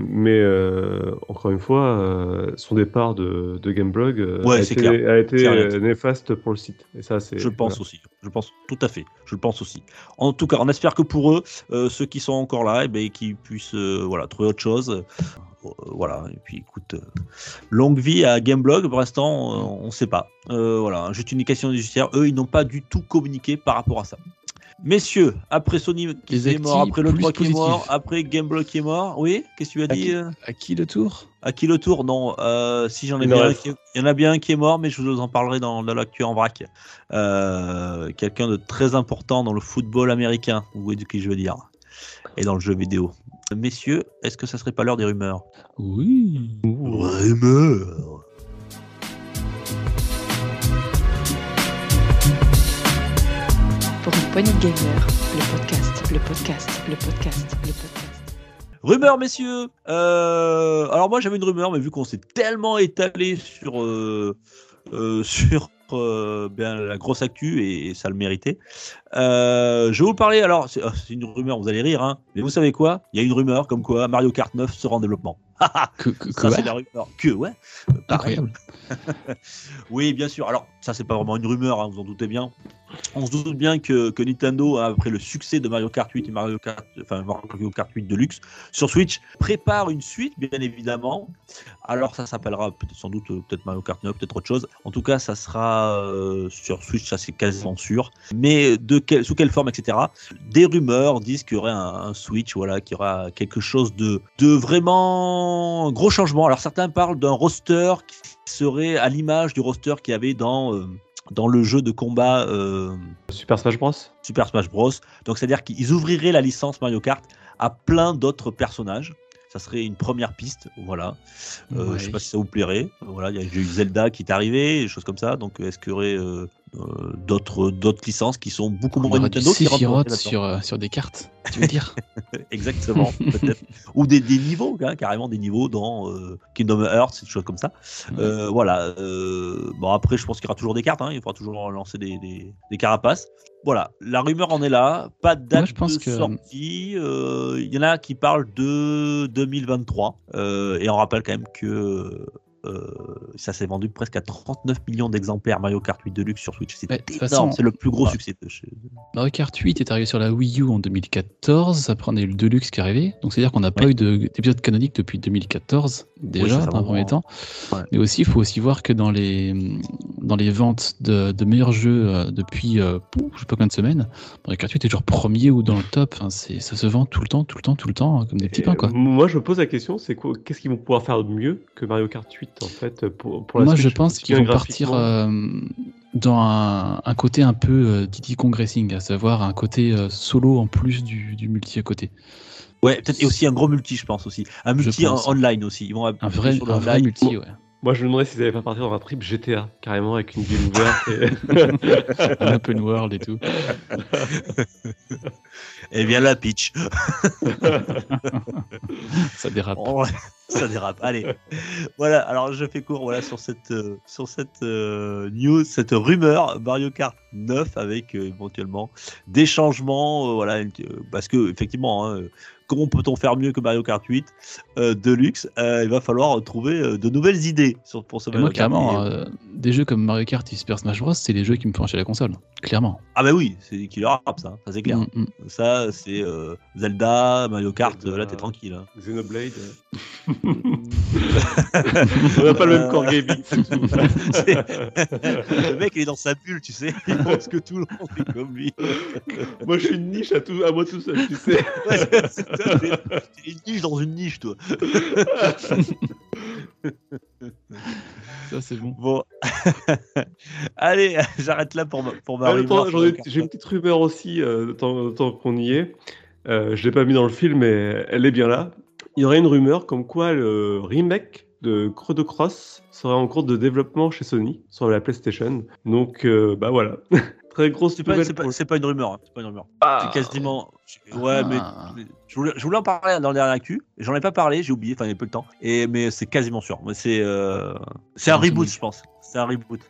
S3: Mais euh, encore une fois, euh, son départ de, de Gameblog
S1: Ouais,
S3: a, été,
S1: clair.
S3: a été
S1: C'est net.
S3: néfaste pour le site. Et ça, c'est.
S1: Je pense
S3: voilà.
S1: aussi. Je pense tout à fait. Je le pense aussi. En tout cas, on espère que pour eux, euh, ceux qui sont encore là, eh ben, qu'ils puissent voilà, trouver autre chose. Euh, voilà. Et puis, écoute, euh, longue vie à Gameblog. Pour l'instant, euh, on ne sait pas. Euh, voilà. Juste une question judiciaire. Eux, ils n'ont pas du tout communiqué par rapport à ça. Messieurs, après Sony qui
S2: Les
S1: est mort, après le
S2: plus
S1: 3 qui est mort, après Gameblog qui est mort, oui, qu'est-ce que tu as
S2: À
S1: dit
S2: qui, à qui le tour?
S1: À qui le tour? Non, euh, si j'en ai
S3: Il
S1: bien
S3: en
S1: un
S3: reste.
S1: qui est- il y en a bien un qui est mort, mais je vous en parlerai dans, dans l'actu en vrac. Euh, Quelqu'un de très important dans le football américain, vous voyez de qui je veux dire, et dans le jeu vidéo. Messieurs, est-ce que ça serait pas l'heure des rumeurs?
S2: Oui.
S1: Rumeurs
S4: Pour une poignée de gamers, le podcast, le podcast, le podcast, le podcast.
S1: Rumeurs, messieurs Euh, Alors moi j'avais une rumeur, mais vu qu'on s'est tellement étalé sur, euh, euh, (laughs) sur euh, bien, la grosse actu, et, et ça le méritait, euh, je vais vous parler, alors c'est c'est une rumeur, vous allez rire, hein, mais vous savez quoi? Il y a une rumeur comme quoi Mario Kart 9 sera en développement.
S2: Que, que-
S1: Ça
S2: quoi
S1: c'est la rumeur. Que ouais.
S2: Incroyable. (laughs)
S1: Oui, bien sûr. Alors, ça, c'est pas vraiment une rumeur, hein, vous en doutez bien. On se doute bien que, Nintendo, après le succès de Mario Kart 8 et Mario Kart, enfin, Mario Kart 8 Deluxe sur Switch, prépare une suite, bien évidemment. Alors ça s'appellera sans doute euh, peut-être Mario Kart 9, peut-être autre chose. En tout cas, ça sera euh, sur Switch, ça c'est quasiment sûr. Mais de sous quelle forme, etc. Des rumeurs disent qu'il y aurait un, Switch, voilà, qu'il y aura quelque chose de, de vraiment gros changement. Alors certains parlent d'un roster serait à l'image du roster qu'il y avait dans euh, dans le jeu de combat euh,
S3: Super Smash Bros.
S1: Super Smash Bros. Donc c'est-à-dire qu'ils ouvriraient la licence Mario Kart à plein d'autres personnages. Ça serait une première piste, voilà. Euh,
S2: Ouais.
S1: Je sais pas si ça vous plairait. Voilà, il y a eu Zelda qui est arrivé, des choses comme ça. Donc est-ce qu'il y aurait euh, d'autres d'autres licences qui sont beaucoup moins Nintendo qui
S2: sur, euh, sur des cartes, tu veux dire (laughs)
S1: Exactement, (laughs) peut-être. Ou des, des niveaux, hein, carrément des niveaux dans euh, Kingdom Hearts, des choses comme ça. Euh, voilà. euh, bon, après, je pense qu'il y aura toujours des cartes. hein, il faudra toujours lancer des, des- des carapaces. Voilà. La rumeur en est là. Pas de date
S2: Moi, je pense
S1: de
S2: que-
S1: sortie. euh, Il y en a qui parlent de 2023. euh, et on rappelle quand même que. Euh, ça s'est vendu presque à 39 millions d'exemplaires Mario Kart 8 Deluxe sur Switch. C'est
S2: de
S1: énorme, le plus gros
S2: bah,
S1: succès de chez
S2: Mario Kart 8 est arrivé sur la Wii U en 2014, après on a eu le Deluxe qui est arrivé, donc c'est-à-dire qu'on n'a pas eu de- d'épisode canonique depuis 2014 déjà
S1: fait
S2: dans un premier temps.
S1: Ouais.
S2: Mais aussi, il faut aussi voir que dans les, dans les ventes de, de meilleurs jeux euh, depuis euh, je sais pas combien de semaines, Mario Kart 8 est toujours premier ou dans le top, enfin, ça se vend tout le temps, tout le temps, tout le temps, hein, comme des petits
S3: Et,
S2: pains quoi.
S3: Moi, je me pose la question, c'est quoi Qu'est-ce qu'ils vont pouvoir faire de mieux que Mario Kart 8 en fait pour, pour la
S2: Moi, je pense qu'ils vont partir euh, dans un, un côté un peu euh, Diddy Kong Racing, à savoir un côté euh, solo en plus du, du multi à côté.
S1: Ouais, peut-être et aussi un gros multi, je pense aussi. Un multi en- online aussi. Ils vont
S2: Un vrai, un vrai multi, ouais.
S3: Moi, je me demandais s'ils allaient pas partir dans un trip GTA, carrément avec une ville ouverte. et- (laughs)
S2: un open world et tout.
S1: Et bien la pitch. (laughs)
S2: Ça dérape.
S1: Oh, ça dérape. Allez. Voilà, alors je fais court voilà, sur cette, euh, sur cette euh, news, cette rumeur Mario Kart 9 avec euh, éventuellement des changements. euh, voilà, euh, parce que effectivement, hein, comment peut-on faire mieux que Mario Kart 8 euh, Deluxe Euh, Il va falloir trouver euh, de nouvelles idées sur, pour ce
S2: Et
S1: Mario
S2: moi,
S1: Kart.
S2: clairement,
S1: Et-
S2: euh, des jeux comme Mario Kart et Super Smash Bros, c'est les jeux qui me font acheter la console. Clairement.
S1: Ah bah oui, c'est des killer apps, ça, ça c'est clair.
S2: Mm, mm.
S1: Ça, c'est euh, Zelda, Mario Kart,
S3: Zelda.
S1: là t'es tranquille. hein.
S3: Xenoblade. (laughs) On n'a pas le même core gaming. (laughs)
S1: le mec il est dans sa bulle, tu sais. Il pense que tout le monde est comme lui.
S3: moi, je suis une niche à, tout, à moi tout seul, tu sais. (laughs)
S1: Ouais, une niche dans une niche, toi. (laughs)
S2: Ça, c'est bon.
S1: Bon. (laughs) Allez, j'arrête là pour ma, pour ma
S3: Ah, attends, j'en ai-. J'ai une petite rumeur aussi, euh, tant, tant qu'on y est. Euh, je l'ai pas mis dans le film, mais elle est bien là. Il y aurait une rumeur comme quoi le remake de Chrono Cross serait en cours de développement chez Sony sur la PlayStation. Donc, euh, bah voilà. (laughs) Très grosse
S1: C'est pas,
S3: nouvelle
S1: c'est pas- pas une rumeur. hein, C'est pas une rumeur.
S3: Ah.
S1: C'est quasiment. Ouais, mais
S2: Ah.
S1: je voulais, je voulais en parler dans le dernier actu. J'en ai pas parlé, j'ai oublié. Enfin, il y a peu de temps. Et mais c'est quasiment sûr. Mais c'est euh, c'est un reboot, je pense. C'est un reboot.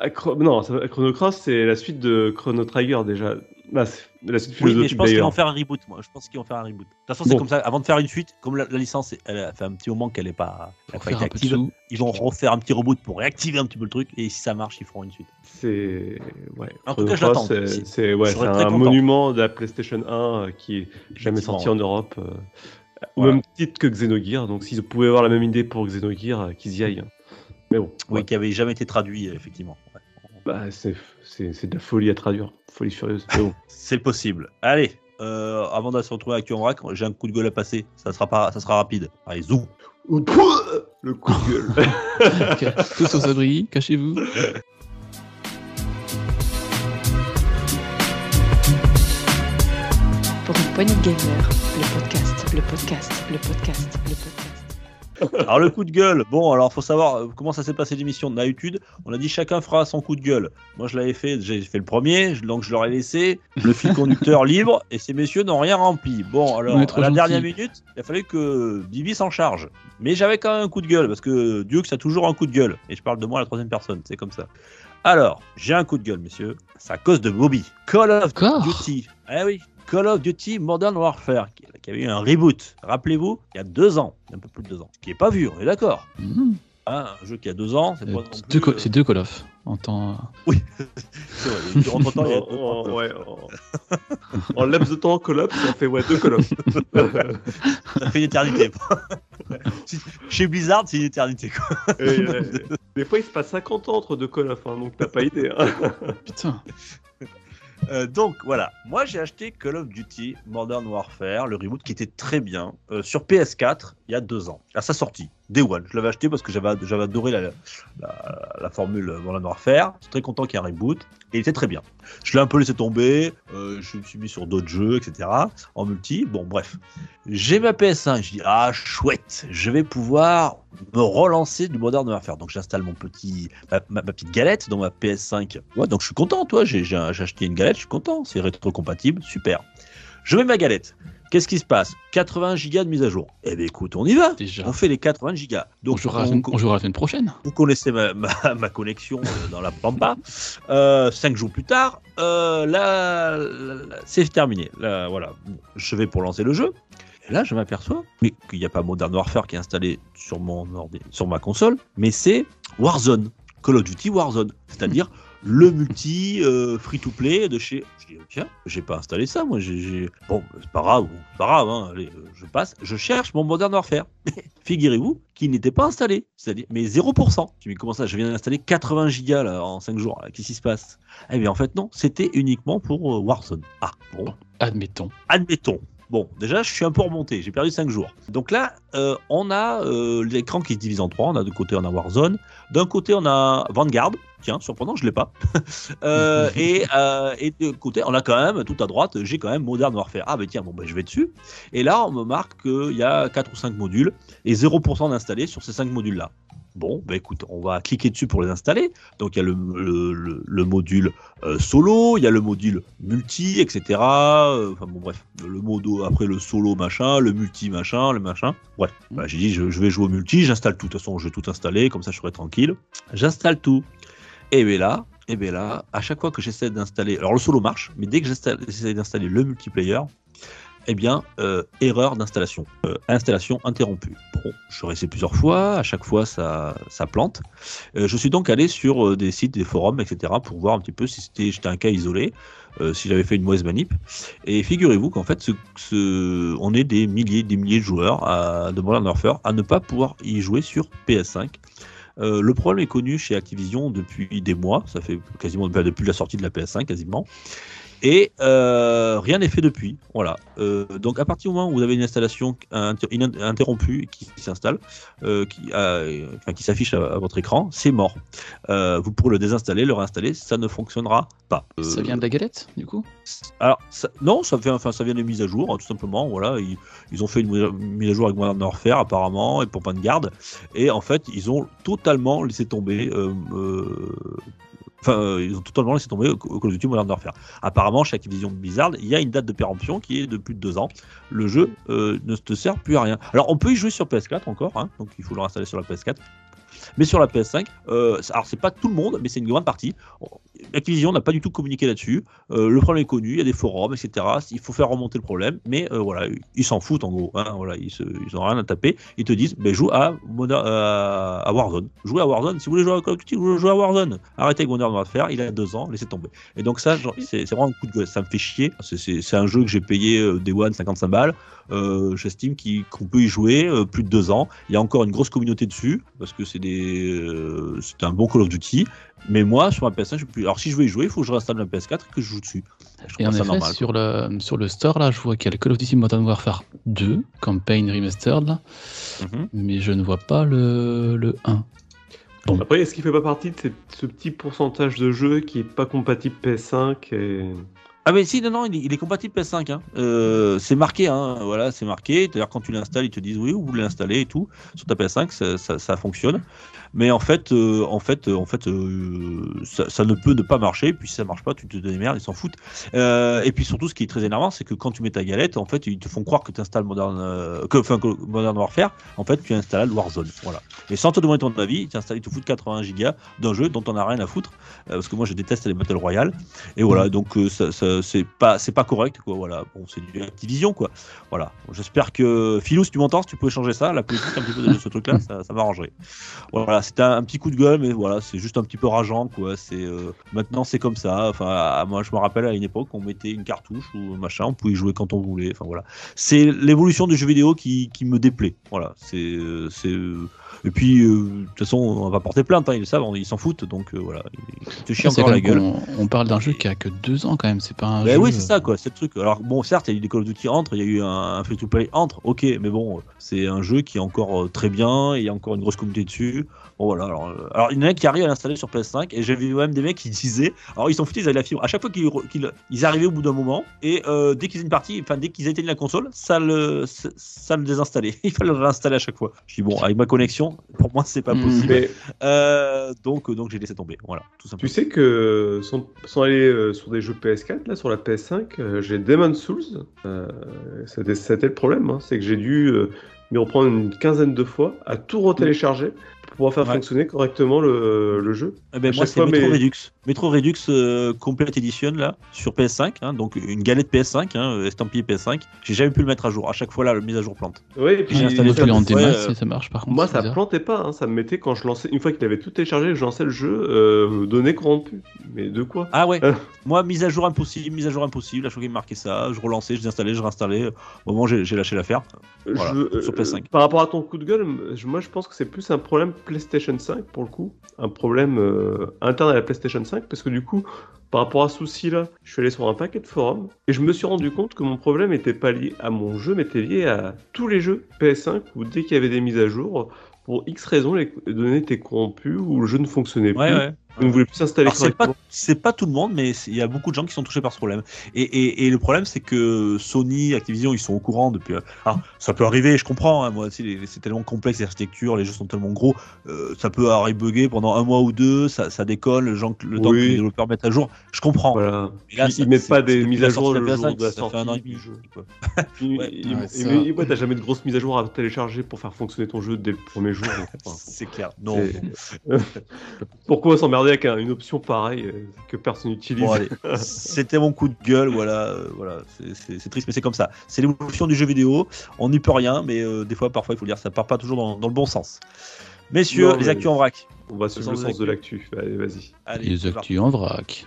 S3: Acro- Non, ça- Chrono Cross, c'est la suite de Chrono Trigger déjà. Bah, la suite
S1: Oui, mais je pense qu'ils vont faire un reboot, moi. Je pense qu'ils vont faire un reboot. De toute façon, c'est comme ça. Avant de faire une suite, comme la, la licence, elle a fait un petit moment qu'elle n'est pas, elle été active, ils vont refaire un petit reboot pour réactiver un petit peu le truc. Et si ça marche, ils feront une suite.
S3: C'est ouais.
S1: En tout
S3: Chrono
S1: cas, je
S3: Cross,
S1: l'attends.
S3: C'est ouais, un
S1: content.
S3: monument de la PlayStation 1 euh, qui est jamais sorti
S1: ouais.
S3: en Europe. euh, Au
S1: Voilà.
S3: même titre que Xenogears. Donc, s'ils pouvaient avoir la même idée pour Xenogears, euh, qu'ils y aillent. Mais bon,
S1: Oui,
S3: ouais.
S1: qui avait jamais été traduit, effectivement. Ouais.
S3: Bah, c'est c'est- c'est de la folie à traduire. Folie furieuse. Mais bon. (laughs)
S1: C'est possible. Allez, euh, avant de se retrouver avec en vrac, j'ai un coup de gueule à passer. Ça sera pas, ça sera rapide. Allez, zou.
S3: Le coup de gueule.
S2: Tous aux abris, cachez-vous.
S4: Pour une poignée de le podcast, le podcast, le podcast, le podcast. (laughs)
S1: Alors le coup de gueule. Bon, alors faut savoir euh, comment ça s'est passé l'émission. D'habitude, on a dit chacun fera son coup de gueule. Moi, je l'avais fait. J'ai fait le premier, donc je leur ai laissé le fil (laughs) conducteur libre, et ces messieurs n'ont rien rempli. Bon, alors à la dernière minute, il a fallu que Divi s'en charge. Mais j'avais quand même un coup de gueule parce que Dieu que ça a toujours un coup de gueule. Et je parle de moi à la troisième personne. C'est comme ça. Alors, j'ai un coup de gueule, messieurs. C'est à cause de Bobby. Call of Duty. Eh oui, Call of Duty Modern Warfare, qui, qui avait eu un reboot. Rappelez-vous, il y a deux ans, un peu plus de deux ans. Ce qui est pas vu, on est d'accord.
S2: Mhm.
S1: Hein, un jeu qui a deux ans, c'est
S2: Euh, deux, co-
S1: euh,
S2: c'est deux Call of. en temps.
S1: Oui, (laughs) c'est vrai. Entre temps, il y a-
S3: En, en- ouais, en- en laps de temps, Call of, ça fait ouais, deux Call of.
S1: ça fait une éternité. (laughs) Chez Blizzard, c'est une éternité. Quoi.
S3: Et, euh, des fois, il se passe 50 ans entre deux Call of, hein, donc t'as pas idée. hein.
S2: Putain.
S1: Euh, donc voilà, moi j'ai acheté Call of Duty Modern Warfare, le reboot qui était très bien, euh, sur PS4 il y a deux ans, à sa sortie, Day One. Je l'avais acheté parce que j'avais adoré la, la, la formule Modern Warfare, je suis très content qu'il y ait un reboot, et il était très bien. Je l'ai un peu laissé tomber, euh, je me suis mis sur d'autres jeux, etc. En multi, bon bref. J'ai ma PS5, je dis ah chouette, je vais pouvoir me relancer du Modern Warfare. Donc j'installe mon petit, ma, petite galette dans ma PS5. Ouais, donc je suis content, toi, j'ai acheté une galette, je suis content, c'est rétro-compatible, super. Je mets ma galette. Qu'est-ce qui se passe? 80 gigas de mise à jour. Eh bien écoute, on y va.
S2: Déjà.
S1: On fait les 80 gigas.
S2: On
S1: Donc
S2: jouera, la
S1: on-
S2: semaine- on jouera la semaine prochaine.
S1: vous connaissez ma, ma, (laughs) ma connexion euh, dans la Pampa. Euh, cinq jours plus tard, euh, là, là, là, c'est terminé. Là, voilà, je vais pour lancer le jeu. Et là, je m'aperçois qu'il n'y a pas Modern Warfare qui est installé sur mon ordi, sur ma console, mais c'est Warzone, Call of Duty Warzone, c'est-à-dire le multi euh, free-to-play de chez. Je dis tiens, j'ai pas installé ça, moi. J'ai, Bon, c'est pas grave, c'est pas grave. hein, allez, euh, je passe, je cherche mon Modern Warfare. (laughs) Figurez-vous qu'il n'était pas installé, c'est-à-dire mais 0%. Je me dis comment ça Je viens d'installer 80 gigas là, en 5 jours. Qu'est-ce qui se passe? Eh bien en fait non, c'était uniquement pour euh, Warzone. Ah bon,
S2: Admettons.
S1: admettons. Bon, déjà, je suis un peu remonté, j'ai perdu 5 jours. Donc là, euh, on a euh, l'écran qui se divise en trois. On a de côté, on a Warzone. D'un côté, on a Vanguard. Tiens, surprenant, je l'ai pas. (laughs) Euh, et, euh, et de côté, on a quand même, tout à droite, j'ai quand même Modern Warfare. Ah, ben tiens, bon, ben, je vais dessus. Et là, on me marque qu'il y a 4 ou 5 modules et 0% d'installés sur ces 5 modules-là. Bon, ben écoute, on va cliquer dessus pour les installer. Donc il y a le, le- le- le module euh, solo, il y a le module multi, etc. Euh, Enfin bon, bref, le modo après le solo machin, le multi machin, le machin. Bref, Voilà, j'ai dit je, je vais jouer au multi, j'installe tout. De toute façon, je vais tout installer, comme ça je serai tranquille. J'installe tout. Et bien là, bien à chaque fois que j'essaie d'installer, alors le solo marche, mais dès que j'essaie d'installer le multiplayer, eh bien, euh, erreur d'installation. Euh, installation interrompue. Bon, je essayé plusieurs fois, à chaque fois ça, ça plante. Euh, je suis donc allé sur des sites, des forums, etc. pour voir un petit peu si c'était un cas isolé, si j'avais fait une mauvaise manip. Et figurez-vous qu'en fait, on est des milliers, des milliers de joueurs à, de Modern Warfare à ne pas pouvoir y jouer sur PS5. Euh, le problème est connu chez Activision depuis des mois, ça fait quasiment depuis la sortie de la PS5 quasiment. Et euh, rien n'est fait depuis. Voilà. Euh, donc à partir du moment où vous avez une installation inter- in- interrompue qui s'installe, euh, qui, a- enfin, qui s'affiche à, à votre écran, c'est mort. Vous pourrez le désinstaller, le réinstaller, ça ne fonctionnera pas.
S2: Ça vient de la galette, du coup?
S1: Alors, ça- non, ça vient, enfin, ça vient des mises à jour, hein, tout simplement. Voilà, ils, ils ont fait une mise à- jour avec Modern Warfare, apparemment, et pour garde. Et en fait, ils ont totalement laissé tomber. Enfin, euh, ils ont totalement laissé tomber Call of Duty Modern Warfare. Apparemment, chez Activision Blizzard, il y a une date de péremption qui est de plus de deux ans. Le jeu euh, ne te sert plus à rien. Alors, on peut y jouer sur PS4 encore, hein, donc il faut le réinstaller sur la PS4. Mais sur la PS5, euh, alors c'est pas tout le monde, mais c'est une grande partie. Activision n'a pas du tout communiqué là-dessus. Euh, le problème est connu, il y a des forums, etc. Il faut faire remonter le problème, mais euh, voilà, ils s'en foutent en gros. hein, voilà, ils, se, ils ont rien à taper. Ils te disent, ben, joue à, Moder- à, Warzone. Jouez à Warzone. Si vous voulez jouer à Call of Duty, jouez à Warzone. Arrêtez avec Modern Warfare. Il a deux ans, laissez tomber. Et donc ça, c'est vraiment un coup de gueule. Ça me fait chier. C'est- un jeu que j'ai payé euh, Day One 55 balles. Euh, J'estime qu'on peut y jouer euh, plus de deux ans. Il y a encore une grosse communauté dessus parce que c'est des, euh, c'est un bon Call of Duty. Mais moi, sur ma PS5, je peux plus. Alors si je veux y jouer, il faut que je réinstalle ma PS4 et que je joue dessus. Je
S2: Et en
S1: ça
S2: effet,
S1: normal.
S2: sur le, sur le store, là, je vois qu'il y a le Call of Duty Modern Warfare 2, Campaign Remastered, là,
S1: Mhm.
S2: mais je ne vois pas le, le 1. Bon.
S3: Après, est-ce qu'il fait pas partie de cette- ce petit pourcentage de jeux qui est pas compatible PS5 et...
S1: Ah mais si non non il est, il est compatible PS5 hein. Euh, c'est marqué hein, voilà c'est marqué d'ailleurs quand tu l'installes ils te disent oui vous voulez l'installer et tout sur ta PS5 ça, ça, ça fonctionne mais en fait euh, en fait euh, en fait euh, ça, ne peut ne pas marcher puis si ça marche pas tu te démerdes ils s'en foutent et puis surtout ce qui est très énervant c'est que quand tu mets ta galette en fait ils te font croire que tu installes Modern que enfin que Modern Warfare en fait tu installes Warzone voilà et sans te demander ton avis tu installes ils te foutent 80 gigas d'un jeu dont on a rien à foutre parce que moi je déteste les battle royale et voilà donc ça, c'est pas c'est pas correct quoi. Voilà, bon, c'est du Activision quoi. Voilà. J'espère que Philou, si tu m'entends, si tu peux changer ça, la politique un petit peu de ce truc-là, ça, ça m'arrangerait. Voilà, c'était un, un petit coup de gueule, mais voilà, c'est juste un petit peu rageant quoi. C'est euh, maintenant c'est comme ça. Enfin, à- moi je me rappelle à une époque, on mettait une cartouche ou machin, on pouvait y jouer quand on voulait. Enfin voilà, c'est l'évolution du jeu vidéo qui, qui me déplaît. Voilà, c'est euh, c'est euh, et puis, euh, de toute façon, on va porter plainte, hein, ils le savent, ils s'en foutent, donc euh, voilà, ils te chient encore la gueule.
S2: On, parle d'un jeu qui a que deux ans quand même, c'est pas un
S1: Ben
S2: jeu.
S1: oui, c'est ça, quoi, c'est le truc. Alors, bon, certes, il y a eu des Call of Duty entre, il y a eu un, un free-to-play entre, ok, mais bon, c'est un jeu qui est encore très bien, il y a encore une grosse communauté dessus. Bon, voilà, alors, euh, alors il y en a qui arrivent à l'installer sur PS5, et j'ai vu même des mecs qui disaient, alors ils s'en foutaient, ils avaient la fibre. À chaque fois qu'ils ils arrivaient au bout d'un moment, et euh, dès qu'ils faisaient une partie, enfin, dès qu'ils éteignent la console, ça le, ça, le désinstallait. (laughs) il fallait le réinstaller à chaque fois. Je dis, bon, avec ma connexion, pour moi, c'est pas
S2: Mhm.
S1: possible.
S3: Mais
S1: Euh, donc, donc j'ai laissé tomber, voilà, tout simplement.
S3: tu sais que sans, sans aller sur des jeux PS4, là sur la PS5, euh, j'ai Demon's Souls. Euh, C'était c'était le problème, hein, c'est que j'ai dû euh, m'y reprendre une quinzaine de fois à tout retélécharger pour pouvoir faire
S1: Ouais.
S3: fonctionner correctement le, le jeu.
S1: Eh ben, moi, c'est Metro
S3: mais-
S1: Redux. Metro Redux euh, Complete Edition, là, sur PS5. hein, donc, une galette PS5, hein, estampillée PS5. J'ai jamais pu le mettre à jour. À chaque fois, là, le mise à jour plante.
S3: Ouais, et puis
S1: J'ai installé ça
S2: en démat,
S1: euh,
S2: si ça marche par contre.
S3: Moi, ça
S2: bizarre.
S3: plantait pas, hein, ça me mettait quand je lançais, une fois qu'il avait tout téléchargé, je lançais le jeu, euh, données corrompues. Mais de quoi?
S1: Ah ouais
S3: Euh.
S1: Moi, mise à jour impossible, mise à jour impossible. À chaque fois qu'il me marquait ça, je relançais, je désinstallais, je réinstallais. Au moment, j'ai lâché l'affaire. Voilà, sur PS5.
S3: par rapport à ton coup de gueule, moi je pense que c'est plus un problème PlayStation 5 pour le coup, un problème euh, interne à la PlayStation 5, parce que du coup, par rapport à ce souci-là, je suis allé sur un paquet de forums et je me suis rendu compte que mon problème n'était pas lié à mon jeu, mais était lié à tous les jeux PS5 où dès qu'il y avait des mises à jour, pour X raisons, les données étaient corrompues ou le jeu ne fonctionnait plus.
S1: Ouais.
S3: Vous ne voulez plus s'installer
S1: Alors, c'est pas, pas tout le monde, mais il y a beaucoup de gens qui sont touchés par ce problème. Et, et, et le problème, c'est que Sony, Activision, ils sont au courant depuis. Alors, ça peut arriver, je comprends. hein, moi c'est tellement complexe l'architecture, les jeux sont tellement gros, euh, ça peut arriver bugger pendant un mois ou deux, ça, ça décolle, le, gens, le temps que
S3: Oui.
S1: les développeurs mettent à jour. Je comprends.
S3: Voilà.
S1: Mais là,
S3: Ils- ils mettent pas des mises à jour
S1: sortie de
S3: le
S1: la
S3: jour
S1: PS5,
S3: de la
S1: ça fait un
S3: sortie
S1: an et demi. (laughs) Ouais.
S2: Ouais,
S3: ouais, t'as jamais de grosse mise à jour à télécharger pour faire fonctionner ton jeu dès le premier jour. (laughs)
S1: C'est clair. Non.
S3: c'est- (laughs) Pourquoi s'emmerder avec un- une option pareille euh, que personne n'utilise
S1: Bon, (laughs) c'était mon coup de gueule, voilà, euh, voilà, c'est- triste, mais c'est comme ça. C'est l'évolution du jeu vidéo, on n'y peut rien, mais euh, des fois, parfois, il faut le dire, ça part pas toujours dans, dans le bon sens. Messieurs,
S3: Non,
S1: les actus en vrac.
S3: On va suivre le sens de
S1: actu.
S3: l'actu. Allez, vas-y.
S2: Les actus en vrac.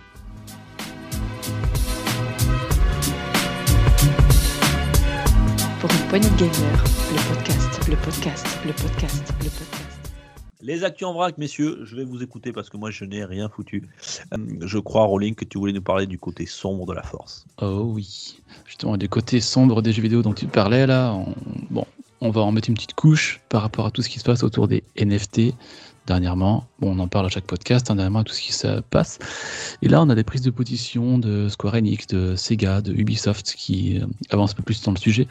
S4: Pour une poignée de gamers, le podcast, le podcast, le podcast, le podcast.
S1: Les actus en vrac, messieurs, je vais vous écouter parce que moi, je n'ai rien foutu. Euh, je crois, Rolling, que tu voulais nous parler du côté sombre de la force.
S2: Oh oui. Justement, du côté sombre des jeux vidéo dont tu parlais là, on... bon, on va en mettre une petite couche par rapport à tout ce qui se passe autour des NFT dernièrement. Bon, on en parle à chaque podcast, hein, dernièrement, tout ce qui se passe. Et là, on a des prises de position de Square Enix, de Sega, de Ubisoft qui euh, avancent un peu plus dans le sujet,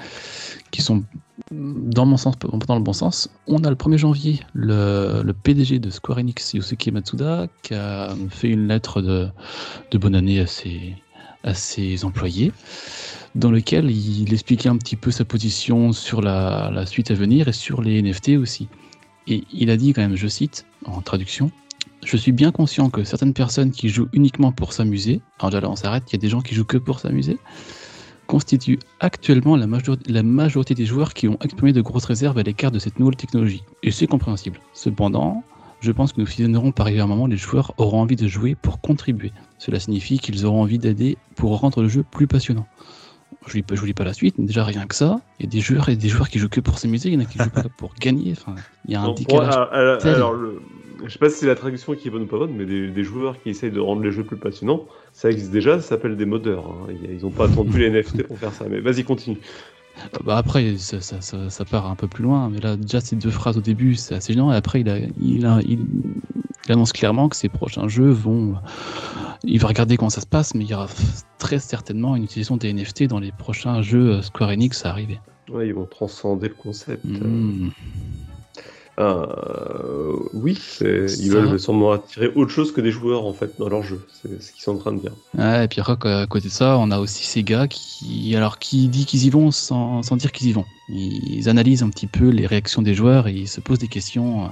S2: qui sont, dans mon sens, dans le bon sens. On a le 1er janvier le, PDG de Square Enix, Yosuke Matsuda, qui a fait une lettre de, de bonne année à ses, à ses employés, dans lequel il expliquait un petit peu sa position sur la suite à venir et sur les NFT aussi. Et il a dit quand même, je cite, en traduction, je suis bien conscient que certaines personnes qui jouent uniquement pour s'amuser, alors déjà là on s'arrête, il y a des gens qui jouent que pour s'amuser, constituent actuellement la, major- la majorité des joueurs qui ont exprimé de grosses réserves à l'écart de cette nouvelle technologie. Et c'est compréhensible. Cependant, je pense que nous fusionnerons par arriver à un moment les joueurs auront envie de jouer pour contribuer. Cela signifie qu'ils auront envie d'aider pour rendre le jeu plus passionnant. Je ne vous lis pas la suite, mais déjà rien que ça, il y a des joueurs et des joueurs qui jouent que pour s'amuser, il y en a qui jouent pas pour (laughs) gagner. Enfin, il y a un
S3: Donc,
S2: décalage.
S3: alors, alors,
S2: tel.
S3: alors, le- je sais pas si c'est la traduction qui est bonne ou pas bonne, mais des, des joueurs qui essayent de rendre les jeux plus passionnants, ça existe déjà, ça s'appelle des modeurs. hein. Ils- Ils n'ont pas attendu (laughs) les NFT pour faire ça. Mais vas-y, continue.
S2: Bah après, ça, ça- ça- ça part un peu plus loin, mais là, déjà, ces deux phrases au début, c'est assez gênant, et après, il, a- il, a- il- il annonce clairement que ses prochains jeux vont. Il va regarder comment ça se passe, mais il y aura très certainement une utilisation des NFT dans les prochains jeux euh, Square Enix à arriver.
S3: Ouais, ils vont transcender le concept.
S2: Mm.
S3: Euh, oui, ils veulent sûrement attirer autre chose que des joueurs en fait dans leur jeu. C'est ce qu'ils sont en train de dire.
S2: Ouais, et puis à côté de ça, on a aussi Sega qui, alors, qui dit qu'ils y vont sans, sans dire qu'ils y vont. Ils analysent un petit peu les réactions des joueurs et ils se posent des questions euh,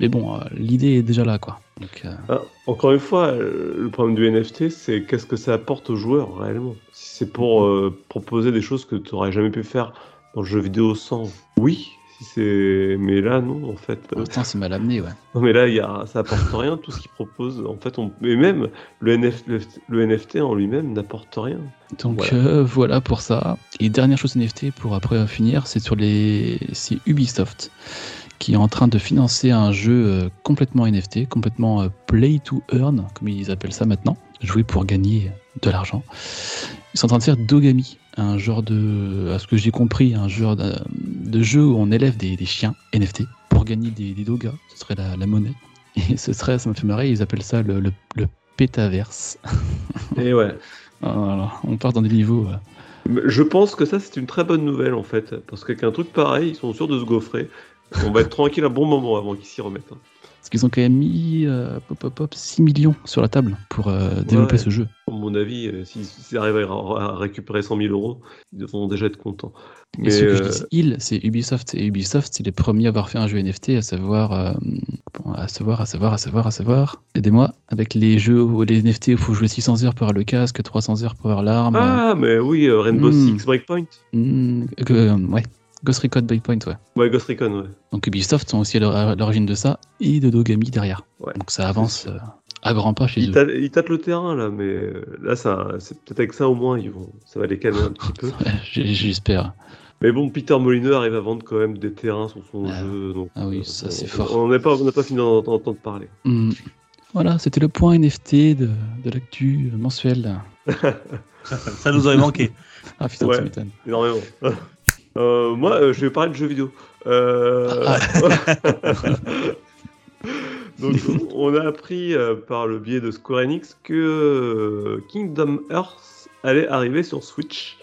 S2: Mais bon, euh, l'idée est déjà là, quoi. Donc, euh,
S3: Ah, encore une fois, euh, le problème du NFT, c'est qu'est-ce que ça apporte aux joueurs réellement? Si c'est pour euh, proposer des choses que tu n'aurais jamais pu faire dans le jeu vidéo sans, oui. C'est, mais là non en fait.
S2: pour l'instant, c'est mal amené, ouais.
S3: Non mais là, y a, ça apporte rien tout ce qu'ils proposent. En fait, on, mais même le, NF le, le NFT en lui-même n'apporte rien.
S2: Donc
S3: Voilà.
S2: euh, voilà pour ça. Et dernière chose NFT pour après finir, c'est sur les, c'est Ubisoft qui est en train de financer un jeu euh, complètement NFT, complètement euh, play to earn, comme ils appellent ça maintenant, jouer pour gagner de l'argent. Ils sont en train de faire Dogami, un genre de, à ce que j'ai compris, un genre de, de jeu où on élève des, des chiens NFT pour gagner des, des dogas, ce serait la, la monnaie. Et (laughs) ce serait, ça me fait marrer, ils appellent ça le, le, le pétaverse.
S3: Et ouais. (laughs)
S2: Voilà, on part dans des niveaux. euh,
S3: Je pense que ça c'est une très bonne nouvelle en fait, parce qu'avec un truc pareil, ils sont sûrs de se gaufrer. On va être tranquille un bon moment avant qu'ils s'y remettent. hein.
S2: Parce qu'ils ont quand même mis euh, pop, pop, pop, 6 millions sur la table pour euh, développer
S3: Ouais.
S2: ce jeu.
S3: À mon avis, euh, s'ils s'ils arrivent à, à récupérer 100 000 euros, ils devront déjà être contents.
S2: Et
S3: Mais
S2: ce que je
S3: euh,
S2: dis, il, c'est Ubisoft. Et Ubisoft, c'est les premiers à avoir fait un jeu NFT, à savoir, bon, à savoir, à savoir, à savoir, à savoir. Aidez-moi. Avec les jeux où les NFT, il faut jouer 600 heures pour avoir le casque, 300 heures pour avoir l'arme.
S3: Ah, mais oui, Rainbow
S2: Hmm.
S3: Six Breakpoint.
S2: Hmm, ouais. Ghost Recon Breakpoint, ouais.
S3: Ouais, Ghost Recon, ouais.
S2: Donc Ubisoft sont aussi à l'or- à l'origine de ça et de Dogami derrière.
S3: Ouais.
S2: Donc ça avance euh, à grands pas chez
S3: Ils
S2: eux.
S3: ils tâtent le terrain là, mais euh, là, ça, c'est peut-être avec ça au moins, ils vont, ça va les calmer un petit peu. (laughs)
S2: Ouais, J'espère.
S3: Mais bon, Peter Molyneux arrive à vendre quand même des terrains sur son
S2: Ah.
S3: jeu. Donc,
S2: Ah oui, ça,
S3: on-
S2: c'est fort.
S3: On n'a pas, on n'a pas fini d'en entendre parler.
S2: Hmm. Voilà, c'était le point NFT de, de l'actu mensuel. (laughs)
S1: Ça nous aurait manqué.
S2: Ah putain,
S3: Ouais.
S2: tu m'étonnes.
S3: Énormément. (laughs) Euh, moi, euh, je vais parler de jeux vidéo. Euh,
S2: Ah. (laughs)
S3: Donc, on a appris par le biais de Square Enix que Kingdom Hearts allait arriver sur Switch.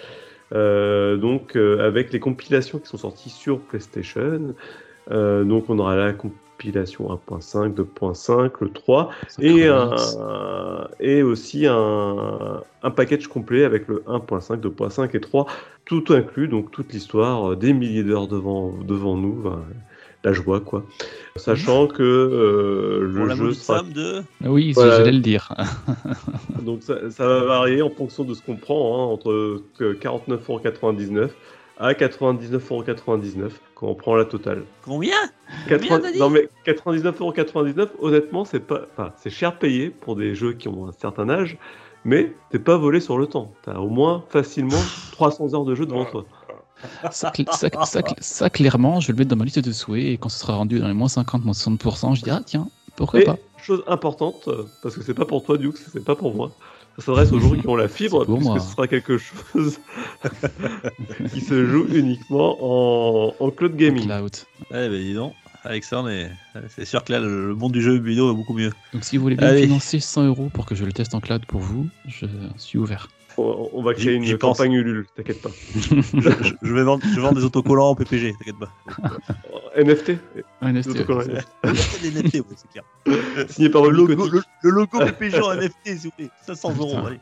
S3: Euh, donc, euh, avec les compilations qui sont sorties sur PlayStation. Euh, donc, on aura la compilation 1.5, 2.5, le 3 et, un, et aussi un, un package complet avec le 1.5, 2.5 et 3, tout inclus, donc toute l'histoire, euh, des milliers d'heures devant, devant nous, ben, la joie quoi. Sachant que euh, le
S1: la
S3: jeu sera...
S1: somme de.
S2: Ah Oui,
S3: Voilà.
S2: j'allais le dire.
S3: Donc ça, ça va varier en fonction de ce qu'on prend, hein, entre que 49,99€ à 99,99€ quand on prend la totale.
S1: Combien?
S3: 80
S1: t'as dit
S3: non mais 99,99€, honnêtement, c'est pas, enfin, c'est cher payé pour des jeux qui ont un certain âge, mais t'es pas volé sur le temps. T'as au moins facilement (laughs) 300 heures de jeu devant toi.
S2: Ça, cl- ça, ça, cl- ça, clairement, je vais le mettre dans ma liste de souhaits et quand ce sera rendu dans les moins 50, moins 60%, je dis ah tiens, pourquoi
S3: Et
S2: pas?
S3: chose importante, parce que c'est pas pour toi, Dukes, c'est pas pour moi. Ça s'adresse aux gens qui ont la fibre, (laughs) puisque
S2: moi.
S3: ce sera quelque chose (laughs) qui se joue uniquement en, en cloud gaming.
S2: Cloud.
S1: Eh ben dis donc, avec ça, on est. C'est sûr que là, le le monde du jeu vidéo est beaucoup mieux.
S2: Donc si vous voulez bien
S1: Allez.
S2: financer 100 euros pour que je le teste en cloud pour vous, je suis ouvert.
S3: On, on va créer une campagne Ulule, t'inquiète pas. (laughs)
S1: je, vais vendre, je vais vendre des autocollants en PPG, t'inquiète pas.
S3: NFT,
S2: NFT, ouais.
S3: NFT.
S1: Ouais, c'est clair.
S3: signé par
S1: Le logo, le, le logo PPG en NFT, s'il vous plaît. 500 euros, allez.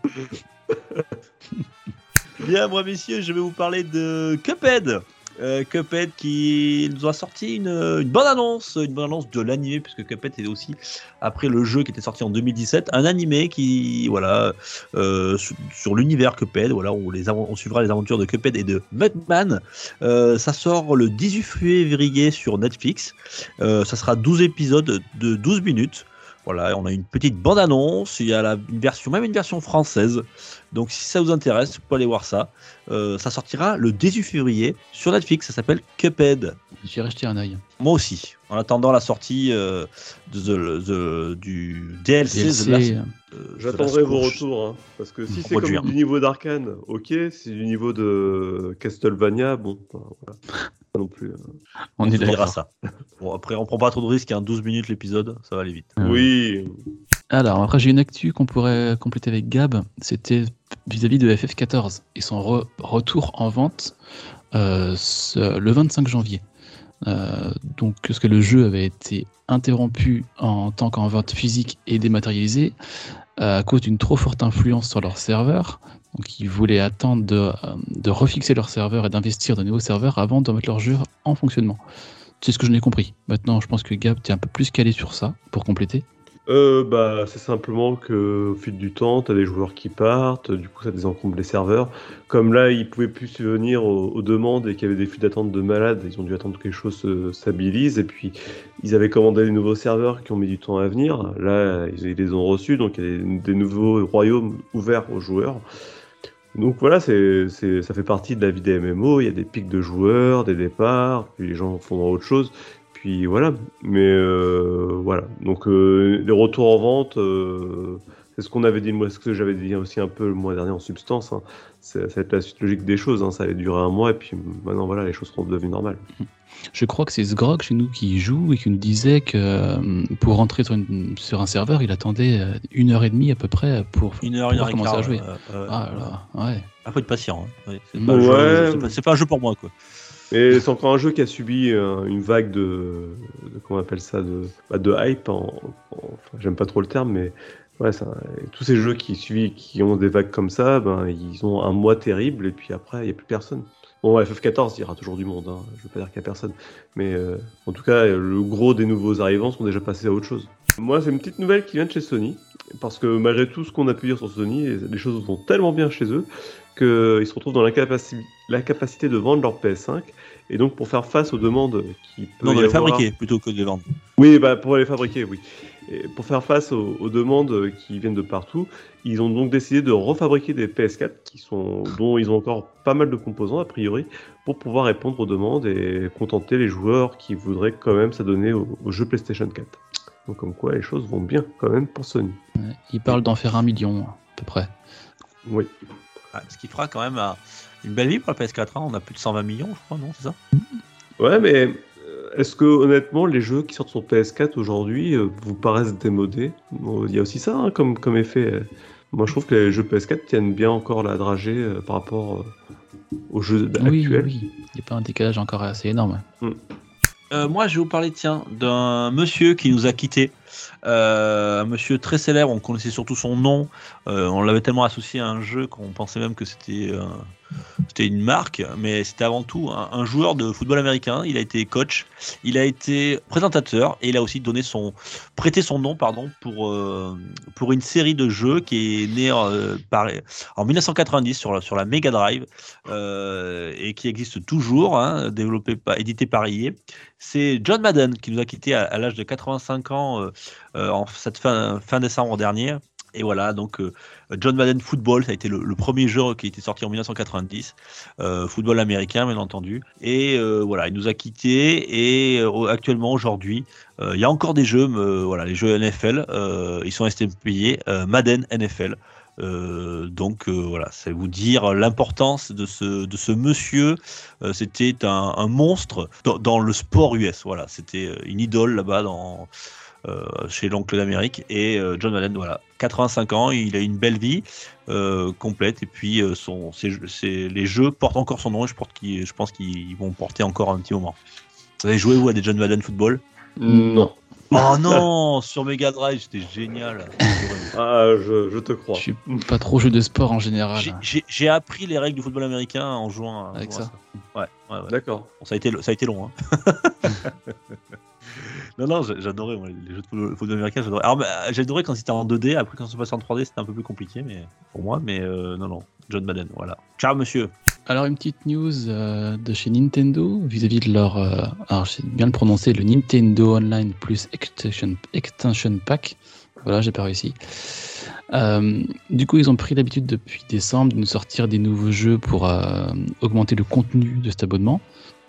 S1: Bien, moi, messieurs, je vais vous parler de Cuphead. Euh, Cuphead qui nous a sorti une, bonne annonce, une bonne annonce de l'animé, puisque Cuphead est aussi, après le jeu qui était sorti en 2017, un animé qui, voilà, euh, sur, l'univers Cuphead, voilà, on, on suivra les aventures de Cuphead et de Mudman. Euh, ça sort le 18 février sur Netflix. Euh, ça sera 12 épisodes de 12 minutes. Voilà, on a une petite bande-annonce, il y a une version, même une version française. Donc si ça vous intéresse, vous pouvez aller voir ça. Euh, ça sortira le 18 février sur Netflix, ça s'appelle Cuphead.
S2: J'irai jeter un œil.
S1: Moi aussi, en attendant la sortie euh, de, the- the- du DLC. The
S2: DLC,
S1: Last-
S2: euh,
S1: euh, The
S3: J'attendrai
S1: Last
S3: vos retours, hein, parce que si c'est
S1: de
S3: comme du niveau d'Arkane, ok, si c'est du niveau de Castlevania, bon, voilà. Pas non plus. euh.
S2: on
S1: dira
S2: d'accord.
S1: ça. Bon, après, on prend pas trop de risques, hein, 12 minutes l'épisode, ça va aller vite.
S2: Ah.
S3: Oui,
S2: Alors, après, j'ai une actu qu'on pourrait compléter avec Gab. C'était vis-à-vis de FF14 et son re- retour en vente euh, ce- le 25 janvier. Euh, donc, que le jeu avait été interrompu en tant qu'en vente physique et dématérialisé euh, à cause d'une trop forte influence sur leur serveur. Donc, ils voulaient attendre de, euh, de refixer leur serveur et d'investir de nouveaux serveurs avant de remettre leur jeu en fonctionnement. C'est ce que je n'ai compris. Maintenant, je pense que Gab, tu es un peu plus calé sur ça pour compléter.
S3: Euh, bah, c'est simplement que au fil du temps, tu as des joueurs qui partent, du coup ça désencombre les serveurs. Comme là, ils pouvaient plus subvenir aux, demandes et qu'il y avait des flux d'attente de malades, ils ont dû attendre que quelque chose se stabilise. Et puis, ils avaient commandé des nouveaux serveurs qui ont mis du temps à venir. Là, ils, les ont reçus, donc il y a des, nouveaux royaumes ouverts aux joueurs. Donc voilà, c'est- ça fait partie de la vie des MMO. Il y a des pics de joueurs, des départs, puis les gens font autre chose. Puis voilà, mais euh, voilà. Donc euh, les retours en vente, euh, c'est ce qu'on avait dit, moi, ce que j'avais dit aussi un peu le mois dernier en substance. hein. C'est, ça va être la suite logique des choses. hein. Ça allait durer un mois et puis maintenant voilà, les choses seront devenues normales.
S2: Je crois que c'est Sgrog chez nous qui joue et qui nous disait que pour rentrer sur, une- sur un serveur, il attendait une heure et demie à peu près pour
S1: Une heure, une heure et
S2: commencer
S1: quart.
S2: à jouer.
S1: euh, euh,
S2: Ah là, ouais.
S1: Ah, faut être patient. hein. Ouais, c'est,
S3: Ouais.
S1: pas un jeu- c'est pas- c'est pas un jeu pour moi, quoi.
S3: Et c'est encore un jeu qui a subi euh, une vague de, comment on appelle ça, de, bah, hype. J'aime pas trop le terme, mais tous ces jeux qui suivent, qui ont des vagues comme ça, ben ils ont un mois terrible et puis après il y a plus personne. Bon, FF14, il y aura toujours du monde. Hein. Je veux pas dire qu'il y a personne, mais euh, en tout cas, le gros des nouveaux arrivants sont déjà passés à autre chose. Moi, c'est une petite nouvelle qui vient de chez Sony, parce que malgré tout ce qu'on a pu dire sur Sony, les choses vont tellement bien chez eux qu'ils se retrouvent dans l'incapaci- l'incapacité de vendre leur PS5 et donc pour faire face aux demandes qui peuvent
S1: Non, de les
S3: avoir-
S1: fabriquer plutôt que de les vendre.
S3: Oui, bah pour les fabriquer, oui. Et pour faire face aux, aux demandes qui viennent de partout, ils ont donc décidé de refabriquer des PS4 qui sont, dont ils ont encore pas mal de composants a priori pour pouvoir répondre aux demandes et contenter les joueurs qui voudraient quand même s'adonner au, au jeu PlayStation 4. Donc comme quoi les choses vont bien quand même pour Sony.
S2: Ouais. Il parle d'en faire un million à peu près.
S3: Oui.
S1: Ah, ce qui fera quand même euh, une belle vie pour la PS4. hein. On a plus de 120 millions, je crois, non C'est ça?
S3: Ouais, mais euh, est-ce que honnêtement les jeux qui sortent sur PS4 aujourd'hui euh, vous paraissent démodés? Bon, Il y a aussi ça hein, comme, comme effet. Moi je trouve que les jeux PS4 tiennent bien encore la dragée euh, par rapport euh, aux jeux
S2: Oui,
S3: actuels.
S2: oui. Il n'y a pas un décalage encore assez énorme.
S1: Euh, moi, je vais vous parler, tiens, d'un monsieur qui nous a quittés. Euh, un monsieur très célèbre, on connaissait surtout son nom. Euh, on l'avait tellement associé à un jeu qu'on pensait même que c'était euh, c'était une marque, mais c'était avant tout un, joueur de football américain. Il a été coach, il a été présentateur et il a aussi donné son prêté son nom, pardon, pour pour une série de jeux qui est née en 1990 sur la, sur la Mega Drive et qui existe toujours, hein, développé édité par EA. C'est John Madden qui nous a quitté à, à l'âge de 85 ans en cette fin, fin décembre dernier. Et voilà, donc euh, John Madden Football, ça a été le, premier jeu qui a été sorti en 1990, euh, football américain bien entendu. Et euh, voilà, il nous a quittés et euh, actuellement aujourd'hui, euh, il y a encore des jeux, euh, voilà, les jeux NFL, euh, ils sont restés payés euh, Madden NFL. Euh, donc euh, voilà, c'est vous dire l'importance de ce, de ce monsieur. Euh, c'était un, monstre dans, le sport US. Voilà, c'était euh, une idole là-bas euh, chez l'oncle d'Amérique. Et euh, John Madden, voilà, 85 ans, il a une belle vie euh, complète. Et puis euh, son, ses ses- les jeux portent encore son nom. Et je, porte qu'il- je pense qu'ils vont porter encore un petit moment. Vous avez joué vous à des John Madden football?
S3: Non.
S1: Oh non, (laughs) sur Mega Drive, c'était génial. (laughs)
S3: Ah, je, je te crois.
S2: Je suis pas trop jeu de sport en général.
S1: J'ai- appris les règles du football américain en jouant
S2: Avec
S1: jouant
S2: ça.
S1: Ouais, ouais, ouais.
S3: D'accord.
S1: Bon, ça, a été, ça a été long. Hein. (laughs) (laughs) non, non, j'a- j'adorais les jeux de football, américain. J'adorais. Alors, bah, j'adorais quand c'était en 2D. Après, quand ça passait en 3D, c'était un peu plus compliqué mais, pour moi. Mais euh, non, non. John Madden, voilà. Ciao, monsieur.
S2: Alors une petite news euh, de chez Nintendo vis-à-vis de leur, euh, alors je sais bien le prononcer, le Nintendo Online Plus Extension, Extension Pack. Voilà, j'ai pas réussi. Du coup, ils ont pris l'habitude depuis décembre de nous sortir des nouveaux jeux pour augmenter le contenu de cet abonnement.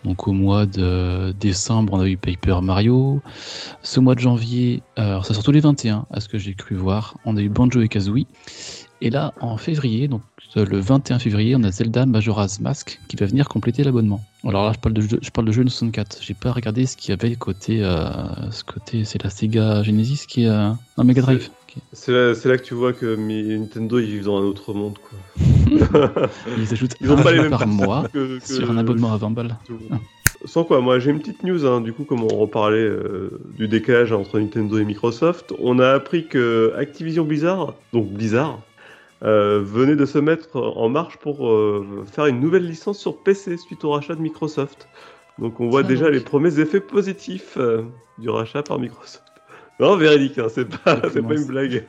S2: Donc au mois de décembre, on a eu Paper Mario. Ce mois de janvier, euh, alors ça sort tous les 21, à ce que j'ai cru voir, on a eu Banjo et Kazooie. Et là, en février, donc euh, le 21 février, on a Zelda Majora's Mask qui va venir compléter l'abonnement. Alors là, je parle de jeu, je parle de jeu de 64. J'ai pas regardé ce qu'il y avait côté, euh, ce côté, c'est la Sega Genesis qui est euh, un Mega Drive.
S3: C'est là, que tu vois que Nintendo ils vivent dans un autre monde. Quoi. (laughs)
S2: Ils ajoutent
S3: Ils ont
S2: un
S3: pas les mêmes
S2: par mois
S3: que- que-
S2: sur un abonnement à 20 balles.
S3: Sans quoi, moi j'ai une petite news, hein, du coup, comme on reparlait euh, du décalage entre Nintendo et Microsoft, on a appris que Activision Blizzard, donc Blizzard, euh, venait de se mettre en marche pour euh, faire une nouvelle licence sur PC suite au rachat de Microsoft. Donc on voit
S2: Ça
S3: déjà
S2: donc.
S3: les premiers effets positifs du rachat par Microsoft. Non, véridique, hein, c'est pas, une blague.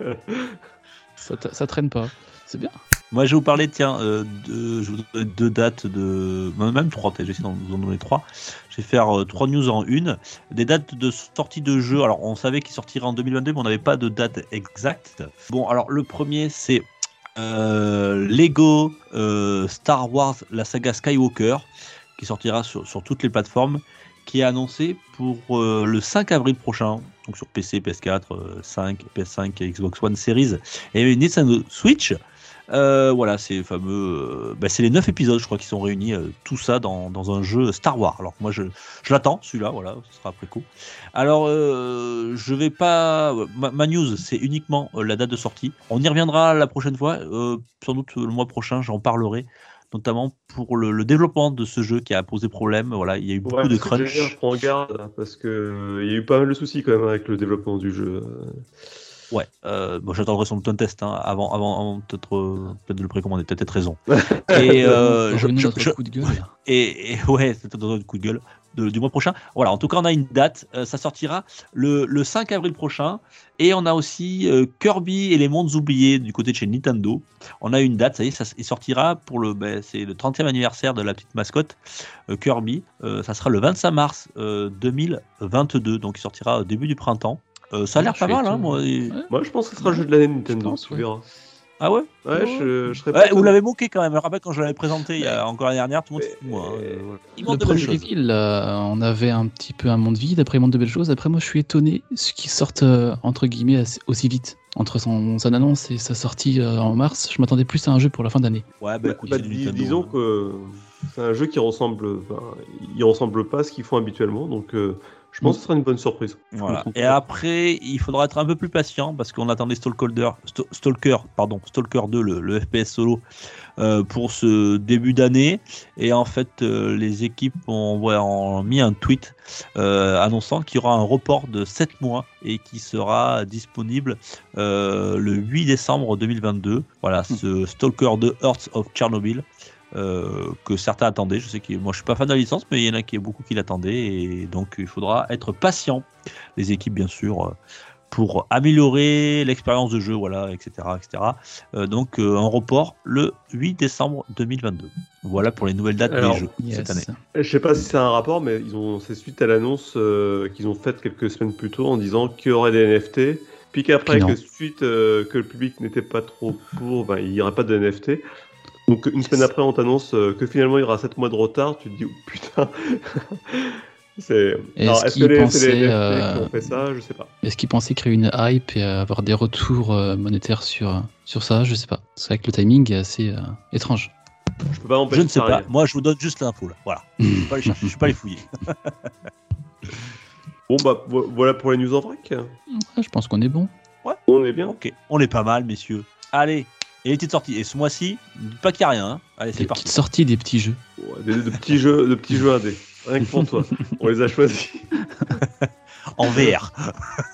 S2: Ça, traîne pas. C'est bien.
S1: Moi, je vais vous parler, tiens, euh, de, je vous donne deux dates de. Même trois, peut-être, j'essaie d'en vous en donner trois. Je vais faire euh, trois news en une. Des dates de sortie de jeux. Alors, on savait qu'il sortirait en 2022, mais on n'avait pas de date exacte. Bon, alors, le premier, c'est euh, Lego euh, Star Wars, la saga Skywalker, qui sortira sur, sur toutes les plateformes, qui est annoncé pour euh, le 5 avril prochain. Donc, sur PC, PS4, euh, 5, PS5 et Xbox One Series. Et Nintendo Switch. Euh, voilà, c'est fameux. euh, bah, c'est les 9 épisodes, je crois, qui sont réunis, euh, tout ça dans, dans un jeu Star Wars. Alors moi, je, je l'attends, celui-là, voilà, ce sera après coup. Alors, je vais pas. Ma, news, c'est uniquement la date de sortie. On y reviendra la prochaine fois, sans doute le mois prochain, j'en parlerai. Notamment pour le, le développement de ce jeu qui a posé problème. Voilà, il y a eu beaucoup
S3: Ouais,
S1: de crunch.
S3: Je prends garde parce que euh, il y a eu pas mal de soucis quand même avec le développement du jeu.
S1: Ouais, euh, bon, j'attendrai son ton test hein, avant, avant, avant peut-être euh, peut-être de le précommander, peut-être être raison. (laughs) Et euh, je- je-
S2: notre
S1: je-
S2: coup de gueule.
S1: Et, et ouais, c'est un coup de gueule de- du mois prochain. Voilà, en tout cas, on a une date. euh, ça sortira le, le 5 avril prochain. Et on a aussi euh, Kirby et les mondes oubliés du côté de chez Nintendo. On a une date, ça y est, ça, il sortira pour le, ben, c'est le 30e anniversaire de la petite mascotte euh, Kirby. Euh, ça sera le 25 mars euh, 2022. Donc, il sortira au début du printemps. Euh, ça a l'air pas mal, hein, moi.
S3: Moi, je pense que ce sera le jeu de l'année Nintendo.
S2: pense, ouais.
S1: Ah ouais
S3: Ouais, je, je serais pas
S1: Ouais, Vous l'avez moqué quand même. Je me rappelle quand je l'avais présenté il y a encore l'année dernière, tout le monde se fout de moi.
S3: Mais-
S1: Euh, voilà. Il
S2: Le premier reveal, euh, on avait un petit peu un monde vide, après il monte de belles choses. Après, moi, je suis étonné ce qui sortent euh, entre guillemets assez- aussi vite. Entre son, son annonce et sa sortie euh, en mars, je m'attendais plus à un jeu pour la fin d'année.
S1: Ouais, bah,
S3: Bah,
S1: écoute,
S3: bah, dis-
S1: Nintendo,
S3: disons
S1: hein.
S3: que c'est un jeu qui ressemble, il ressemble pas à ce qu'ils font habituellement, donc euh, je pense que ce sera une bonne surprise.
S1: Voilà. Et après, il faudra être un peu plus patient parce qu'on attendait Stalker, Stalker, pardon, Stalker 2, le, le FPS solo, euh, pour ce début d'année. Et en fait, euh, les équipes ont, ouais, ont mis un tweet euh, annonçant qu'il y aura un report de 7 mois et qui sera disponible le 8 décembre 2022. Voilà, ce Stalker 2 Hearts of Chernobyl. Euh, que certains attendaient. Je sais que moi je suis pas fan de la licence, mais il y en a qui beaucoup qui l'attendaient et donc il faudra être patient. Les équipes bien sûr euh, pour améliorer l'expérience de jeu, voilà, etc., etc. Euh, donc euh, un report le 8 décembre 2022. Voilà pour les nouvelles dates
S3: Alors,
S1: des jeux
S2: Yes.
S1: cette année.
S3: Je sais pas si c'est un rapport, mais ils ont, c'est suite à l'annonce euh, qu'ils ont faite quelques semaines plus tôt en disant qu'il y aurait des NFT, puis qu'après, que suite euh, que le public n'était pas trop pour, ben, il n'y aurait pas de NFT. Donc une semaine après, on t'annonce euh, que finalement il y aura 7 mois de retard. Tu te dis, oh, putain. (laughs) c'est...
S2: Est-ce
S3: Alors, est-ce que
S2: qu'ils pensaient,
S3: les NFT
S2: euh,
S3: qui ont fait ça? Je sais pas.
S2: Est-ce qu'ils pensaient créer une hype et avoir des retours euh, monétaires sur, sur ça? Je sais pas. C'est vrai que le timing est assez euh, étrange.
S3: Je peux pas
S1: Je
S3: empêcher
S1: ne sais pas.
S3: arrive.
S1: Moi, je vous donne juste l'info là. Voilà. (laughs) Je ne suis pas les chercher, je suis pas les fouiller. (laughs)
S3: Bon bah vo- voilà pour les news en vrac.
S2: Ouais, je pense qu'on est bon.
S3: On est bien.
S1: Ok, on est pas mal, messieurs. Allez, et les petites sorties. Et ce mois-ci, pas qu'il n'y a rien. hein. Allez,
S2: Des
S1: c'est
S2: petites
S1: parti.
S2: sorties des petits jeux.
S3: Ouais, des, de petits jeux, de petits jeux indés. Rien que pour toi. (laughs) On les a choisis. (laughs)
S1: En VR.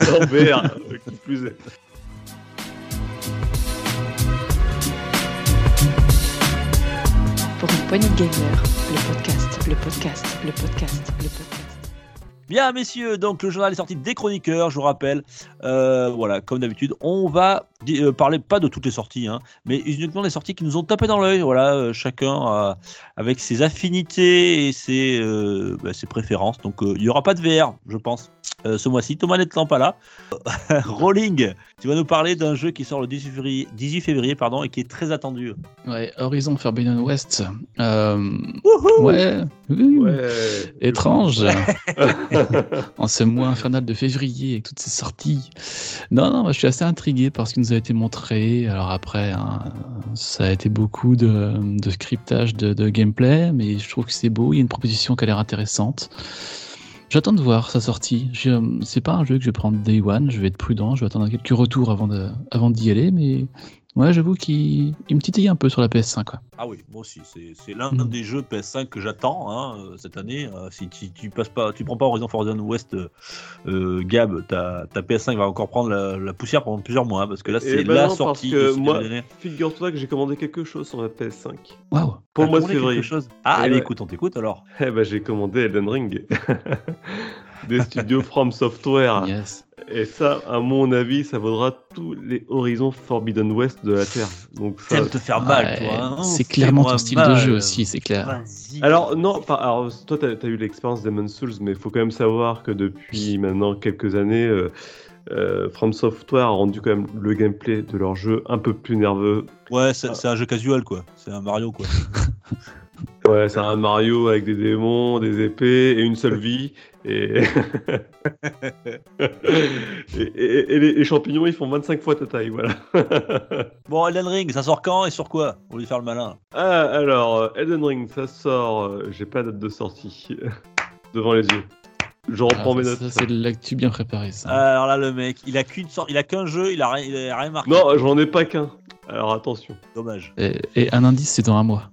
S3: En VR, qui plus est.
S4: Pour une poignée de gamers, le podcast, le podcast, le podcast, le podcast.
S1: Bien, messieurs, donc le journal est sorti des chroniqueurs, je vous rappelle. Euh, voilà, comme d'habitude, on va euh, parler pas de toutes les sorties, hein, mais uniquement des sorties qui nous ont tapé dans l'œil. Voilà, euh, chacun avec ses affinités et ses, bah, préférences. Donc, il y aura pas de VR, je pense, ce mois-ci. Thomas n'étant pas là. (laughs) Rolling, tu vas nous parler d'un jeu qui sort le 18 février, 18 février pardon, et qui est très attendu.
S2: Ouais, Horizon Forbidden West. Euh,
S1: Wouhou
S2: ouais. Étrange. (laughs) en ce mois infernal de février avec toutes ces sorties. Non, non, moi, je suis assez intrigué par ce qui nous a été montré. Alors après, hein, ça a été beaucoup de, de scriptage de, de gameplay, mais je trouve que c'est beau. Il y a une proposition qui a l'air intéressante. J'attends de voir sa sortie. C'est pas un jeu que je vais prendre day one. Je vais être prudent. Je vais attendre quelques retours avant d'y aller, mais Ouais, j'avoue qu'il il me titille un peu sur la PS5. Quoi.
S1: Ah oui, moi aussi. C'est c'est l'un
S2: Mm.
S1: des jeux PS5 que j'attends hein, euh, cette année. Euh, si tu, tu passes pas, tu prends pas Horizon Forbidden West, euh, Gab, ta, ta PS5 va encore prendre la, la poussière pendant plusieurs mois parce que là c'est
S3: Eh ben
S1: la
S3: non, parce
S1: sortie.
S3: que moi-. Figure-toi que j'ai commandé quelque chose sur ma PS5.
S2: Waouh.
S3: Pour le mois de février.
S1: chose? Ah,
S3: Eh
S1: allez,
S3: ouais.
S1: écoute, on t'écoute alors.
S3: Eh ben, j'ai commandé Elden Ring. (laughs) Des studios From Software.
S2: Yes.
S3: Et ça, à mon avis, ça vaudra tous les horizons Forbidden West de la Terre. Donc ça...
S1: T'aimes te faire mal,
S2: Ouais,
S1: toi. hein.
S2: c'est clairement ton style de jeu aussi, c'est clair.
S3: Alors non, alors toi t'as as eu l'expérience Demon's Souls, mais il faut quand même savoir que depuis maintenant quelques années, euh, euh, From Software a rendu quand même le gameplay de leur jeu un peu plus nerveux.
S1: Ouais, c'est c'est un jeu casual, quoi. C'est un Mario, quoi. (laughs)
S3: Ouais, c'est un Mario avec des démons, des épées et une seule vie. Et, (laughs) et, et- et les, les champignons ils font 25 fois ta taille, voilà. (laughs)
S1: Bon, Elden Ring, ça sort quand et sur quoi On lui faire le malin?
S3: Ah, alors, Elden Ring, ça sort, euh, j'ai pas date de sortie (laughs) devant les yeux. Je reprends
S2: Ah,
S3: mes notes.
S2: ça, c'est de l'actu bien préparé, ça.
S1: Alors là, le mec, il a qu'une sorte, il a qu'un jeu, il a rien, il a rien marqué.
S3: Non, j'en ai pas qu'un. Alors attention.
S1: Dommage.
S2: Et, et un indice, c'est dans un mois.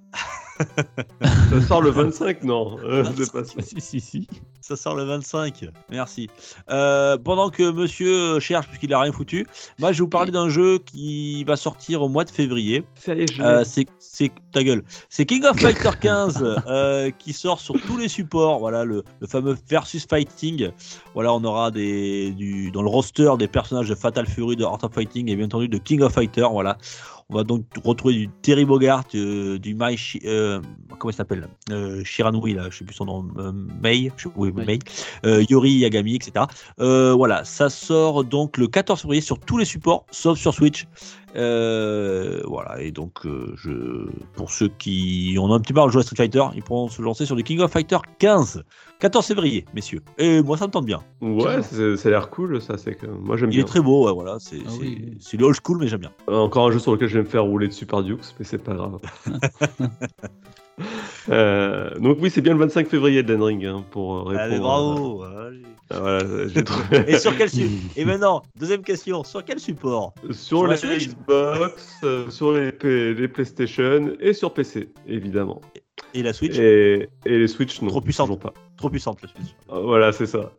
S3: Ça sort le 25, non euh, pas ça.
S2: Si, si, si.
S1: Ça sort le 25. Merci. Euh, pendant que monsieur cherche, puisqu'il a rien foutu, moi je vais vous parler d'un jeu qui va sortir au mois de février.
S3: Ça y est, je
S1: Euh, c'est ta gueule. C'est King of Fighter 15 euh, qui sort sur tous les supports. Voilà le, le fameux versus fighting. Voilà, on aura des du dans le roster des personnages de Fatal Fury, de Art of Fighting et bien entendu de King of Fighter. Voilà. On va donc retrouver du Terry Bogart, euh, du Mai, euh, comment il s'appelle euh, Shiranui là, je sais plus son nom, euh, Mei, je sais, oui,
S2: Mei.
S1: Yori Yagami, etc. Voilà, ça sort donc le 14 février sur tous les supports, sauf sur Switch. Euh, voilà, et donc euh, je, pour ceux qui ont un petit peu marre de jouer à Street Fighter, ils pourront se lancer sur le King of Fighter 15, 14 février, messieurs. Et moi, ça me tente bien.
S3: Ouais, ça a l'air cool, ça. C'est que moi j'aime
S1: Il
S3: bien.
S1: est très beau, ouais, voilà, c'est
S2: Ah
S1: c'est-
S2: oui.
S1: le old school, mais j'aime bien.
S3: Euh, Encore un jeu sur lequel je vais me faire rouler dessus par Dukes, mais c'est pas grave. (laughs) (laughs) Euh, donc oui, c'est bien le 25 février Elden Ring hein, pour euh, répondre.
S1: Allez, bravo.
S3: Ah, voilà. (laughs)
S1: Et sur quel support Et (laughs) maintenant, deuxième question, sur quel support?
S3: Sur
S1: la
S3: les Xbox, euh, sur les, les PlayStation et sur PC, évidemment.
S1: Et la Switch?
S3: Et, et les Switch, non.
S1: Trop puissante.
S3: pas.
S1: Trop puissante, la Switch.
S3: Euh, Voilà, c'est ça.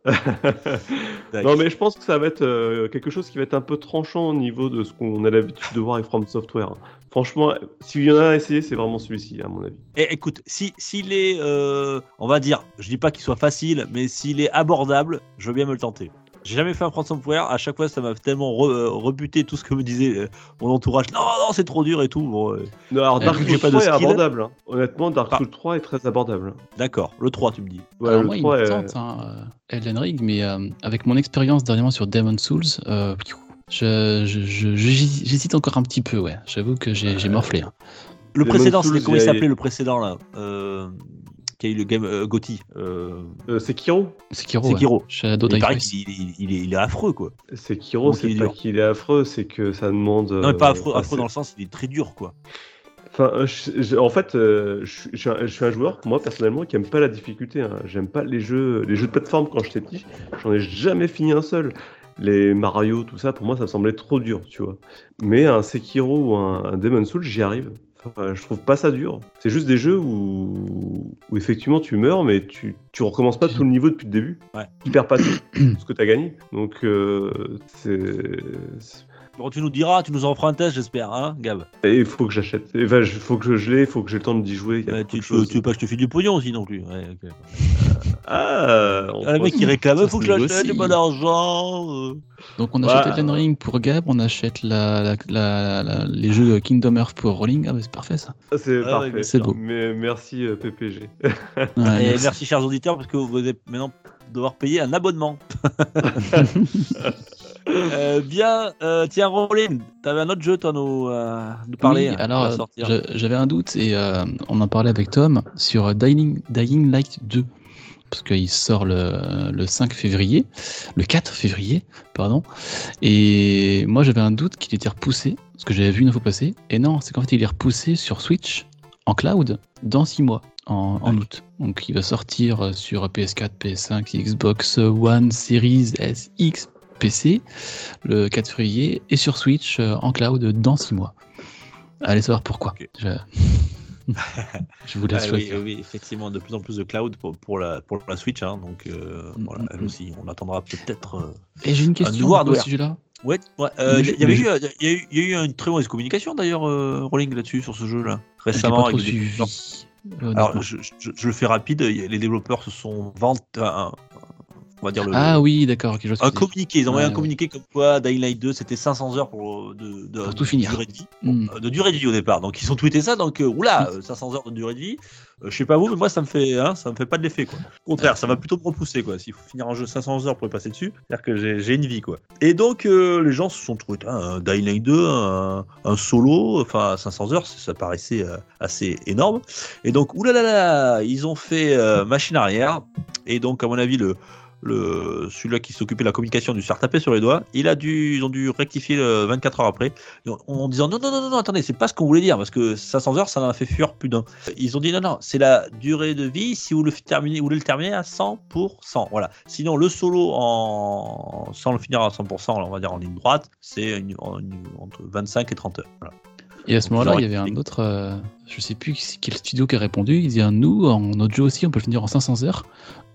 S3: Non, mais je pense que ça va être quelque chose qui va être un peu tranchant au niveau de ce qu'on a l'habitude de voir avec From Software. Franchement, s'il y en a un à essayer, c'est vraiment celui-ci, à mon avis.
S1: Et écoute, si s'il est, euh, on va dire, je dis pas qu'il soit facile, mais s'il est abordable, je veux bien me le tenter. J'ai jamais fait un From Software, à chaque fois ça m'a tellement re- euh, rebuté tout ce que me disait euh, mon entourage. Non, non, c'est trop dur et tout. Bon, euh,
S3: Non, alors
S2: Euh,
S3: Dark Souls
S1: j'ai pas de
S3: 3 est abordable. hein. Honnêtement, Dark
S1: Ah.
S3: Souls 3 est très abordable.
S1: D'accord, le 3, tu me dis.
S3: Ouais,
S2: Alors
S3: le
S2: moi,
S3: 3
S2: il me tente, hein, Elden Ring, mais euh, avec mon expérience dernièrement sur Demon's Souls, euh, je- je- je- je- j'hésite encore un petit peu, ouais. J'avoue que j'ai morflé. hein.
S1: Le
S3: Demon's
S1: précédent, c'était comment
S3: il
S1: il s'appelait le précédent là euh, Qui a eu le game euh, Gotti euh,
S3: Euh, Sekiro
S2: Sekiro.
S1: Sekiro.
S2: ouais. Shadow
S1: Il
S2: Die
S1: paraît qu'il il, il est, il est affreux quoi.
S3: C'est
S1: il est
S3: pas qu'il est affreux, c'est que ça demande.
S1: Non, mais pas
S3: euh,
S1: affreux,
S3: enfin,
S1: affreux dans
S3: c'est-
S1: le sens, il est très dur quoi.
S3: Enfin, euh, je- je- en fait, je, je suis un joueur, moi personnellement, qui aime pas la difficulté. hein. J'aime pas les jeux, les jeux de plateforme quand j'étais petit. J'en ai jamais fini un seul. Les Mario, tout ça, pour moi, ça me semblait trop dur, tu vois. Mais un Sekiro ou un, un Demon's Souls, j'y arrive. Enfin, je trouve pas ça dur. C'est juste des jeux où, où effectivement tu meurs, mais tu, tu recommences pas tout le niveau depuis le début.
S1: Ouais.
S3: Tu perds pas tout ce que tu as gagné. Donc, euh, c'est.
S1: Bon, tu nous diras, tu nous en feras un test, j'espère, hein, Gab.
S3: Il faut que j'achète. Enfin, il faut que je l'ai, il faut que j'ai le temps d'y jouer. il y a
S1: tu, tu veux,
S3: choses.
S1: tu veux pas que je te file du pognon aussi non plus. Ouais. (laughs)
S3: Ah,
S1: Ah, le mec il réclame,
S2: ça
S1: faut que je l'achète, j'ai pas d'argent. euh.
S2: Donc on
S3: Bah,
S2: achète Elden Ring pour Gab, on achète la, la- la- la- les jeux Kingdom Hearts pour Rolling. Ah, bah, c'est parfait ça.
S3: Ah, C'est
S1: Ah,
S3: parfait.
S2: C'est beau.
S3: Mais merci euh, PPG.
S2: Ouais,
S1: Et
S2: merci.
S1: merci. chers auditeurs parce que vous allez maintenant devoir payer un abonnement. (laughs) (laughs) Euh, bien, euh, tiens Roland, t'avais un autre jeu toi nous, euh, nous parler.
S2: Oui,
S1: hein,
S2: alors j'avais un doute et on en parlait avec Tom sur Dying, Dying Light 2 parce qu'il sort le, le 5 février, le 4 février, pardon. Et moi j'avais un doute qu'il était repoussé parce que j'avais vu une info passer. Et non, c'est qu'en fait il est repoussé sur Switch en cloud dans 6 mois. En, en août. Donc il va sortir sur PS4, PS5, Xbox One, Series S, X, PC le 4 février et sur Switch euh, en cloud dans 6 mois. Allez savoir pourquoi. Je... (laughs) je vous laisse
S1: Ah oui, effectivement, de plus en plus de cloud pour, pour la, pour la Switch. hein, donc euh,
S2: Mm,
S1: voilà, elle
S2: mm.
S1: aussi, on attendra peut-être. euh,
S2: Et j'ai une question
S1: nouveau
S2: à ce sujet-là.
S1: Ouais, euh, Il y, a eu, il y a eu une très mauvaise communication d'ailleurs, Rolling là-dessus sur ce jeu-là récemment. avec des. Alors, je, je- je le fais rapide. Les développeurs se sont vantés. On va dire le.
S2: Ah oui, d'accord.
S1: Un communiqué, ils ont envoyé
S2: Ouais,
S1: un communiqué comme quoi Dying Light 2 c'était 500 heures pour, de, de,
S2: Pour tout
S1: de
S2: finir.
S1: durée de vie.
S2: Hmm.
S1: Euh, de durée de vie au départ. Donc ils ont tweeté ça, donc euh, oula, euh, 500 heures de durée de vie. Euh, je sais pas vous, mais moi ça me fait, hein, ça me fait pas de l'effet quoi. Au contraire, ça va plutôt me repousser quoi. S'il faut finir un jeu 500 heures pour y passer dessus, c'est-à-dire que j'ai une vie quoi. Et donc euh, les gens se sont trouvés un Dying Light 2, un, un solo, enfin 500 heures, ça paraissait euh, assez énorme. Et donc oulala, ils ont fait euh, machine arrière. Et donc à mon avis le le, celui-là qui s'occupait de la communication du se faire taper sur les doigts, il a dû, ils ont dû rectifier le 24 heures après, en, en disant non, non, non, non, non, attendez, c'est pas ce qu'on voulait dire, parce que 500 heures, ça en a fait fuir plus d'un. Ils ont dit non, non, c'est la durée de vie si vous le terminez, vous voulez le terminer à 100%. Voilà. Sinon, le solo, en, sans le finir à 100%, on va dire en ligne droite, c'est entre 25 et 30 heures. Voilà.
S2: Et à ce moment-là, il y avait un autre, euh, je sais plus quel studio qui a répondu. Il dit nous, en jeu aussi, on peut le finir en 500 heures,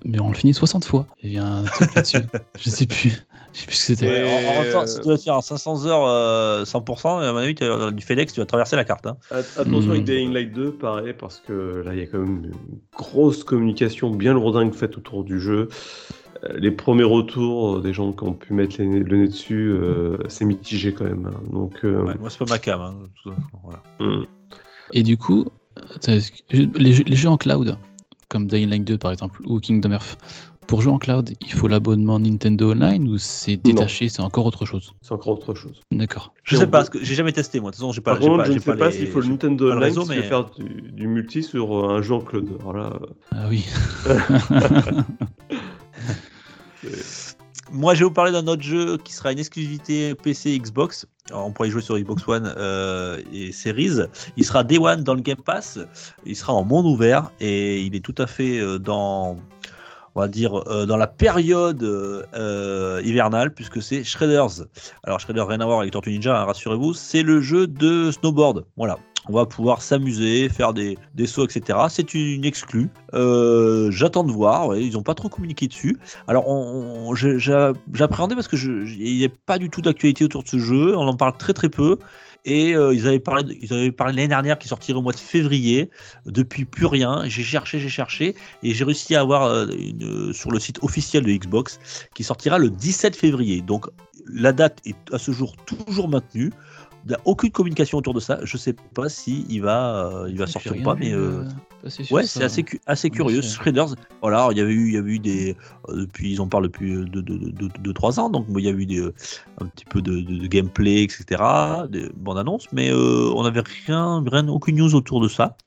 S2: mais on le finit 60 fois. Il y a un truc là-dessus. (laughs) je sais plus. Je sais plus ce que c'était.
S3: Ouais.
S1: en, en même temps,
S3: euh,
S1: si tu dois faire à 500 heures euh, 100%, à mon avis, tu vas- du FedEx, tu vas traverser la carte. hein.
S3: At- Attention
S2: Hmm.
S3: avec Dying Light 2, pareil, parce que là, il y a quand même une grosse communication bien lourdingue faite autour du jeu. Euh, Les premiers retours euh, des gens qui ont pu mettre les- le nez dessus, euh, c'est mitigé quand même. hein. Donc, euh,
S1: Ouais, moi, c'est pas ma cam. hein, tout ça, voilà.
S3: hmm.
S2: Et du coup, euh, les jeux, les jeux en cloud, comme Dying Light 2 par exemple, ou Kingdom Hearts, pour jouer en cloud, il faut l'abonnement Nintendo Online ou c'est détaché, c'est encore autre chose?
S3: C'est encore autre chose.
S2: D'accord.
S1: Je sais pas,
S3: peut-
S1: parce que j'ai jamais testé moi. De toute façon, j'ai pas.
S3: Par contre,
S1: pas-
S3: je ne sais pas s'il faut le Nintendo Online
S1: réseau,
S3: si tu veux
S1: mais-
S3: faire du, du multi sur euh, un jeu en cloud.
S2: Ah oui. (laughs) (laughs)
S1: Moi, je vais vous parler d'un autre jeu qui sera une exclusivité PC Xbox. Alors, on pourrait y jouer sur Xbox One euh, et Series. Il sera Day One dans le Game Pass. Il sera en monde ouvert et il est tout à fait euh, dans, on va dire, euh, dans la période hivernale puisque c'est Shredders. Alors Shredders, rien à voir avec Tortue Ninja, hein, rassurez-vous. C'est le jeu de snowboard. Voilà. On va pouvoir s'amuser, faire des, des sauts, etc. C'est une exclue. Euh, J'attends de voir. ils n'ont pas trop communiqué dessus. Alors, j'appréhendais parce que il n'y a pas du tout d'actualité autour de ce jeu. On en parle très très peu. Et euh, ils avaient parlé, ils l'année dernière qui sortirait au mois de février. Depuis plus rien. J'ai cherché, j'ai cherché et j'ai réussi à avoir euh, sur le site officiel de Xbox qui sortira le 17 février. Donc la date est à ce jour toujours maintenue. Il n'y a aucune communication autour de ça. Je sais pas si il va, euh, il va sortir ou pas, mais euh,
S2: euh,
S1: Ouais, c'est assez,
S2: En
S1: curieux. Shredders, voilà, il y avait eu, il y avait eu des, euh, depuis, ils en parlent depuis 2 deux, deux, deux- deux, trois ans, donc il y a eu des, un petit peu de, de- de gameplay, etc., des bandes annonces, mais on n'avait rien, rien, aucune news autour de ça.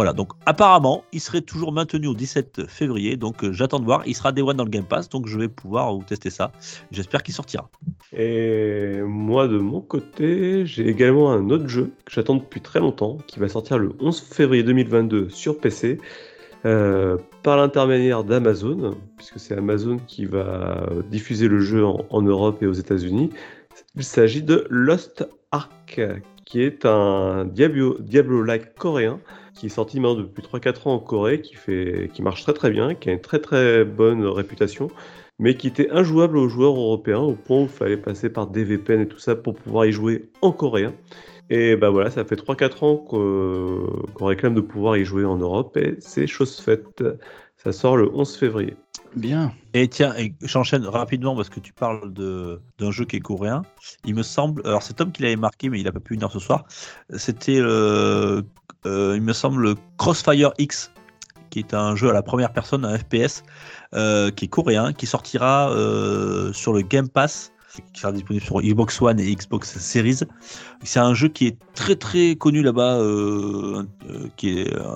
S1: Voilà, donc apparemment, il serait toujours maintenu au 17 février, donc euh, j'attends de voir. Il sera Day One dans le Game Pass, donc je vais pouvoir vous tester ça. J'espère qu'il sortira.
S3: Et moi, de mon côté, j'ai également un autre jeu que j'attends depuis très longtemps, qui va sortir le 11 février 2022 sur PC, euh, par l'intermédiaire d'Amazon, puisque c'est Amazon qui va diffuser le jeu en, en Europe et aux États-Unis. Il s'agit de Lost Ark, qui est un Diablo- Diablo-like coréen, qui est sorti maintenant depuis 3-4 ans en Corée, qui, fait, qui marche très très bien, qui a une très très bonne réputation mais qui était injouable aux joueurs européens au point où il fallait passer par des VPN et tout ça pour pouvoir y jouer en coréen. Et bah voilà, ça fait 3-4 ans qu'on réclame de pouvoir y jouer en Europe et c'est chose faite. Ça sort le 11 février.
S2: Bien.
S1: Et tiens, et j'enchaîne rapidement parce que tu parles d'un jeu qui est coréen. Il me semble, alors c'est Tom qui l'avait marqué, mais il n'a pas pu venir ce soir. C'était, euh, il me semble, le Crossfire X, qui est un jeu à la première personne, un FPS, euh, qui est coréen, qui sortira euh, sur le Game Pass, qui sera disponible sur Xbox One et Xbox Series. C'est un jeu qui est très très connu là-bas, euh, euh, qui est euh,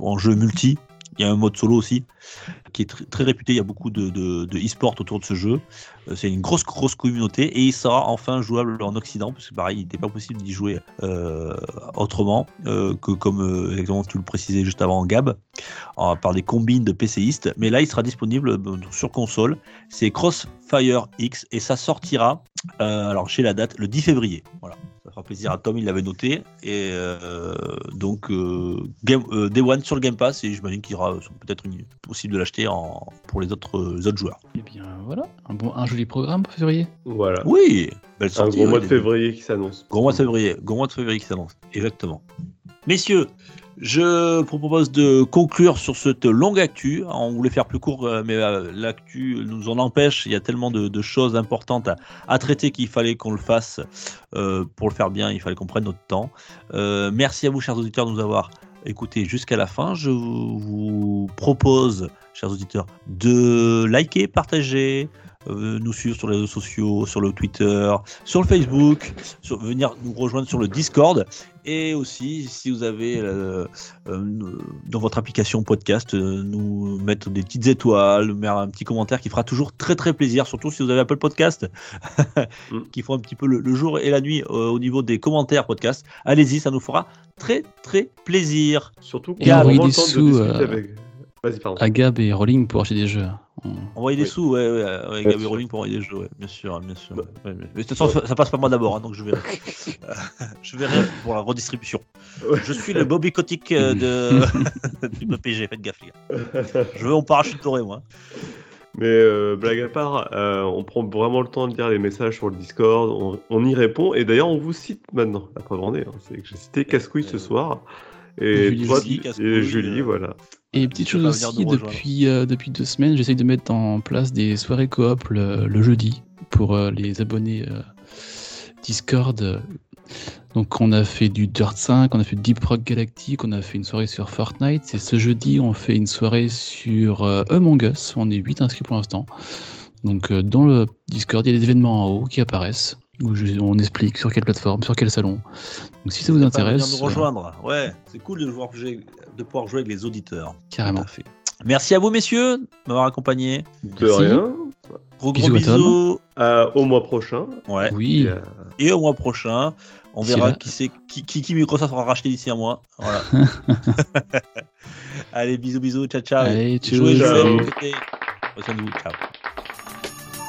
S1: en jeu multi. Il y a un mode solo aussi qui est tr- très réputé. Il y a beaucoup de, e-sport autour de ce jeu. Euh, C'est une grosse, grosse communauté et il sera enfin jouable en Occident parce que pareil, il n'était pas possible d'y jouer euh, autrement euh, que comme euh, tu le précisais juste avant en Gab, par des combines de PCistes. Mais là, il sera disponible sur console. C'est Crossfire X et ça sortira Euh, alors j'ai la date, le 10 février. Voilà, ça fera plaisir à Tom, il l'avait noté. Et euh, donc euh, Game, euh, Day One sur le Game Pass et j'imagine qu'il y aura peut-être une- possible de l'acheter en, pour les autres, euh, autres joueurs.
S2: Eh bien voilà, un, bon, un joli programme pour février.
S3: Voilà.
S1: Oui, belle
S3: Un
S1: sortie.
S3: gros
S1: ouais,
S3: mois de février qui s'annonce.
S1: Gros mois de février, gros mois de février qui s'annonce. Exactement. Messieurs, je propose de conclure sur cette longue actu. On voulait faire plus court, euh, mais euh, l'actu nous en empêche. Il y a tellement de, choses importantes à, traiter qu'il fallait qu'on le fasse. Euh, pour le faire bien, il fallait qu'on prenne notre temps. Merci à vous, chers auditeurs, de nous avoir écoutés jusqu'à la fin. Je vous propose, chers auditeurs, de liker, partager, euh, nous suivre sur les réseaux sociaux, sur le Twitter, sur le Facebook, sur, venir nous rejoindre sur le Discord. Et aussi, si vous avez euh, euh, dans votre application podcast, euh, nous mettre des petites étoiles, mettre un petit commentaire qui fera toujours très très plaisir, surtout si vous avez Apple Podcast, (laughs)
S3: Mm.
S1: qui font un petit peu le, le jour et la nuit euh, au niveau des commentaires podcast. Allez-y, ça nous fera très très plaisir.
S3: Surtout qu'on
S2: Et
S3: a
S2: des
S3: temps de
S2: sous,
S3: discuter
S2: euh,
S3: avec. Vas-y, pardon.
S2: À Gab et Rolling pour acheter des jeux. On-
S1: Envoyer des
S3: Oui.
S1: sous, ouais, ouais, ouais, Gabi
S3: sûr.
S1: Rolling pour envoyer des jeux, ouais, bien sûr, bien sûr.
S3: Bah.
S1: ouais, mais- mais de toute façon, ça passe par moi d'abord, hein, donc je verrai. (laughs) Je verrai pour la redistribution. Je suis le Bobby Kotick euh, de... (laughs) du PPG, faites gaffe, les gars. Je veux mon parachute doré, moi.
S3: Mais euh, blague à part, euh, on prend vraiment le temps de lire les messages sur le Discord, on, on y répond, et d'ailleurs on vous cite maintenant. La preuve en est, hein, c'est que j'ai cité Cascouille ce soir. Et
S2: Julie
S3: toi, et Julie,
S1: euh,
S3: voilà.
S2: Et petite chose aussi, depuis, euh, depuis deux semaines, j'essaye de mettre en place des soirées coop le, le jeudi pour euh, les abonnés euh, Discord. Donc on a fait du Dirt 5, on a fait du Deep Rock Galactic, on a fait une soirée sur Fortnite. Et ce jeudi, on fait une soirée sur Among Us. On est 8 inscrits pour l'instant. Donc dans le Discord, il y a des événements en haut qui apparaissent. Où je- on explique sur quelle plateforme, sur quel salon. Donc si ça vous intéresse,
S1: nous
S2: euh,
S1: rejoindre. Ouais, c'est cool de, pouvoir jouer, de pouvoir jouer avec les auditeurs.
S2: carrément.
S1: Merci à vous, messieurs, de m'avoir accompagné.
S3: De
S2: Merci.
S3: rien.
S1: Gros gros
S2: Bisous Tom.
S1: bisous.
S3: Euh, au mois prochain.
S1: Ouais.
S2: Oui.
S3: Et, euh,
S1: Et au mois prochain, on verra qui, c'est, qui, qui, qui Microsoft aura racheté d'ici un mois. Voilà. (laughs) Allez, bisous, bisous, ciao, ciao.
S2: Allez,
S1: Jouez, jouez, ciao.